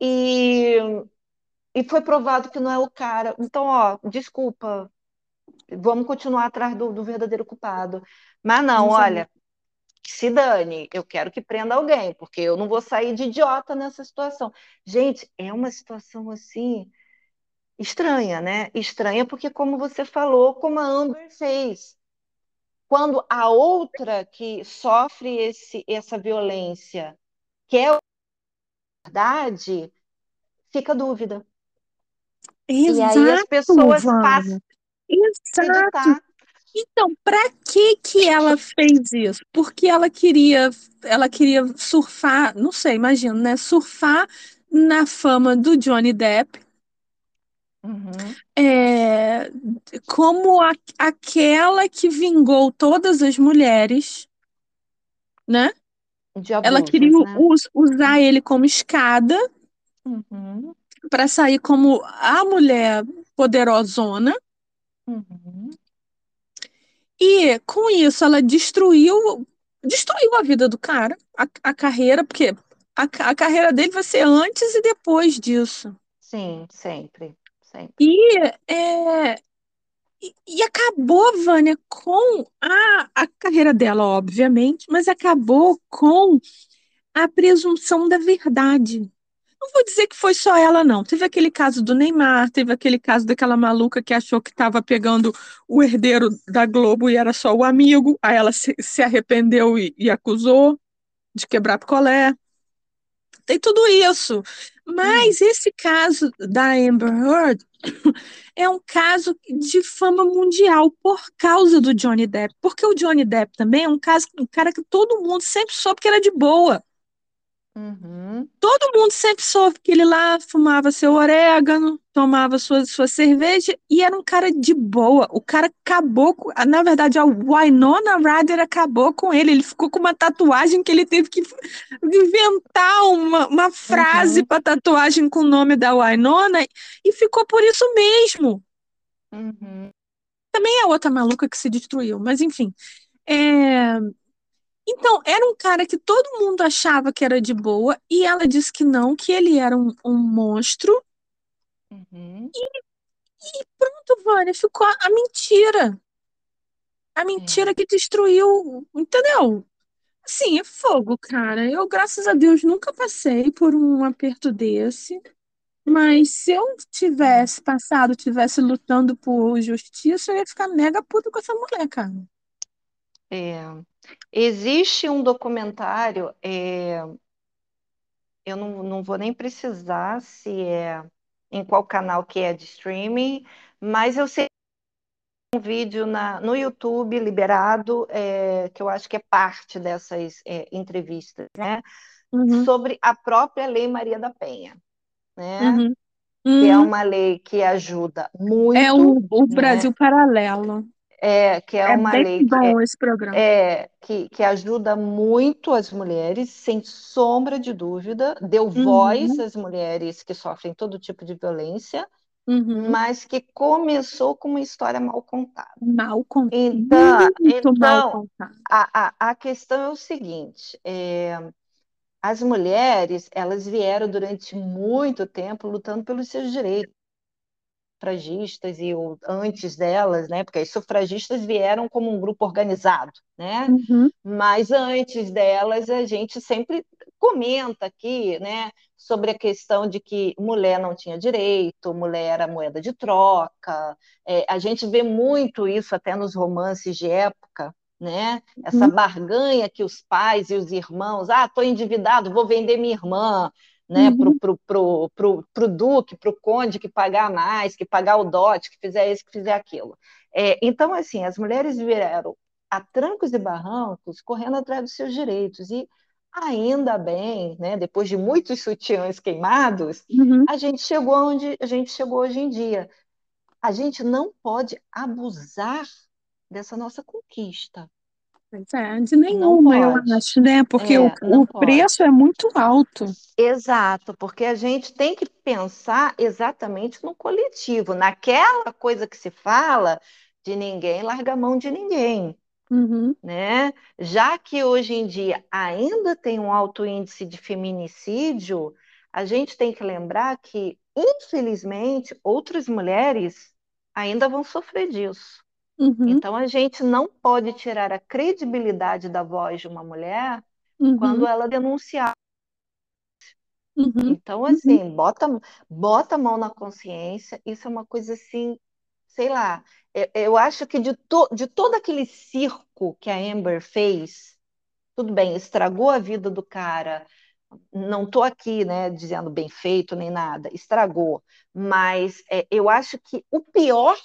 Speaker 2: e, e foi provado que não é o cara. Então, ó, desculpa, vamos continuar atrás do, do verdadeiro culpado. Mas não,
Speaker 3: Exato.
Speaker 2: olha, se dane, eu quero que prenda alguém, porque eu não vou sair de idiota nessa situação. Gente, é uma situação assim estranha, né? Estranha porque, como você falou, como a Amber fez. Quando a outra que sofre esse, essa violência quer a verdade, fica dúvida. E aí as
Speaker 3: Exato,
Speaker 2: pessoas passam
Speaker 3: Vânia. Exato. Então, para que que ela fez isso? Porque ela queria, ela queria surfar, não sei, imagino, né? Surfar na fama do Johnny Depp,
Speaker 2: Uhum.
Speaker 3: é, como a- aquela que vingou todas as mulheres, né?
Speaker 2: De
Speaker 3: Ela
Speaker 2: abusos,
Speaker 3: queria
Speaker 2: né?
Speaker 3: us- usar ele como escada
Speaker 2: Uhum.
Speaker 3: para sair como a mulher poderosona. E com isso ela destruiu, destruiu a vida do cara, a, a carreira, porque a, a carreira dele vai ser antes e depois disso.
Speaker 2: Sim, sempre, sempre.
Speaker 3: E, é, e, e acabou, Vânia, com a, a carreira dela, obviamente, mas acabou com a presunção da verdade. Não vou dizer que foi só ela, não. Teve aquele caso do Neymar, teve aquele caso daquela maluca que achou que estava pegando o herdeiro da Globo e era só o amigo. Aí ela se, se arrependeu e, e, acusou de quebrar picolé. Tem tudo isso. Mas hum. esse caso da Amber Heard é um caso de fama mundial por causa do Johnny Depp. Porque o Johnny Depp também é um, caso, um cara que todo mundo sempre soube que era de boa.
Speaker 2: Uhum.
Speaker 3: Todo mundo sempre soube que ele lá fumava seu orégano, tomava sua, sua cerveja e era um cara de boa. O cara acabou com. Na verdade, a Winona Ryder acabou com ele. Ele ficou com uma tatuagem que ele teve que inventar uma, uma frase uhum. para tatuagem com o nome da Winona e ficou por isso mesmo.
Speaker 2: Uhum.
Speaker 3: Também é outra maluca que se destruiu, mas enfim. É, então, era um cara que todo mundo achava que era de boa, e ela disse que não, que ele era um, um monstro.
Speaker 2: Uhum.
Speaker 3: E, e, pronto, Vânia, ficou a, a mentira. A mentira é. que destruiu, entendeu? Assim, é fogo, cara. Eu, graças a Deus, nunca passei por um aperto desse. Mas se eu tivesse passado, tivesse lutando por justiça, eu ia ficar mega puta com essa mulher, cara.
Speaker 2: É. Existe um documentário, é, eu não, não vou nem precisar se é em qual canal que é de streaming, mas eu sei um vídeo na, no YouTube liberado, é, que eu acho que é parte dessas é, entrevistas, né?
Speaker 3: Uhum.
Speaker 2: Sobre a própria Lei Maria da Penha, né?
Speaker 3: Uhum.
Speaker 2: Que é
Speaker 3: Uhum.
Speaker 2: uma lei que ajuda muito.
Speaker 3: É o, o
Speaker 2: né?
Speaker 3: Brasil Paralelo.
Speaker 2: É, que é,
Speaker 3: É
Speaker 2: uma
Speaker 3: bem
Speaker 2: lei que
Speaker 3: bom
Speaker 2: é,
Speaker 3: esse programa.
Speaker 2: é, que, que ajuda muito as mulheres, sem sombra de dúvida, deu voz
Speaker 3: Uhum,
Speaker 2: às mulheres que sofrem todo tipo de violência,
Speaker 3: uhum.
Speaker 2: mas que começou com uma história mal contada.
Speaker 3: Mal contado.
Speaker 2: Então,
Speaker 3: Muito mal
Speaker 2: então
Speaker 3: contado.
Speaker 2: a, a, a questão é o seguinte: é, as mulheres elas vieram durante muito tempo lutando pelos seus direitos sufragistas e o, antes delas, né? Porque as sufragistas vieram como um grupo organizado, né?
Speaker 3: Uhum,
Speaker 2: Mas antes delas a gente sempre comenta aqui, né? Sobre a questão de que mulher não tinha direito, mulher era moeda de troca. É, a gente vê muito isso até nos romances de época, né? Essa
Speaker 3: uhum,
Speaker 2: barganha que os pais e os irmãos, ah, estou endividado, vou vender minha irmã, né,
Speaker 3: uhum,
Speaker 2: pro, pro, pro, pro, duque, pro conde que pagar mais, que pagar o dote, que fizer isso, que fizer aquilo. É, então, assim, as mulheres vieram a trancos e barrancos correndo atrás dos seus direitos e ainda bem, né, depois de muitos sutiãs queimados,
Speaker 3: uhum.
Speaker 2: a gente chegou onde a gente chegou hoje em dia. A gente não pode abusar dessa nossa conquista.
Speaker 3: Pois é, de
Speaker 2: Não
Speaker 3: nenhuma, eu acho, né? Porque o,
Speaker 2: É,
Speaker 3: o
Speaker 2: pode.
Speaker 3: preço é muito alto.
Speaker 2: Exato, porque a gente tem que pensar exatamente no coletivo, naquela coisa que se fala de ninguém larga a mão de ninguém,
Speaker 3: Uhum,
Speaker 2: né? Já que hoje em dia ainda tem um alto índice de feminicídio, a gente tem que lembrar que, infelizmente, outras mulheres ainda vão sofrer disso.
Speaker 3: Uhum,
Speaker 2: Então, a gente não pode tirar a credibilidade da voz de uma mulher
Speaker 3: uhum,
Speaker 2: quando ela denunciar.
Speaker 3: uhum,
Speaker 2: Então,
Speaker 3: uhum,
Speaker 2: assim, bota, bota a mão na consciência, isso é uma coisa assim, sei lá, eu, eu acho que de, to, de todo aquele circo que a Amber fez, tudo bem, estragou a vida do cara, não estou aqui, né, dizendo bem feito nem nada, estragou, mas é, eu acho que o pior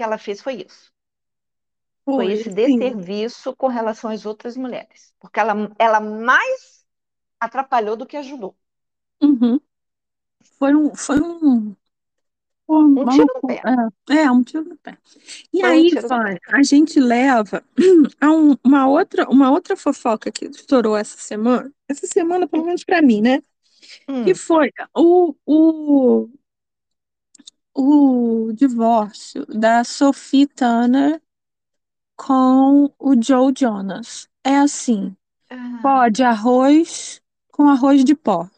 Speaker 2: que ela fez foi isso, foi
Speaker 3: Foi,
Speaker 2: esse
Speaker 3: sim.
Speaker 2: desserviço com relação às outras mulheres, porque ela, ela mais atrapalhou do que ajudou.
Speaker 3: Uhum. Foi um, foi um,
Speaker 2: Um
Speaker 3: uma
Speaker 2: tiro no pé.
Speaker 3: É, é, um tiro no pé. E
Speaker 2: Foi um
Speaker 3: aí. Vânia, a gente leva a um- uma outra, uma outra fofoca que estourou essa semana, essa semana, pelo menos para mim, né? Que
Speaker 2: Hum,
Speaker 3: foi o, o, o divórcio da Sophie Turner com o Joe Jonas. É assim,
Speaker 2: Ah.
Speaker 3: pode arroz com arroz de pó,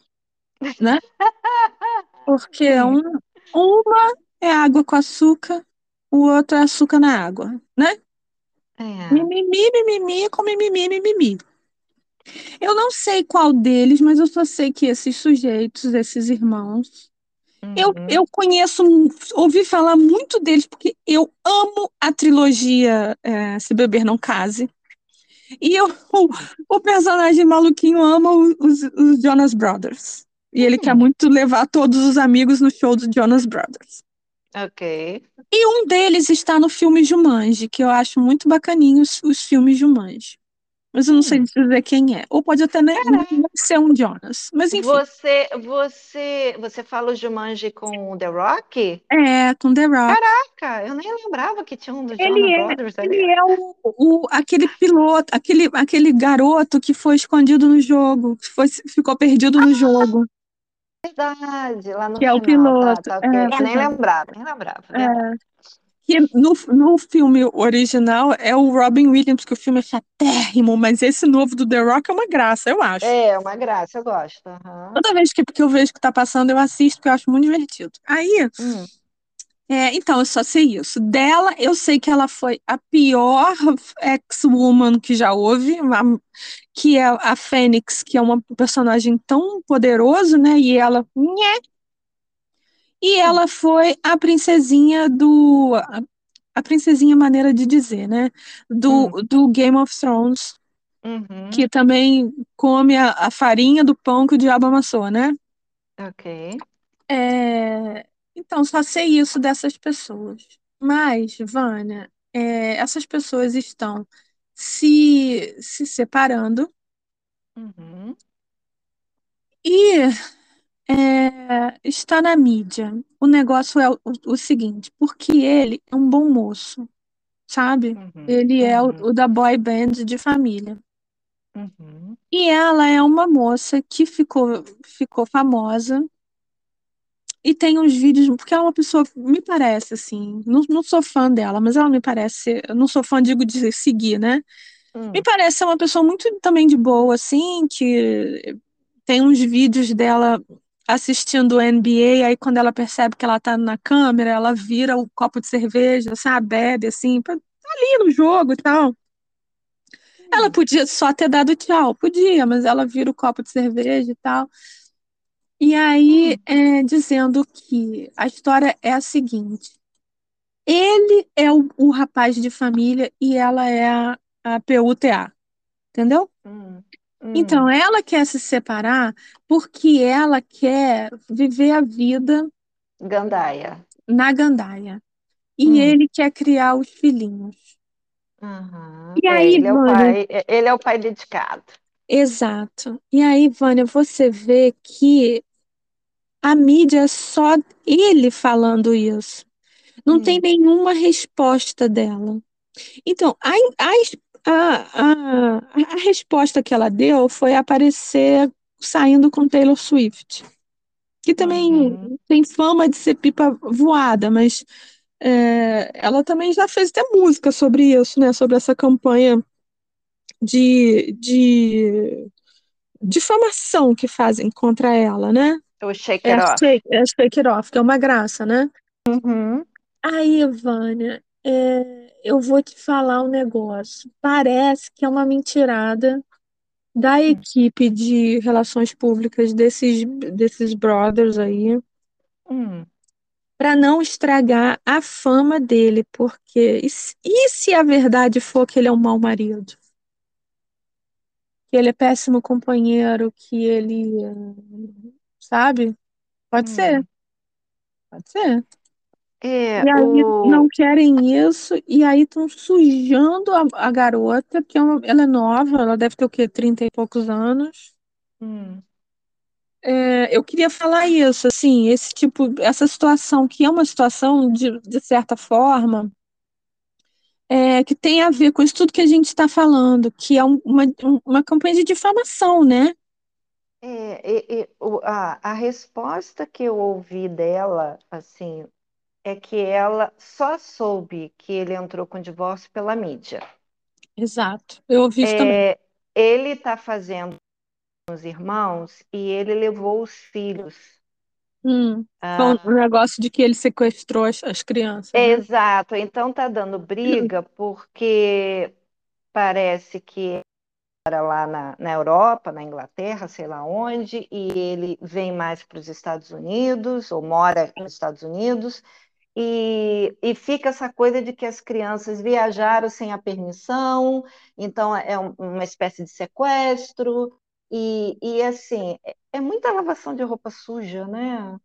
Speaker 3: né? Porque um, uma é água com açúcar, o outro é açúcar na água, né?
Speaker 2: É.
Speaker 3: Mimimi, mimimi, com mimimi, mimimi. Eu não sei qual deles, mas eu só sei que esses sujeitos, esses irmãos,
Speaker 2: Uhum.
Speaker 3: eu conheço, ouvi falar muito deles, porque eu amo a trilogia é, Se Beber Não Case. E eu, o, o personagem maluquinho ama os, os Jonas Brothers. E ele
Speaker 2: Hum.
Speaker 3: quer muito levar todos os amigos no show dos Jonas Brothers.
Speaker 2: Ok.
Speaker 3: E um deles está no filme Jumanji, que eu acho muito bacaninho os, os filmes Jumanji. Mas eu não sei
Speaker 2: Hum.
Speaker 3: dizer quem é. Ou pode até nem, ser um Jonas. Mas enfim,
Speaker 2: Você, você, você fala o Jumanji com o The Rock?
Speaker 3: é com The Rock.
Speaker 2: Caraca, eu nem lembrava que tinha um dos
Speaker 3: Ele
Speaker 2: Jonas
Speaker 3: é,
Speaker 2: Brothers ali.
Speaker 3: ele é o, o- aquele piloto, aquele, aquele garoto que foi escondido no jogo, que foi, ficou perdido no jogo.
Speaker 2: Verdade, lá no
Speaker 3: Que é o
Speaker 2: final, tá,
Speaker 3: piloto.
Speaker 2: tá, ok.
Speaker 3: É,
Speaker 2: É, nem
Speaker 3: verdade.
Speaker 2: lembrava, nem lembrava.
Speaker 3: É. Que no, no filme original é o Robin Williams, que o filme é chatérrimo, mas esse novo do The Rock é uma graça, eu acho.
Speaker 2: É, uma graça, eu gosto. aham.
Speaker 3: Toda vez que, que eu vejo que tá passando, eu assisto, porque eu acho muito divertido. Aí,
Speaker 2: Hum,
Speaker 3: é, então, eu só sei isso. Dela, eu sei que ela foi a pior ex-woman que já houve, a- que é a Fênix, que é uma personagem tão poderoso, né? E ela, nhé. E ela foi a princesinha do, a, princesinha maneira de dizer, né? Do, do Game of Thrones,
Speaker 2: uhum,
Speaker 3: que também come a, a farinha do pão que o diabo amassou, né?
Speaker 2: ok.
Speaker 3: É, então, só sei isso dessas pessoas. Mas, Vânia, é, essas pessoas estão se, se separando
Speaker 2: Uhum,
Speaker 3: e é, está na mídia. O negócio é o, o seguinte, porque ele é um bom moço, sabe?
Speaker 2: uhum,
Speaker 3: Ele é o,
Speaker 2: uhum,
Speaker 3: o da boy band de família.
Speaker 2: uhum,
Speaker 3: E ela é uma moça que ficou, ficou famosa E tem uns vídeos, porque ela é uma pessoa, me parece assim, não, não sou fã dela, mas ela me parece, não sou fã, digo, de seguir, né? Me
Speaker 2: hum,
Speaker 3: parece ser uma pessoa muito também de boa, assim, que tem uns vídeos dela assistindo o NBA, aí quando ela percebe que ela tá na câmera, ela vira o copo de cerveja, sabe, bebe, assim, tá ali no jogo e tal. Ela
Speaker 2: hum,
Speaker 3: podia só ter dado tchau, podia, mas ela vira o copo de cerveja e tal. E aí,
Speaker 2: hum,
Speaker 3: é, dizendo que a história é a seguinte: ele é o, o rapaz de família e ela é a, a PUTA, entendeu?
Speaker 2: hum,
Speaker 3: Então,
Speaker 2: hum,
Speaker 3: ela quer se separar porque ela quer viver a vida
Speaker 2: Gandaia.
Speaker 3: na gandaia. E
Speaker 2: Hum,
Speaker 3: ele quer criar os filhinhos.
Speaker 2: aham.
Speaker 3: E aí,
Speaker 2: ele é pai, ele é o pai dedicado.
Speaker 3: exato. E aí, Vânia, você vê que a mídia é só ele falando isso. Não tem
Speaker 2: Hum,
Speaker 3: nenhuma resposta dela. Então, a, a, a, a, a resposta que ela deu foi aparecer saindo com Taylor Swift, que também
Speaker 2: uhum,
Speaker 3: tem fama de ser pipa voada, mas é, ela também já fez até música sobre isso, né? Sobre essa campanha de, de difamação que fazem contra ela, né?
Speaker 2: O Shake
Speaker 3: É
Speaker 2: It Off.
Speaker 3: Shake, é Shake It Off, que é uma graça, né?
Speaker 2: Uhum,
Speaker 3: Aí, Vânia, é, eu vou te falar um negócio. Parece que é uma mentirada da
Speaker 2: hum,
Speaker 3: equipe de relações públicas desses, desses brothers aí,
Speaker 2: hum.
Speaker 3: para não estragar a fama dele, porque e se, e se a verdade for que ele é um mau marido? Que ele é péssimo companheiro, que ele, sabe? Pode ser,
Speaker 2: hum.
Speaker 3: pode ser.
Speaker 2: É,
Speaker 3: E aí não
Speaker 2: o,
Speaker 3: querem isso, e aí estão sujando a, a garota, que é uma- ela é nova, ela deve ter o quê? 30 e poucos anos.
Speaker 2: hum,
Speaker 3: É, eu queria falar isso, assim, esse tipo, essa situação, que é uma situação, de, de certa forma, é, que tem a ver com isso tudo que a gente está falando, que é um- uma, um- uma campanha de difamação, né?
Speaker 2: é, a, a resposta que eu ouvi dela, assim, é que ela só soube que ele entrou com divórcio pela mídia.
Speaker 3: Exato, eu ouvi isso também.
Speaker 2: É, ele está fazendo os irmãos e ele levou os filhos.
Speaker 3: Hum,
Speaker 2: Ah,
Speaker 3: foi um negócio de que ele sequestrou as, as crianças, né?
Speaker 2: exato, então tá dando briga porque parece que era lá na, na Europa, na Inglaterra, sei lá onde, e ele vem mais para os Estados Unidos, ou mora nos Estados Unidos, e, e fica essa coisa de que as crianças viajaram sem a permissão, então é um- uma espécie de sequestro, e, e assim, é, é muita lavação de roupa suja, né?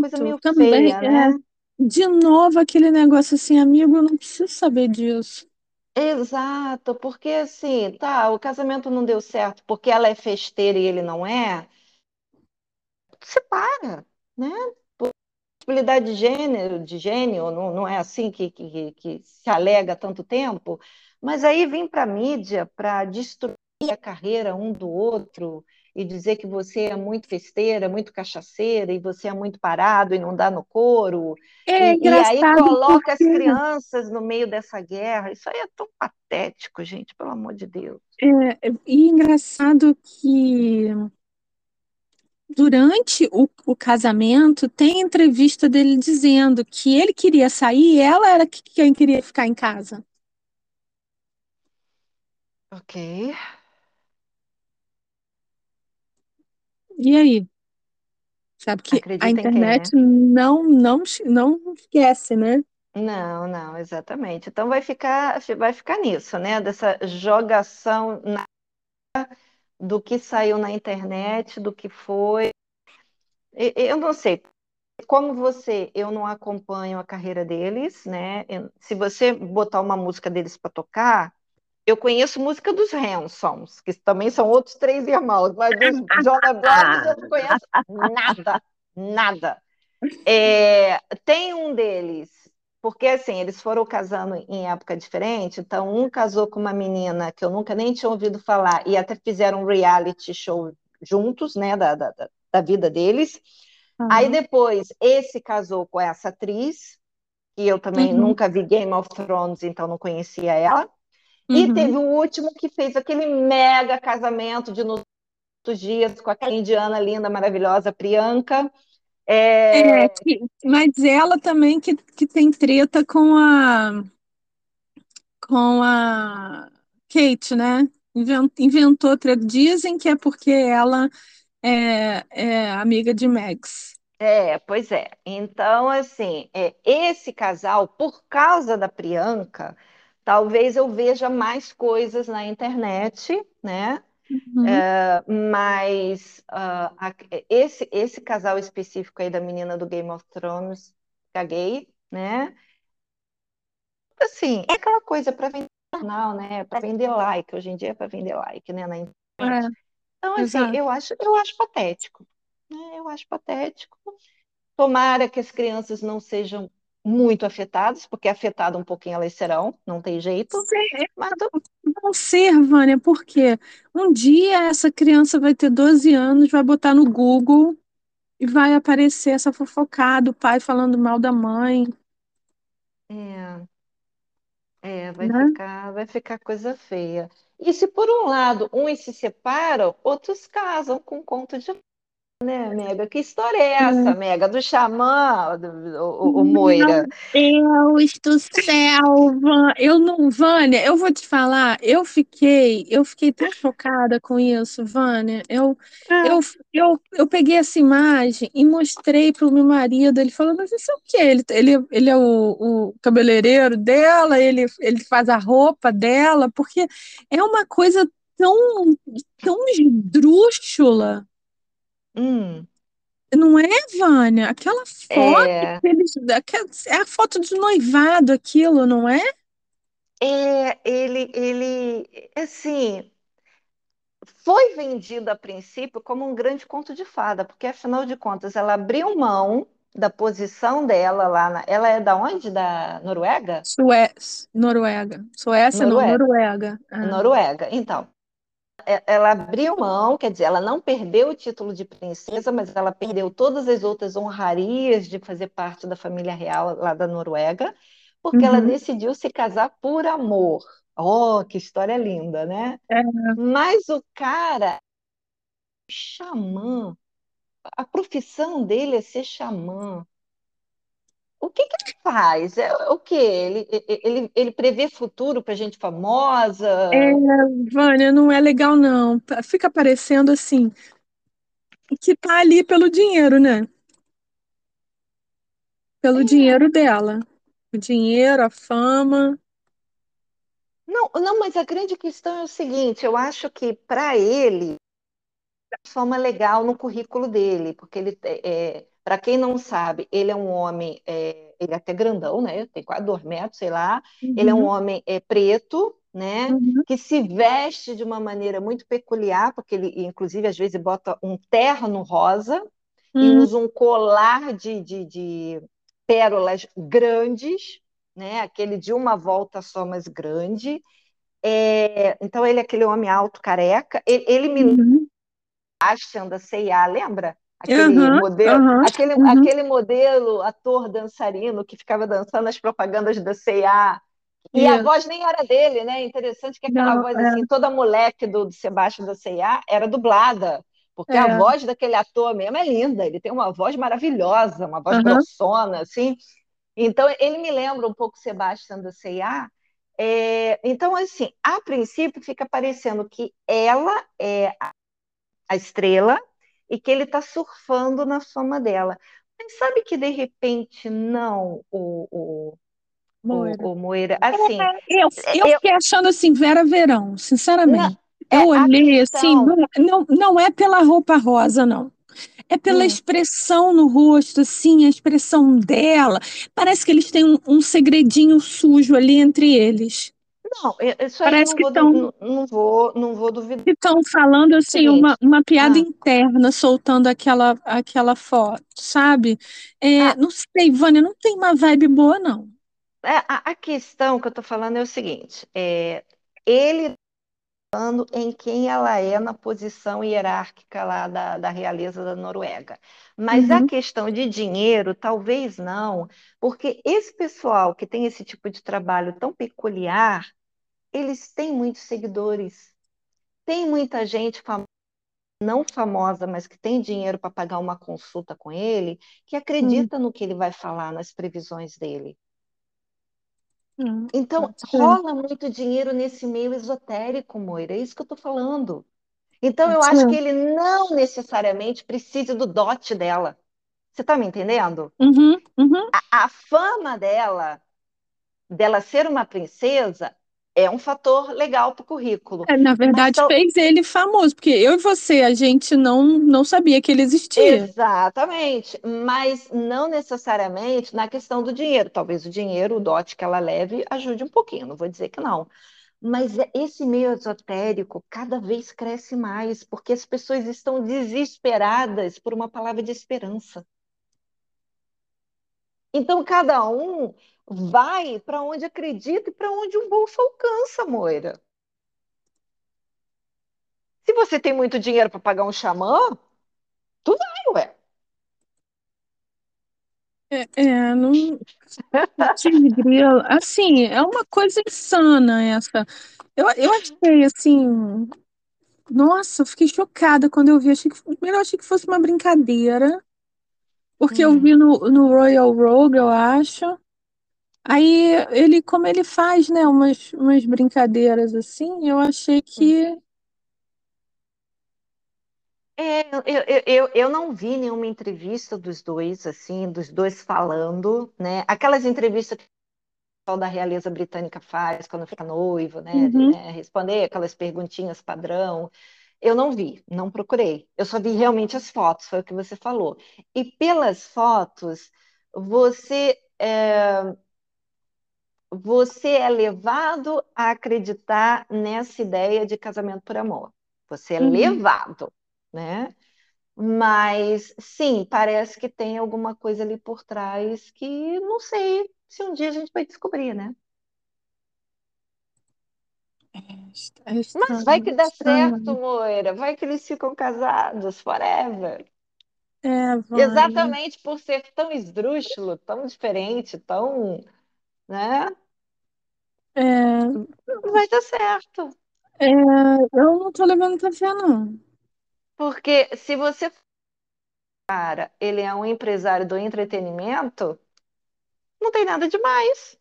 Speaker 2: Coisa
Speaker 3: Muito,
Speaker 2: meio
Speaker 3: também.
Speaker 2: feia,
Speaker 3: É,
Speaker 2: né?
Speaker 3: de novo aquele negócio assim, amigo, eu não preciso saber disso.
Speaker 2: Exato, porque assim, tá, o casamento não deu certo porque ela é festeira e ele não é, separa, né? Possibilidade de gênero, de gênio, não, não é assim que, que, que se alega há tanto tempo, mas aí vem para a mídia para destruir a carreira um do outro e dizer que você é muito festeira, muito cachaceira e você é muito parado e não dá no couro.
Speaker 3: É
Speaker 2: E, e aí coloca as crianças no meio dessa guerra. Isso aí é tão patético, gente, pelo amor de Deus.
Speaker 3: é, e engraçado que durante o, o casamento tem entrevista dele dizendo que ele queria sair e ela era que- quem queria ficar em casa.
Speaker 2: Ok.
Speaker 3: E aí? Sabe que a
Speaker 2: Acredita quem,
Speaker 3: internet
Speaker 2: né?
Speaker 3: não, não, não esquece, né?
Speaker 2: Não, não, exatamente. Então vai ficar, vai ficar nisso, né? Dessa jogação na- do que saiu na internet, do que foi. Eu não sei, como você, eu não acompanho a carreira deles, né? Se você botar uma música deles para tocar, eu conheço música dos Hansons, que também são outros três irmãos, mas dos Jonas Brothers eu não conheço nada, nada. É, tem um deles, porque assim, eles foram casando em época diferente, então um casou com uma menina que eu nunca nem tinha ouvido falar, e até fizeram um reality show juntos, né, da, da, da da vida deles. Aí
Speaker 3: Aham.
Speaker 2: depois, esse casou com essa atriz, que eu também
Speaker 3: Uhum,
Speaker 2: nunca vi Game of Thrones, então não conhecia ela. E
Speaker 3: uhum.
Speaker 2: teve o último que fez aquele mega casamento de nos dias com aquela indiana linda, maravilhosa, Priyanka.
Speaker 3: É,
Speaker 2: É,
Speaker 3: que- mas ela também que, que tem treta com a com a Kate, né? Inven- Inventou treta. Dizem que é porque ela é, é amiga de Max.
Speaker 2: é, pois é. Então, assim, é, esse casal, por causa da Priyanka, talvez eu veja mais coisas na internet, né?
Speaker 3: Uhum.
Speaker 2: É, mas ah, a- esse, esse casal específico aí da menina do Game of Thrones, caguei, né? Assim, é aquela coisa para vender jornal, né? Para vender like, hoje em dia é para vender like, né? Na
Speaker 3: É,
Speaker 2: internet. Então, assim,
Speaker 3: exato.
Speaker 2: eu acho, eu acho patético, né? Eu acho patético. Tomara que as crianças não sejam muito afetadas, porque afetado um pouquinho elas serão, não tem jeito.
Speaker 3: Sei,
Speaker 2: Mas
Speaker 3: Vão ser, Vânia, porque um dia essa criança vai ter 12 anos, vai botar no Google e vai aparecer essa fofocada, o pai falando mal da mãe,
Speaker 2: é, é, vai
Speaker 3: né?
Speaker 2: ficar, vai ficar coisa feia. E se por um lado uns se separam, outros casam com conto de né, Mega? Que história é essa, Mega? Do xamã, do, o, o- o
Speaker 3: Meu
Speaker 2: Moira?
Speaker 3: Deus do céu, eu não, Vânia, eu vou te falar, eu fiquei, eu fiquei tão chocada com isso, Vânia. Eu, eu, eu, eu peguei essa imagem e mostrei para o meu marido, ele falou, mas isso é o quê? Ele, ele, ele é o, o cabeleireiro dela, ele, ele faz a roupa dela, porque é uma coisa tão, tão esdrúxula.
Speaker 2: Hum,
Speaker 3: Não é, Vânia? Aquela foto
Speaker 2: é,
Speaker 3: que eles, aquela- é a foto de noivado, aquilo, não é?
Speaker 2: é, ele, ele, assim, foi vendido a princípio como um grande conto de fada, porque afinal de contas ela abriu mão da posição dela lá na, ela é da onde? Da Noruega?
Speaker 3: Sué... Noruega. Suécia não,
Speaker 2: Noruega.
Speaker 3: Noruega. É.
Speaker 2: Noruega. Então, ela abriu mão, quer dizer, ela não perdeu o título de princesa, mas ela perdeu todas as outras honrarias de fazer parte da família real lá da Noruega, porque ela
Speaker 3: Uhum.
Speaker 2: decidiu se casar por amor. Oh, que história linda, né?
Speaker 3: É,
Speaker 2: Mas o cara, xamã, a profissão dele é ser xamã. O que que ele faz? É, o quê? Ele, ele, ele prevê futuro para gente
Speaker 3: é,
Speaker 2: famosa?
Speaker 3: Vânia, não é legal não. Fica parecendo assim que tá ali pelo dinheiro, né? Pelo
Speaker 2: É.
Speaker 3: dinheiro dela. O dinheiro, a fama.
Speaker 2: Não, não, mas a grande questão é o seguinte: eu acho que para ele, forma legal no currículo dele, porque ele, é, para quem não sabe, ele é um homem, é, ele é até grandão, né? Tem quase dois metros, sei lá. Ele é um
Speaker 3: Uhum,
Speaker 2: homem é, preto, né?
Speaker 3: uhum,
Speaker 2: Que se veste de uma maneira muito peculiar, porque ele, inclusive, às vezes bota um terno rosa e
Speaker 3: uhum,
Speaker 2: usa um colar de, de, de pérolas grandes, né? Aquele de uma volta só, mas grande. É, então ele é aquele homem alto, careca. Ele, ele me
Speaker 3: uhum.
Speaker 2: Sebastian da C&A, lembra? Aquele
Speaker 3: Aham,
Speaker 2: modelo,
Speaker 3: aham,
Speaker 2: aquele,
Speaker 3: uhum.
Speaker 2: aquele modelo ator dançarino que ficava dançando nas propagandas da C&A. E a
Speaker 3: Isso.
Speaker 2: voz nem era dele, né? Interessante que aquela
Speaker 3: Não,
Speaker 2: voz assim, toda moleque do, do Sebastião da C&A era dublada, porque
Speaker 3: é,
Speaker 2: a
Speaker 3: é,
Speaker 2: voz daquele ator mesmo é linda, ele tem uma voz maravilhosa, uma voz
Speaker 3: aham,
Speaker 2: grossona, assim. Então, ele me lembra um pouco Sebastião da C&A. É, então, assim, a princípio fica parecendo que ela é a estrela e que ele está surfando na fama dela. Mas sabe que de repente não, o, o,
Speaker 3: Moira.
Speaker 2: o, o Moeira? Assim,
Speaker 3: Eu, eu
Speaker 2: eu,
Speaker 3: fiquei achando assim, Vera Verão,
Speaker 2: não,
Speaker 3: sinceramente. Eu
Speaker 2: é a
Speaker 3: olhei assim,
Speaker 2: questão.
Speaker 3: não, não, não é pela roupa rosa, não. É pela
Speaker 2: Hum,
Speaker 3: expressão no rosto, assim, a expressão dela. Parece que eles têm um, um segredinho sujo ali entre eles.
Speaker 2: Não, isso aí eu
Speaker 3: Parece
Speaker 2: não
Speaker 3: que
Speaker 2: vou,
Speaker 3: estão
Speaker 2: não, não vou, não vou duvidar.
Speaker 3: estão falando assim uma, uma piada
Speaker 2: ah,
Speaker 3: interna, soltando aquela aquela foto, sabe? É,
Speaker 2: ah,
Speaker 3: não sei, Vânia, não tem uma vibe boa, não.
Speaker 2: é, a, a questão que eu estou falando é o seguinte: é, ele falando em quem ela é na posição hierárquica lá da, da realeza da Noruega. Mas a
Speaker 3: Uhum,
Speaker 2: questão de dinheiro, talvez não, porque esse pessoal que tem esse tipo de trabalho tão peculiar, eles têm muitos seguidores. Tem muita gente não famosa, mas que tem dinheiro para pagar uma consulta com ele, que acredita no que ele vai falar, nas previsões dele.
Speaker 3: uhum,
Speaker 2: Então, rola muito dinheiro nesse meio esotérico, Moira, é isso que eu estou falando. Então, eu
Speaker 3: pode
Speaker 2: acho que ele não necessariamente precisa do dote dela. Você está me entendendo?
Speaker 3: Uhum, uhum.
Speaker 2: A, a fama dela, dela ser uma princesa, é um fator legal para o currículo.
Speaker 3: É, na verdade, fez ele famoso, porque eu e você, a gente não, não sabia que ele existia.
Speaker 2: exatamente, mas não necessariamente na questão do dinheiro. Talvez o dinheiro, o dote que ela leve, ajude um pouquinho, não vou dizer que não. Mas é- esse meio esotérico cada vez cresce mais, porque as pessoas estão desesperadas por uma palavra de esperança. Então, cada um vai para onde acredita e para onde o bolso alcança, Moira. Se você tem muito dinheiro para pagar um xamã, tu vai, ué.
Speaker 3: É, é, não. Assim, é uma coisa insana essa. Eu, eu achei assim. Nossa, eu fiquei chocada quando eu vi. Achei que, primeiro achei que fosse uma brincadeira, porque eu
Speaker 2: Hum,
Speaker 3: vi no, no Royal Rogue, eu acho. Aí ele, como ele faz, né, umas, umas brincadeiras assim, eu achei
Speaker 2: hum.
Speaker 3: que.
Speaker 2: É, eu, eu, eu, eu não vi nenhuma entrevista dos dois, assim, dos dois falando, né? Aquelas entrevistas que o pessoal da realeza britânica faz quando fica noivo, né?
Speaker 3: Uhum,
Speaker 2: né, Responder aquelas perguntinhas padrão. Eu não vi, não procurei. Eu só vi realmente as fotos, foi o que você falou. E pelas fotos, você é, você é levado a acreditar nessa ideia de casamento por amor. Você é
Speaker 3: uhum.
Speaker 2: levado, né? Mas sim, parece que tem alguma coisa ali por trás que não sei se um dia a gente vai descobrir, né? Mas vai que dá certo, Moira. Vai que eles ficam casados forever.
Speaker 3: É, vai.
Speaker 2: Exatamente por ser tão esdrúxulo, tão diferente, tão, né?
Speaker 3: É,
Speaker 2: Vai dar certo.
Speaker 3: é, eu não tô levando muita fé, não.
Speaker 2: Porque se você cara, ele é um empresário do entretenimento, não tem nada demais.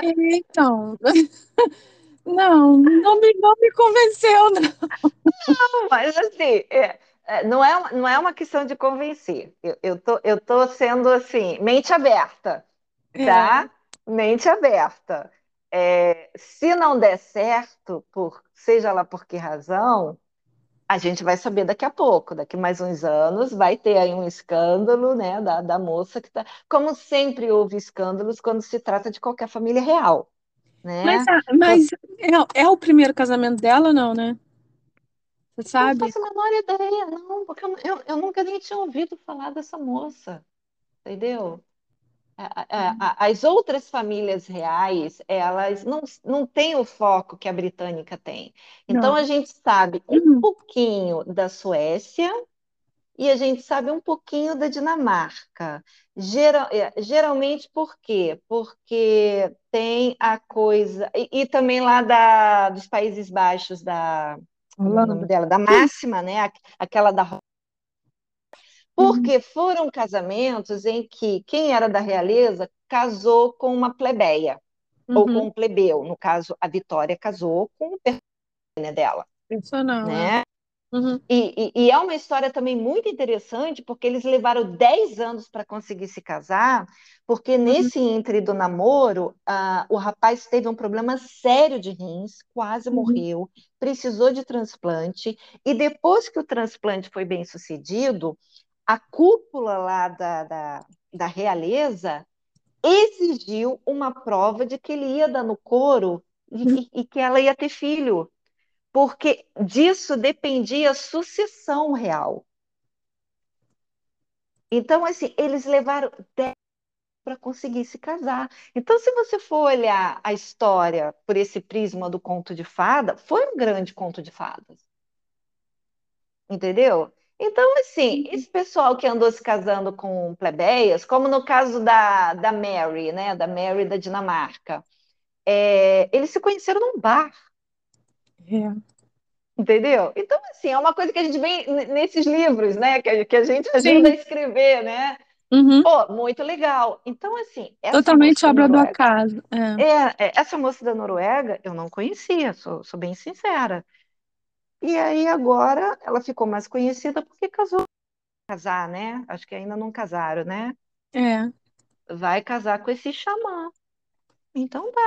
Speaker 3: Então, não, não me, não me convenceu, não.
Speaker 2: Mas assim, é, é, não é, uma- não é uma questão de convencer. Eu, eu tô, eu tô sendo assim, mente aberta,
Speaker 3: É,
Speaker 2: tá? Mente aberta. É, se não der certo, por seja lá por que razão, a gente vai saber daqui a pouco, daqui mais uns anos, vai ter aí um escândalo, né, da, da moça que tá. Como sempre houve escândalos quando se trata de qualquer família real,
Speaker 3: mas
Speaker 2: né?
Speaker 3: a- mas é, é o primeiro casamento dela, não, né? Você
Speaker 2: Não
Speaker 3: sabe?
Speaker 2: faço a menor ideia, não, porque eu, eu, eu nunca nem tinha ouvido falar dessa moça, entendeu? A- As outras famílias reais, elas não, não têm o foco que a britânica tem. Então,
Speaker 3: Não.
Speaker 2: a gente sabe um
Speaker 3: Uhum.
Speaker 2: pouquinho da Suécia e a gente sabe um pouquinho da Dinamarca. Geral- é, geralmente, por quê? Porque tem a coisa. E, e também lá da, dos Países Baixos, da. Como é o nome dela? Da Máxima, né? Aqu- Aquela da
Speaker 3: Uhum.
Speaker 2: Porque foram casamentos em que quem era da realeza casou com uma plebeia, ou com
Speaker 3: Uhum.
Speaker 2: um plebeu. No caso, a Vitória casou com o personagem dela,
Speaker 3: Personal, é.
Speaker 2: né?
Speaker 3: Uhum.
Speaker 2: E, e- e é uma história também muito interessante, porque eles levaram 10 anos para conseguir se casar, porque
Speaker 3: Uhum.
Speaker 2: nesse entre do namoro, ah, o rapaz teve um problema sério de rins, quase
Speaker 3: Uhum.
Speaker 2: morreu, precisou de transplante, e depois que o transplante foi bem sucedido, a cúpula lá da, da, da realeza exigiu uma prova de que ele ia dar no couro e, e- que ela ia ter filho, porque disso dependia a sucessão real. Então, assim, eles levaram 10 para conseguir se casar. Então, se você for olhar a história por esse prisma do conto de fada, foi um grande conto de fadas. Entendeu? Então, assim, esse pessoal que andou se casando com plebeias, como no caso da, da Mary, né? Da Mary da Dinamarca, é, eles se conheceram num bar,
Speaker 3: É.
Speaker 2: entendeu? Então, assim, é uma coisa que a gente vê nesses livros, né? Que, a- que a gente ajuda a
Speaker 3: Sim.
Speaker 2: escrever, né?
Speaker 3: Uhum.
Speaker 2: Pô, muito legal. Então, assim,
Speaker 3: Totalmente obra do acaso. É.
Speaker 2: é, é, essa moça da Noruega, eu não conhecia, sou, sou bem sincera. E aí agora ela ficou mais conhecida porque casou, casar, né? Acho que ainda não casaram, né?
Speaker 3: É.
Speaker 2: Vai casar com esse xamã. Então tá.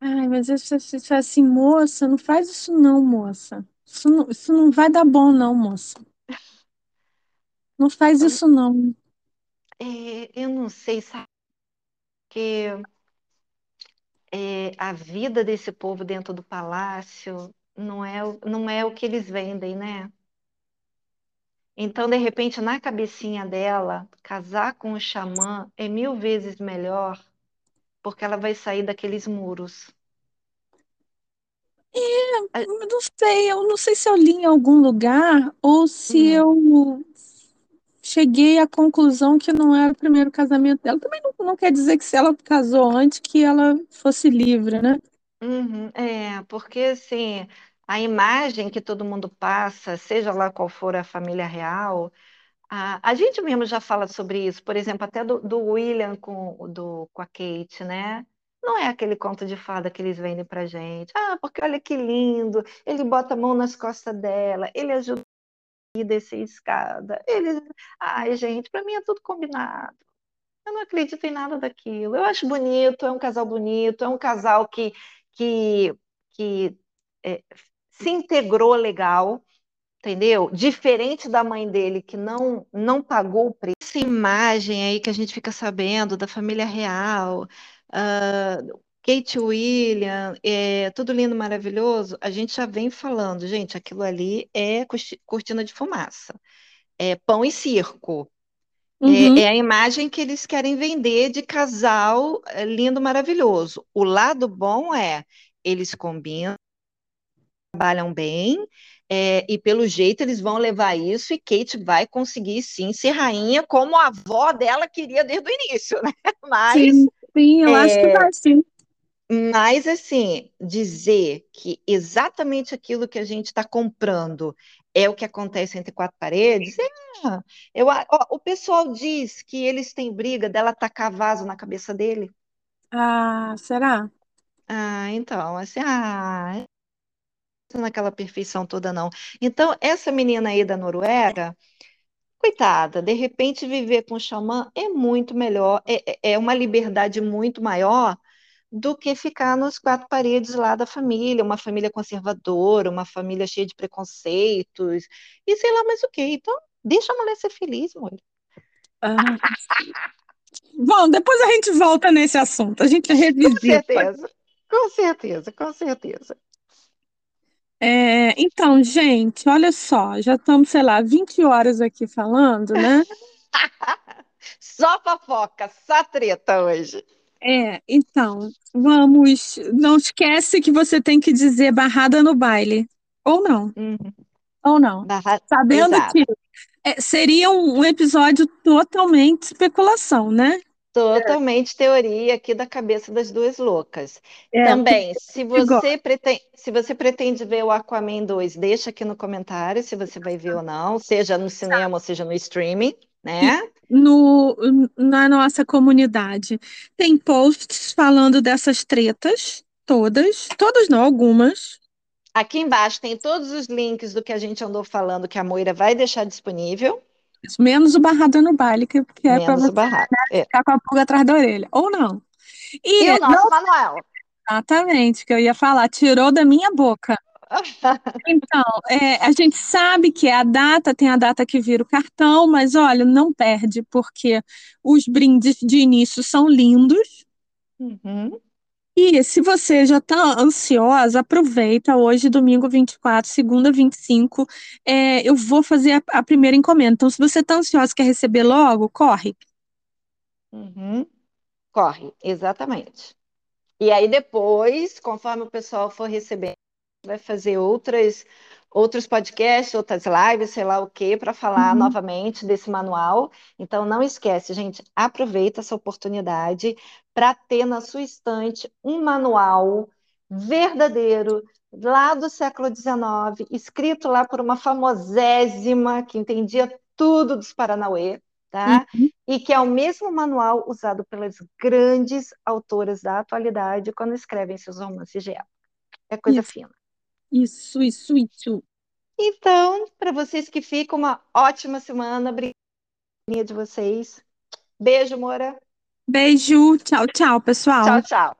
Speaker 3: Ai, mas se você disser assim, moça, não faz isso não, moça. Isso não, isso não vai dar bom, não, moça. Não faz isso não.
Speaker 2: É, eu não sei, sabe? Que é, a vida desse povo dentro do palácio não é, o- não é o que eles vendem, né? Então, de repente, na cabecinha dela, casar com o xamã é mil vezes melhor, porque ela vai sair daqueles muros. A-
Speaker 3: Eu não sei, eu não sei se eu li em algum lugar ou se
Speaker 2: Hum,
Speaker 3: eu cheguei à conclusão que não era o primeiro casamento dela. Também não, não quer dizer que se ela casou antes que ela fosse livre, né?
Speaker 2: uhum, é, porque assim, a imagem que todo mundo passa, seja lá qual for a família real, A, a gente mesmo já fala sobre isso, por exemplo, até do, do William com, do, com a Kate, né? Não é aquele conto de fada que eles vendem pra gente. Ah, porque olha que lindo, ele bota a mão nas costas dela, ele ajuda a descer a escada. Ele... Ai, gente, pra mim é tudo combinado. Eu não acredito em nada daquilo. Eu acho bonito, é um casal bonito, é um casal que, que, que é, se integrou legal entendeu? Diferente da mãe dele, que não, não pagou o preço. Essa imagem aí que a gente fica sabendo da família real, ah, Kate William, é, tudo lindo, maravilhoso, a gente já vem falando, gente, aquilo ali é corti- cortina de fumaça, é pão e circo. Uhum. É, é, a imagem que eles querem vender de casal é, lindo, maravilhoso. O lado bom é eles combinam, trabalham bem, é, e pelo jeito eles vão levar isso, e Kate vai conseguir sim ser rainha, como a avó dela queria desde o início, né?
Speaker 3: Mas. Sim, sim eu acho que é, vai sim.
Speaker 2: Mas, assim, dizer que exatamente aquilo que a gente está comprando é o que acontece entre quatro paredes, é, eu, ó, o pessoal diz que eles têm briga dela tacar vaso na cabeça dele.
Speaker 3: Ah, será?
Speaker 2: Ah, então, assim, ah, naquela perfeição toda, não. Então, essa menina aí da Noruega, coitada, de repente viver com o xamã é muito melhor, é, é, é uma liberdade muito maior do que ficar nos quatro paredes lá da família, uma família conservadora, uma família cheia de preconceitos, e sei lá mais o quê. Então, deixa a mulher ser feliz, mulher.
Speaker 3: Ah. Bom, depois a gente volta nesse assunto, a gente revisita.
Speaker 2: Com certeza, com certeza, com certeza.
Speaker 3: É, então, gente, olha só, já estamos, sei lá, 20 horas aqui falando, né?
Speaker 2: só fofoca, só treta hoje.
Speaker 3: É, então, vamos. Não esquece que você tem que dizer barrada no baile. Ou não.
Speaker 2: Uhum.
Speaker 3: Ou não.
Speaker 2: Barra...
Speaker 3: Sabendo
Speaker 2: Exato.
Speaker 3: que é, seria um, episódio totalmente especulação, né?
Speaker 2: Totalmente teoria aqui da cabeça das duas loucas. É, Também, se você, pretende, se você pretende ver o Aquaman 2, deixa aqui no comentário se você vai ver ou não, seja no cinema ou seja no streaming, né?
Speaker 3: no, na nossa comunidade. Tem posts falando dessas tretas, todas, todas não, algumas.
Speaker 2: Aqui embaixo tem todos os links do que a gente andou falando que a Moira vai deixar disponível.
Speaker 3: Menos o barrado no baile, que, que é para você
Speaker 2: né,
Speaker 3: é. ficar com a pulga atrás da orelha. Ou não.
Speaker 2: E, e o nosso não... Manuel.
Speaker 3: Exatamente, que eu ia falar, tirou da minha boca. Então, é, a gente sabe que é a data, tem a data que vira o cartão, mas olha, não perde, porque os brindes de início são lindos.
Speaker 2: Uhum.
Speaker 3: E se você já está ansiosa, aproveita hoje, domingo 24, segunda 25, é, eu vou fazer a, a, primeira encomenda. Então, se você está ansiosa quer receber logo, corre.
Speaker 2: Uhum. Corre, exatamente. E aí depois, conforme o pessoal for recebendo vai fazer outras, outros podcasts, outras lives, sei lá o que, para falar uhum. novamente desse manual. Então, não esquece, gente, aproveita essa oportunidade para ter na sua estante um manual verdadeiro, lá do século XIX, escrito lá por uma famosésima que entendia tudo dos Paranauê, tá? Uhum. E que é o mesmo manual usado pelas grandes autoras da atualidade quando escrevem seus romances de época. É coisa
Speaker 3: isso.
Speaker 2: fina.
Speaker 3: Isso, isso, isso.
Speaker 2: Então, para vocês que ficam, uma ótima semana. Obrigada de vocês. Beijo, Moura.
Speaker 3: Beijo. Tchau, tchau, pessoal.
Speaker 2: Tchau, tchau.